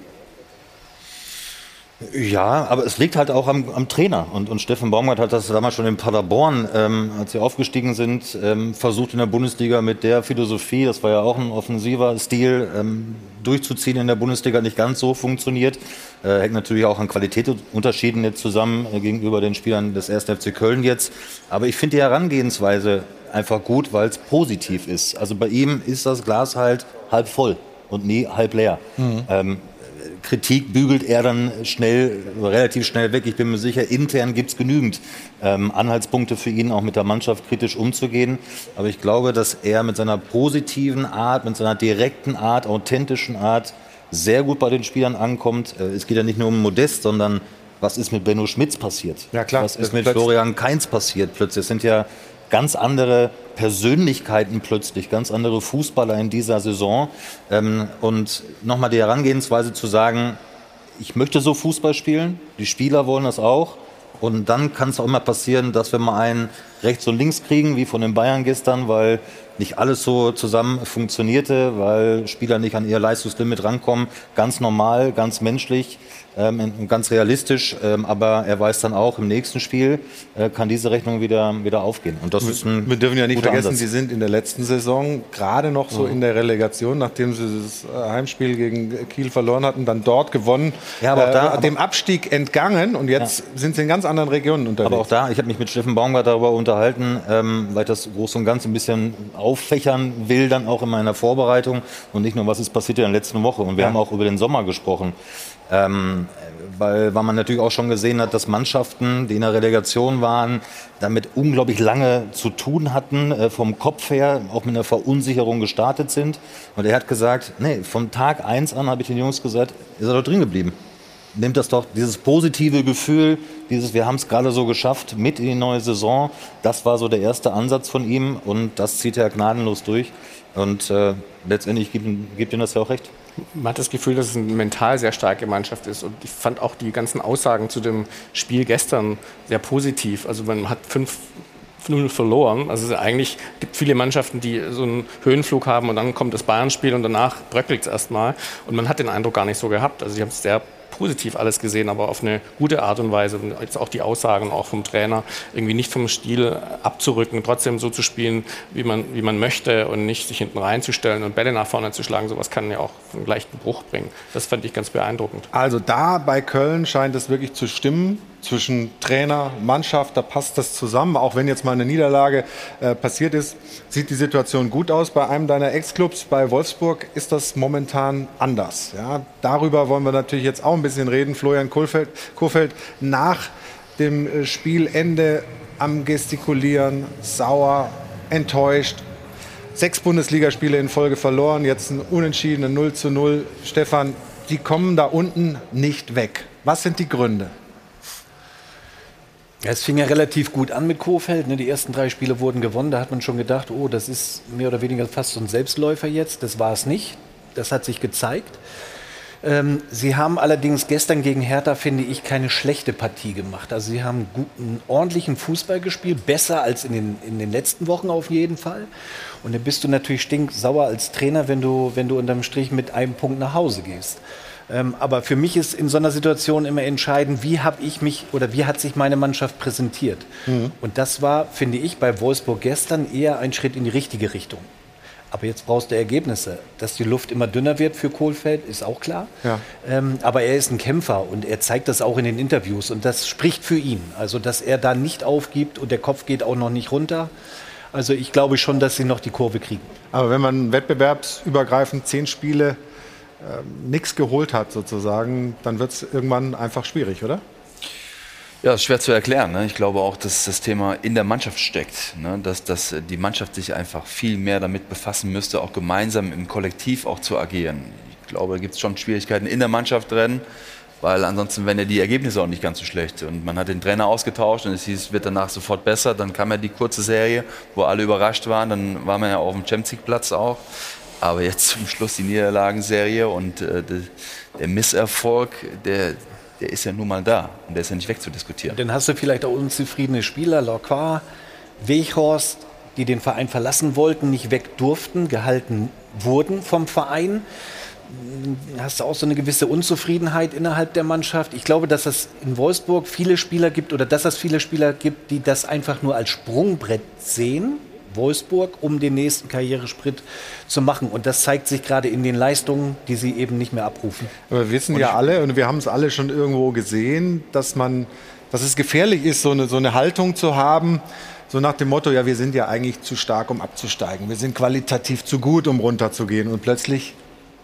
Ja, aber es liegt halt auch am, am Trainer. Und, und Steffen Baumgart hat das damals schon in Paderborn, ähm, als sie aufgestiegen sind, ähm, versucht in der Bundesliga mit der Philosophie, das war ja auch ein offensiver Stil, ähm, durchzuziehen in der Bundesliga nicht ganz so funktioniert. Äh, hängt natürlich auch an Qualitätsunterschieden jetzt zusammen äh, gegenüber den Spielern des 1. FC Köln jetzt. Aber ich finde die Herangehensweise einfach gut, weil es positiv ist. Also bei ihm ist das Glas halt halb voll und nie halb leer. Mhm. Kritik bügelt er dann schnell, relativ schnell weg. Ich bin mir sicher, intern gibt es genügend ähm, Anhaltspunkte für ihn, auch mit der Mannschaft kritisch umzugehen. Aber ich glaube, dass er mit seiner positiven Art, mit seiner direkten Art, authentischen Art sehr gut bei den Spielern ankommt. Äh, es geht ja nicht nur um Modest, sondern was ist mit Benno Schmitz passiert? Ja, klar. Was ist mit Florian Kainz passiert plötzlich? Es sind ja ganz andere Persönlichkeiten plötzlich, ganz andere Fußballer in dieser Saison. Ähm, und nochmal die Herangehensweise zu sagen, ich möchte so Fußball spielen, die Spieler wollen das auch. Und dann kann es auch immer passieren, dass wir mal einen rechts und links kriegen, wie von den Bayern gestern, weil nicht alles so zusammen funktionierte, weil Spieler nicht an ihr Leistungslimit rankommen. Ganz normal, ganz menschlich ähm, ganz realistisch. Ähm, aber er weiß dann auch, im nächsten Spiel äh, kann diese Rechnung wieder, wieder aufgehen. Und das ist ein Wir dürfen ja nicht vergessen, Ansatz. sie sind in der letzten Saison gerade noch so Mhm. in der Relegation, nachdem sie das äh, Heimspiel gegen Kiel verloren hatten, dann dort gewonnen, Ja, aber auch da- äh, dem Abstieg entgangen und jetzt sind sie in ganz anderen Regionen unterwegs. Aber auch da, ich habe mich mit Steffen Baumgart darüber unterhalten, ähm, weil ich das groß und ganz ein bisschen auffächern will, dann auch in meiner Vorbereitung und nicht nur, was ist passiert in der letzten Woche. Und wir Ja. haben auch über den Sommer gesprochen. Ähm, weil, weil man natürlich auch schon gesehen hat, dass Mannschaften, die in der Relegation waren, damit unglaublich lange zu tun hatten, äh, vom Kopf her, auch mit einer Verunsicherung gestartet sind. Und er hat gesagt, nee, vom Tag eins an habe ich den Jungs gesagt, ihr seid doch drin geblieben nimmt das doch dieses positive Gefühl, dieses wir haben es gerade so geschafft mit in die neue Saison. Das war so der erste Ansatz von ihm und das zieht er gnadenlos durch. Und äh, letztendlich gibt, gibt ihm das ja auch recht. Man hat das Gefühl, dass es eine mental sehr starke Mannschaft ist. Und ich fand auch die ganzen Aussagen zu dem Spiel gestern sehr positiv. Also man hat fünf 0 verloren. Also eigentlich gibt viele Mannschaften, die so einen Höhenflug haben und dann kommt das Bayern-Spiel und danach bröckelt es erstmal. Und man hat den Eindruck gar nicht so gehabt. Also ich habe es sehr positiv alles gesehen, aber auf eine gute Art und Weise. Und jetzt auch die Aussagen auch vom Trainer, irgendwie nicht vom Stil abzurücken, trotzdem so zu spielen, wie man, wie man möchte und nicht sich hinten reinzustellen und Bälle nach vorne zu schlagen. Sowas kann ja auch einen leichten Bruch bringen. Das fand ich ganz beeindruckend. Also da bei Köln scheint es wirklich zu stimmen zwischen Trainer, Mannschaft, da passt das zusammen. Auch wenn jetzt mal eine Niederlage äh, passiert ist, sieht die Situation gut aus. Bei einem deiner Ex-Clubs, bei Wolfsburg, ist das momentan anders. Ja, darüber wollen wir natürlich jetzt auch ein bisschen reden. Florian Kohfeldt nach dem äh, Spielende am Gestikulieren, sauer, enttäuscht. Sechs Bundesligaspiele in Folge verloren, jetzt ein unentschiedene 0 zu 0. Stefan, die kommen da unten nicht weg. Was sind die Gründe? Es fing ja relativ gut an mit Kofeld. Ne? Die ersten drei Spiele wurden gewonnen. Da hat man schon gedacht, oh, das ist mehr oder weniger fast so ein Selbstläufer jetzt. Das war es nicht. Das hat sich gezeigt. Ähm, sie haben allerdings gestern gegen Hertha, finde ich, keine schlechte Partie gemacht. Also sie haben guten, ordentlichen Fußball gespielt, besser als in den, in den letzten Wochen auf jeden Fall. Und dann bist du natürlich stinksauer als Trainer, wenn du, wenn du unterm Strich mit einem Punkt nach Hause gehst. Ähm, aber für mich ist in so einer Situation immer entscheidend, wie habe ich mich oder wie hat sich meine Mannschaft präsentiert. Mhm. Und das war, finde ich, bei Wolfsburg gestern eher ein Schritt in die richtige Richtung. Aber jetzt brauchst du Ergebnisse. Dass die Luft immer dünner wird für Kohlfeld, ist auch klar. Ja. Ähm, aber er ist ein Kämpfer und er zeigt das auch in den Interviews und das spricht für ihn. Also, dass er da nicht aufgibt und der Kopf geht auch noch nicht runter. Also, ich glaube schon, dass sie noch die Kurve kriegen. Aber wenn man wettbewerbsübergreifend zehn Spiele ähm, nichts geholt hat, sozusagen, dann wird es irgendwann einfach schwierig, oder? Ja, ist schwer zu erklären. Ne? Ich glaube auch, dass das Thema in der Mannschaft steckt. Ne? Dass, dass die Mannschaft sich einfach viel mehr damit befassen müsste, auch gemeinsam im Kollektiv auch zu agieren. Ich glaube, da gibt es schon Schwierigkeiten in der Mannschaft drin, weil ansonsten wären ja die Ergebnisse auch nicht ganz so schlecht. Und man hat den Trainer ausgetauscht und es hieß, wird danach sofort besser. Dann kam ja die kurze Serie, wo alle überrascht waren. Dann waren wir ja auf dem Champions League Platz auch. Aber jetzt zum Schluss die Niederlagenserie und äh, der, der Misserfolg, der, der ist ja nun mal da und der ist ja nicht wegzudiskutieren. Dann hast du vielleicht auch unzufriedene Spieler, Lacroix, Weghorst, die den Verein verlassen wollten, nicht weg durften, gehalten wurden vom Verein. Hast du auch so eine gewisse Unzufriedenheit innerhalb der Mannschaft? Ich glaube, dass es in Wolfsburg viele Spieler gibt oder dass es viele Spieler gibt, die das einfach nur als Sprungbrett sehen. Wolfsburg, um den nächsten Karrierespritt zu machen. Und das zeigt sich gerade in den Leistungen, die sie eben nicht mehr abrufen. Aber wir wissen ja alle und wir haben es alle schon irgendwo gesehen, dass man, dass es gefährlich ist, so eine, so eine Haltung zu haben, so nach dem Motto, ja, wir sind ja eigentlich zu stark, um abzusteigen. Wir sind qualitativ zu gut, um runterzugehen. Und plötzlich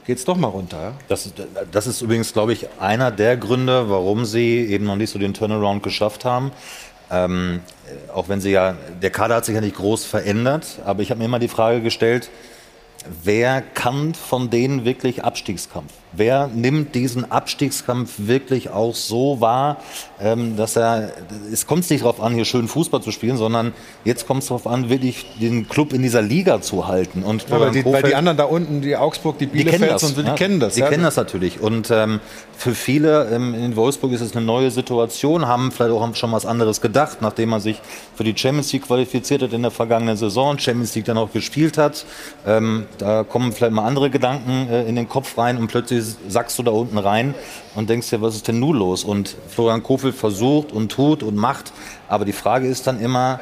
geht es doch mal runter. Ja? Das, ist- das ist übrigens, glaube ich, einer der Gründe, warum sie eben noch nicht so den Turnaround geschafft haben. Ähm, äh, auch wenn sie ja, der Kader hat sich ja nicht groß verändert, aber ich habe mir immer die Frage gestellt, wer kann von denen wirklich Abstiegskampf? Wer nimmt diesen Abstiegskampf wirklich auch so wahr, ähm, dass er, es kommt nicht darauf an, hier schön Fußball zu spielen, sondern jetzt kommt es darauf an, wirklich den Club in dieser Liga zu halten. Und Ja, weil, die, weil die anderen da unten, die Augsburg, die die kennen Bielefeld das. und so, die ja. kennen das. Die ja. kennen das natürlich. Und ähm, für viele ähm, in Wolfsburg ist es eine neue Situation, haben vielleicht auch schon was anderes gedacht, nachdem man sich für die Champions League qualifiziert hat in der vergangenen Saison, Champions League dann auch gespielt hat. Ähm, da kommen vielleicht mal andere Gedanken äh, in den Kopf rein und plötzlich sackst du da unten rein und denkst dir, was ist denn nun los? Und Florian Kofeld versucht und tut und macht. Aber die Frage ist dann immer,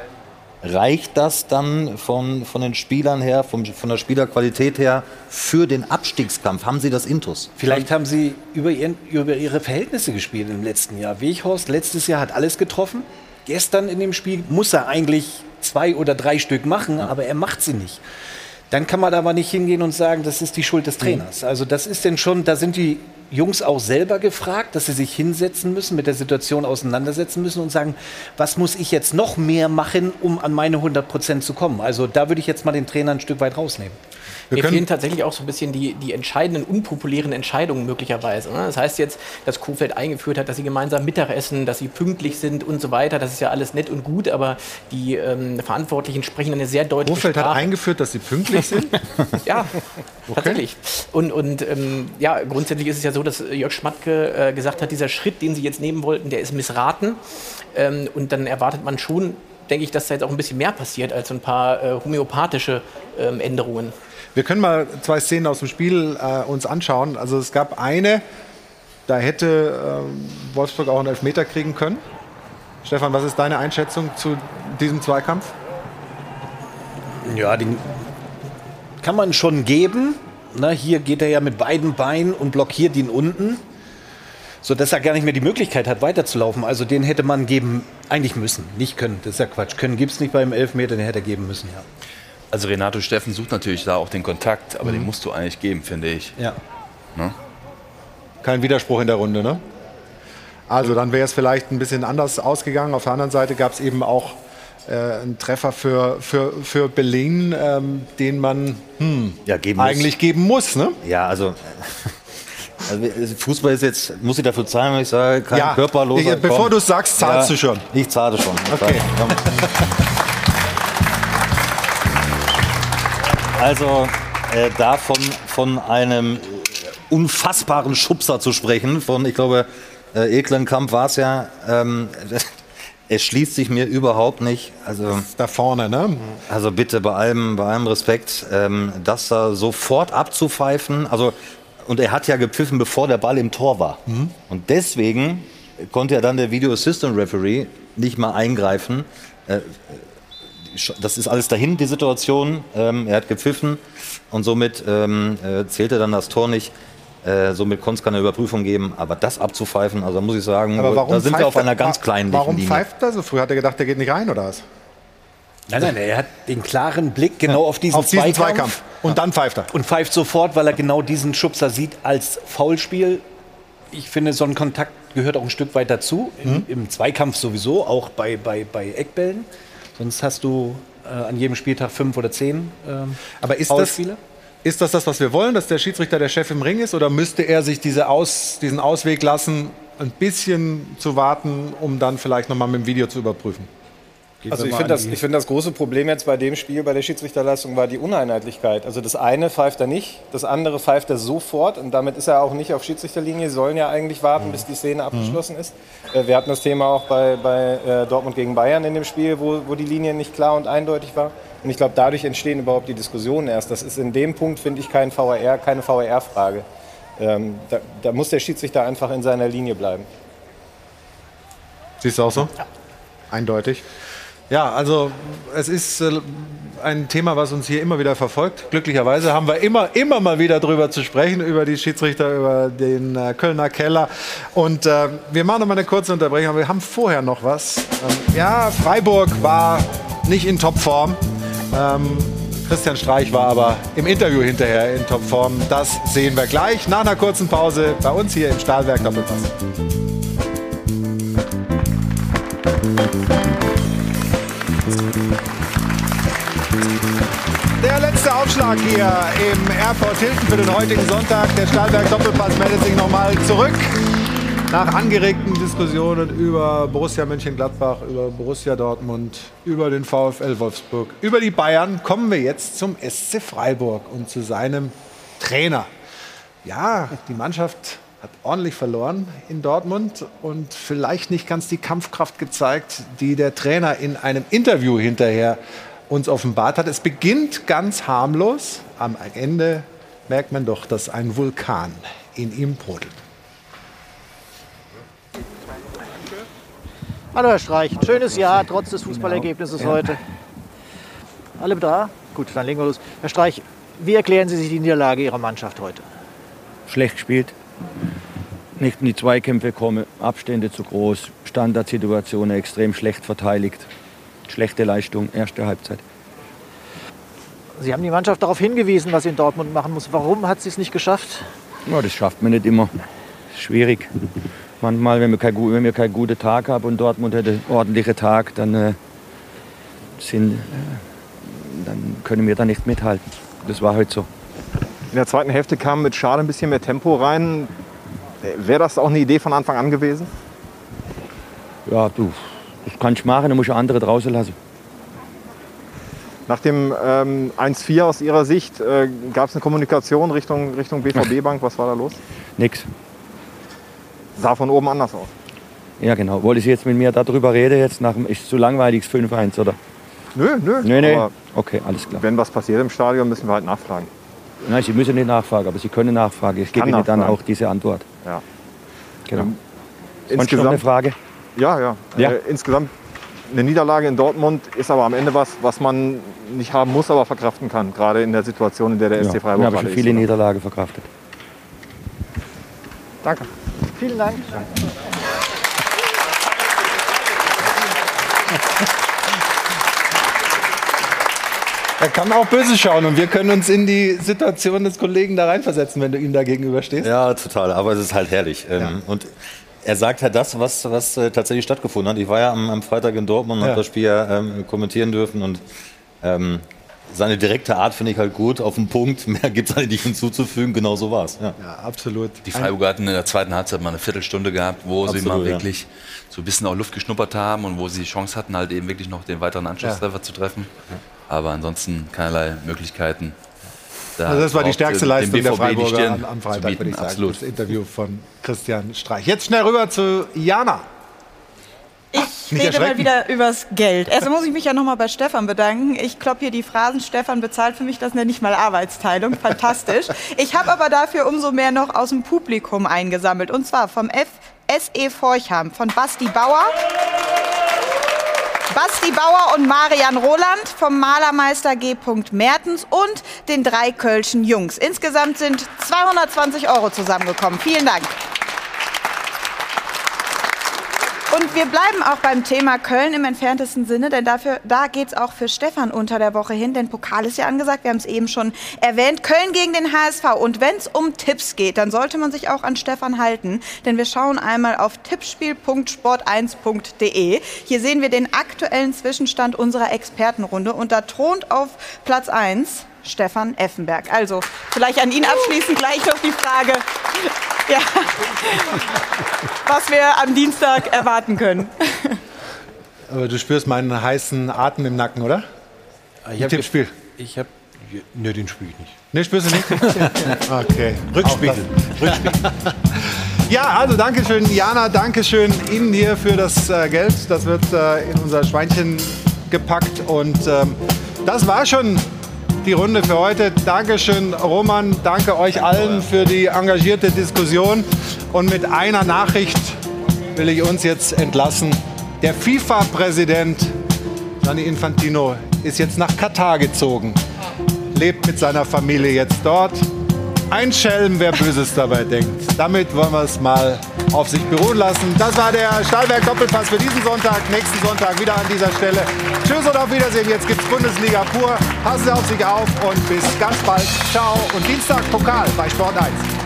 Reicht das dann von, von den Spielern her, vom, von der Spielerqualität her für den Abstiegskampf? Haben Sie das Intus? Vielleicht haben Sie über, ihren, über Ihre Verhältnisse gespielt im letzten Jahr. Weghorst letztes Jahr hat alles getroffen. Gestern in dem Spiel muss er eigentlich zwei oder drei Stück machen, aber er macht sie nicht. Dann kann man aber nicht hingehen und sagen, das ist die Schuld des Trainers. Also das ist denn schon, da sind die Jungs auch selber gefragt, dass sie sich hinsetzen müssen, mit der Situation auseinandersetzen müssen und sagen, was muss ich jetzt noch mehr machen, um an meine 100 Prozent zu kommen? Also da würde ich jetzt mal den Trainer ein Stück weit rausnehmen. Mir fehlen tatsächlich auch so ein bisschen die, die entscheidenden, unpopulären Entscheidungen möglicherweise. Ne? Das heißt jetzt, dass Kofeld eingeführt hat, dass sie gemeinsam Mittagessen, dass sie pünktlich sind und so weiter. Das ist ja alles nett und gut, aber die ähm, Verantwortlichen sprechen eine sehr deutliche Kofeld hat Sprache. eingeführt, dass sie pünktlich sind? Ja, tatsächlich. Und, und ähm, ja, grundsätzlich ist es ja so, dass Jörg Schmatke äh, gesagt hat, dieser Schritt, den sie jetzt nehmen wollten, der ist missraten. Ähm, und dann erwartet man schon, denke ich, dass da jetzt auch ein bisschen mehr passiert als so ein paar äh, homöopathische ähm, Änderungen. Wir können mal zwei Szenen aus dem Spiel äh, uns anschauen. Also es gab eine, da hätte ähm, Wolfsburg auch einen Elfmeter kriegen können. Stefan, was ist deine Einschätzung zu diesem Zweikampf? Ja, den kann man schon geben. Na, hier geht er ja mit beiden Beinen und blockiert ihn unten, sodass er gar nicht mehr die Möglichkeit hat, weiterzulaufen. Also den hätte man geben, eigentlich müssen, nicht können. Das ist ja Quatsch. Können gibt es nicht beim Elfmeter, den hätte er geben müssen, ja. Also Renato Steffen sucht natürlich da auch den Kontakt, aber den musst du eigentlich geben, finde ich. Ja. Ne? Kein Widerspruch in der Runde, ne? Also dann wäre es vielleicht ein bisschen anders ausgegangen. Auf der anderen Seite gab es eben auch äh, einen Treffer für, für, für Berlin, ähm, den man hm, ja, geben muss. eigentlich geben muss, ne? Ja, also, also Fußball ist jetzt, muss ich dafür zahlen, wenn ich sage, kein Ja, körperloser. ich- bevor du es sagst, zahlst du schon. Ich zahle schon. Okay. Also äh, davon von einem unfassbaren Schubser zu sprechen, von, ich glaube, äh, Eklenkamp war es ja, ähm, es schließt sich mir überhaupt nicht. Also, da vorne, ne? Also bitte bei allem, bei allem Respekt, ähm, das da sofort abzupfeifen. Also, und er hat ja gepfiffen, bevor der Ball im Tor war. Mhm. Und deswegen konnte ja dann der Video Assistant Referee nicht mal eingreifen. Äh, das ist alles dahin, die Situation. Ähm, er hat gepfiffen und somit ähm, äh, zählte dann das Tor nicht. Äh, somit konnte es keine Überprüfung geben. Aber das abzupfeifen, also da muss ich sagen, Aber warum da sind wir auf einer er- ganz kleinen Warum Linie. pfeift er so früh? Hat er gedacht, der geht nicht rein oder was? Nein, nein, er hat den klaren Blick genau auf diesen, Auf diesen Zweikampf. Zweikampf. Und dann pfeift er. Und pfeift sofort, weil er genau diesen Schubser sieht als Foulspiel. Ich finde, so ein Kontakt gehört auch ein Stück weit dazu. Im, Mhm. im Zweikampf sowieso, auch bei, bei, bei Eckbällen. Sonst hast du äh, an jedem Spieltag fünf oder zehn ähm, Aber ist das, ist das das, was wir wollen, dass der Schiedsrichter der Chef im Ring ist? Oder müsste er sich diese Aus, diesen Ausweg lassen, ein bisschen zu warten, um dann vielleicht nochmal mit dem Video zu überprüfen? Also ich finde das, ich finde das große Problem jetzt bei dem Spiel, bei der Schiedsrichterleistung war die Uneinheitlichkeit. Also das eine pfeift er nicht, das andere pfeift er sofort und damit ist er auch nicht auf Schiedsrichterlinie. Sie sollen ja eigentlich warten, bis die Szene abgeschlossen ist. Äh, Wir hatten das Thema auch bei, bei äh, Dortmund gegen Bayern in dem Spiel, wo, wo die Linie nicht klar und eindeutig war. Und ich glaube, dadurch entstehen überhaupt die Diskussionen erst. Das ist in dem Punkt, finde ich, kein VAR, keine VAR-Frage. Ähm, da, da muss der Schiedsrichter einfach in seiner Linie bleiben. Siehst du auch so? Eindeutig. Ja, also es ist äh, ein Thema, was uns hier immer wieder verfolgt. Glücklicherweise haben wir immer, immer mal wieder drüber zu sprechen, über die Schiedsrichter, über den äh, Kölner Keller. Und äh, wir machen noch mal eine kurze Unterbrechung, aber wir haben vorher noch was. Ähm, ja, Freiburg war nicht in Topform. Ähm, Christian Streich war aber im Interview hinterher in Topform. Das sehen wir gleich nach einer kurzen Pause bei uns hier im Stahlwerk Doppelpass. Der letzte Aufschlag hier im Airport Hilton für den heutigen Sonntag. Der Stahlberg Doppelpass meldet sich nochmal zurück. Nach angeregten Diskussionen über Borussia Mönchengladbach, über Borussia Dortmund, über den VfL Wolfsburg, über die Bayern kommen wir jetzt zum SC Freiburg und zu seinem Trainer. Ja, die Mannschaft hat ordentlich verloren in Dortmund und vielleicht nicht ganz die Kampfkraft gezeigt, die der Trainer in einem Interview hinterher uns offenbart hat. Es beginnt ganz harmlos. Am Ende merkt man doch, dass ein Vulkan in ihm brodelt. Hallo Herr Streich, schönes Jahr trotz des Fußballergebnisses Genau. heute. Alle da? Gut, dann legen wir los. Herr Streich, wie erklären Sie sich die Niederlage Ihrer Mannschaft heute? schlecht gespielt, nicht in die Zweikämpfe kommen, Abstände zu groß, Standardsituationen extrem schlecht verteidigt, schlechte Leistung, erste Halbzeit. Sie haben die Mannschaft darauf hingewiesen, was sie in Dortmund machen muss. Warum hat sie es nicht geschafft? Ja, das schafft man nicht immer. Schwierig. Manchmal, wenn wir keinen gu- wenn wir keinen guten Tag haben und Dortmund hätte einen ordentlichen Tag, dann, äh, sind, äh, dann können wir da nicht mithalten. Das war heute so. In der zweiten Hälfte kam mit Schade ein bisschen mehr Tempo rein. Wäre das auch eine Idee von Anfang an gewesen? Ja, du, das kannst du machen, dann musst du andere draußen lassen. Nach dem ähm, 1-4 aus Ihrer Sicht äh, gab es eine Kommunikation Richtung, Richtung BVB-Bank. Was war da los? Nix. Sah von oben anders aus. Ja, genau. Wollte Sie jetzt mit mir darüber reden? Jetzt nach dem, ist zu langweilig, das 5-1, oder? Nö, nö. Nee. Aber Okay, alles klar. wenn was passiert im Stadion, müssen wir halt nachfragen. Nein, Sie müssen nicht nachfragen, aber Sie können nachfragen. Ich gebe Ihnen dann auch diese Antwort. Ja. Genau. Ähm, noch eine Frage? Ja, ja. Ja. Äh, insgesamt eine Niederlage in Dortmund ist aber am Ende was, was man nicht haben muss, aber verkraften kann. Gerade in der Situation, in der der Ja, SC Freiburg haben gerade schon viele? Niederlagen verkraftet. Danke. Vielen Dank. Er kann auch böse schauen und wir können uns in die Situation des Kollegen da reinversetzen, wenn du ihm da gegenüberstehst. Ja, total. Aber es ist halt herrlich. Ähm, Und er sagt halt das, was, was äh, tatsächlich stattgefunden hat. Ich war ja am, am Freitag in Dortmund und Ja. habe das Spiel ja, ähm, kommentieren dürfen. Und ähm, seine direkte Art finde ich halt gut. Auf den Punkt. Mehr gibt es eigentlich nicht hinzuzufügen. Genau so war es. Ja. Ja, absolut. Die Freiburger hatten in der zweiten Halbzeit mal eine Viertelstunde gehabt, wo sie Absolut, mal ja. wirklich so ein bisschen auch Luft geschnuppert haben und wo sie die Chance hatten, halt eben wirklich noch den weiteren Anschlusstreffer zu treffen. Aber ansonsten keinerlei Möglichkeiten. da Also das war die stärkste äh, dem Leistung der Freiburger am, am Freitag, würde ich sagen. Absolut. Das Interview von Christian Streich. Jetzt schnell rüber zu Jana. Ich rede mal wieder übers Geld. Erst muss ich mich ja nochmal bei Stefan bedanken. Ich klopp hier die Phrasen, Stefan bezahlt für mich, das nenne ich mal Arbeitsteilung. Fantastisch. Ich habe aber dafür umso mehr noch aus dem Publikum eingesammelt. Und zwar vom FSE Forchheim, von Basti Bauer. Basti Bauer und Marian Roland vom Malermeister G. Mertens und den drei Kölschen Jungs. Insgesamt sind 220 Euro zusammengekommen. Vielen Dank. Und wir bleiben auch beim Thema Köln im entferntesten Sinne, denn dafür, da geht es auch für Stefan unter der Woche hin, denn Pokal ist ja angesagt, wir haben es eben schon erwähnt, Köln gegen den HSV. Und wenn es um Tipps geht, dann sollte man sich auch an Stefan halten, denn wir schauen einmal auf tippspiel.sport1.de. Hier sehen wir den aktuellen Zwischenstand unserer Expertenrunde und da thront auf Platz 1 Stefan Effenberg. Also vielleicht an ihn abschließend gleich noch die Frage, ja, was wir am Dienstag erwarten können. Aber du spürst meinen heißen Atem im Nacken, oder? Ich hab Tippspiel. Ich habe. Ne, den spiele ich nicht. Ne, spürst du nicht? Okay. Rückspiegel. Rückspiegel. Ja, also danke schön, Jana, danke schön Ihnen hier für das äh, Geld. Das wird äh, in unser Schweinchen gepackt. Und ähm, das war schon die Runde für heute. Dankeschön, Roman. Danke euch allen für die engagierte Diskussion. Und mit einer Nachricht will ich uns jetzt entlassen. Der FIFA-Präsident Gianni Infantino ist jetzt nach Katar gezogen. Lebt mit seiner Familie jetzt dort. Ein Schelm, wer Böses dabei denkt. Damit wollen wir es mal auf sich beruhen lassen. Das war der Stahlberg Doppelpass für diesen Sonntag. Nächsten Sonntag wieder an dieser Stelle. Tschüss und auf Wiedersehen. Jetzt gibt's Bundesliga pur. Passen Sie auf sich auf und bis ganz bald. Ciao. Und Dienstag Pokal bei Sport 1.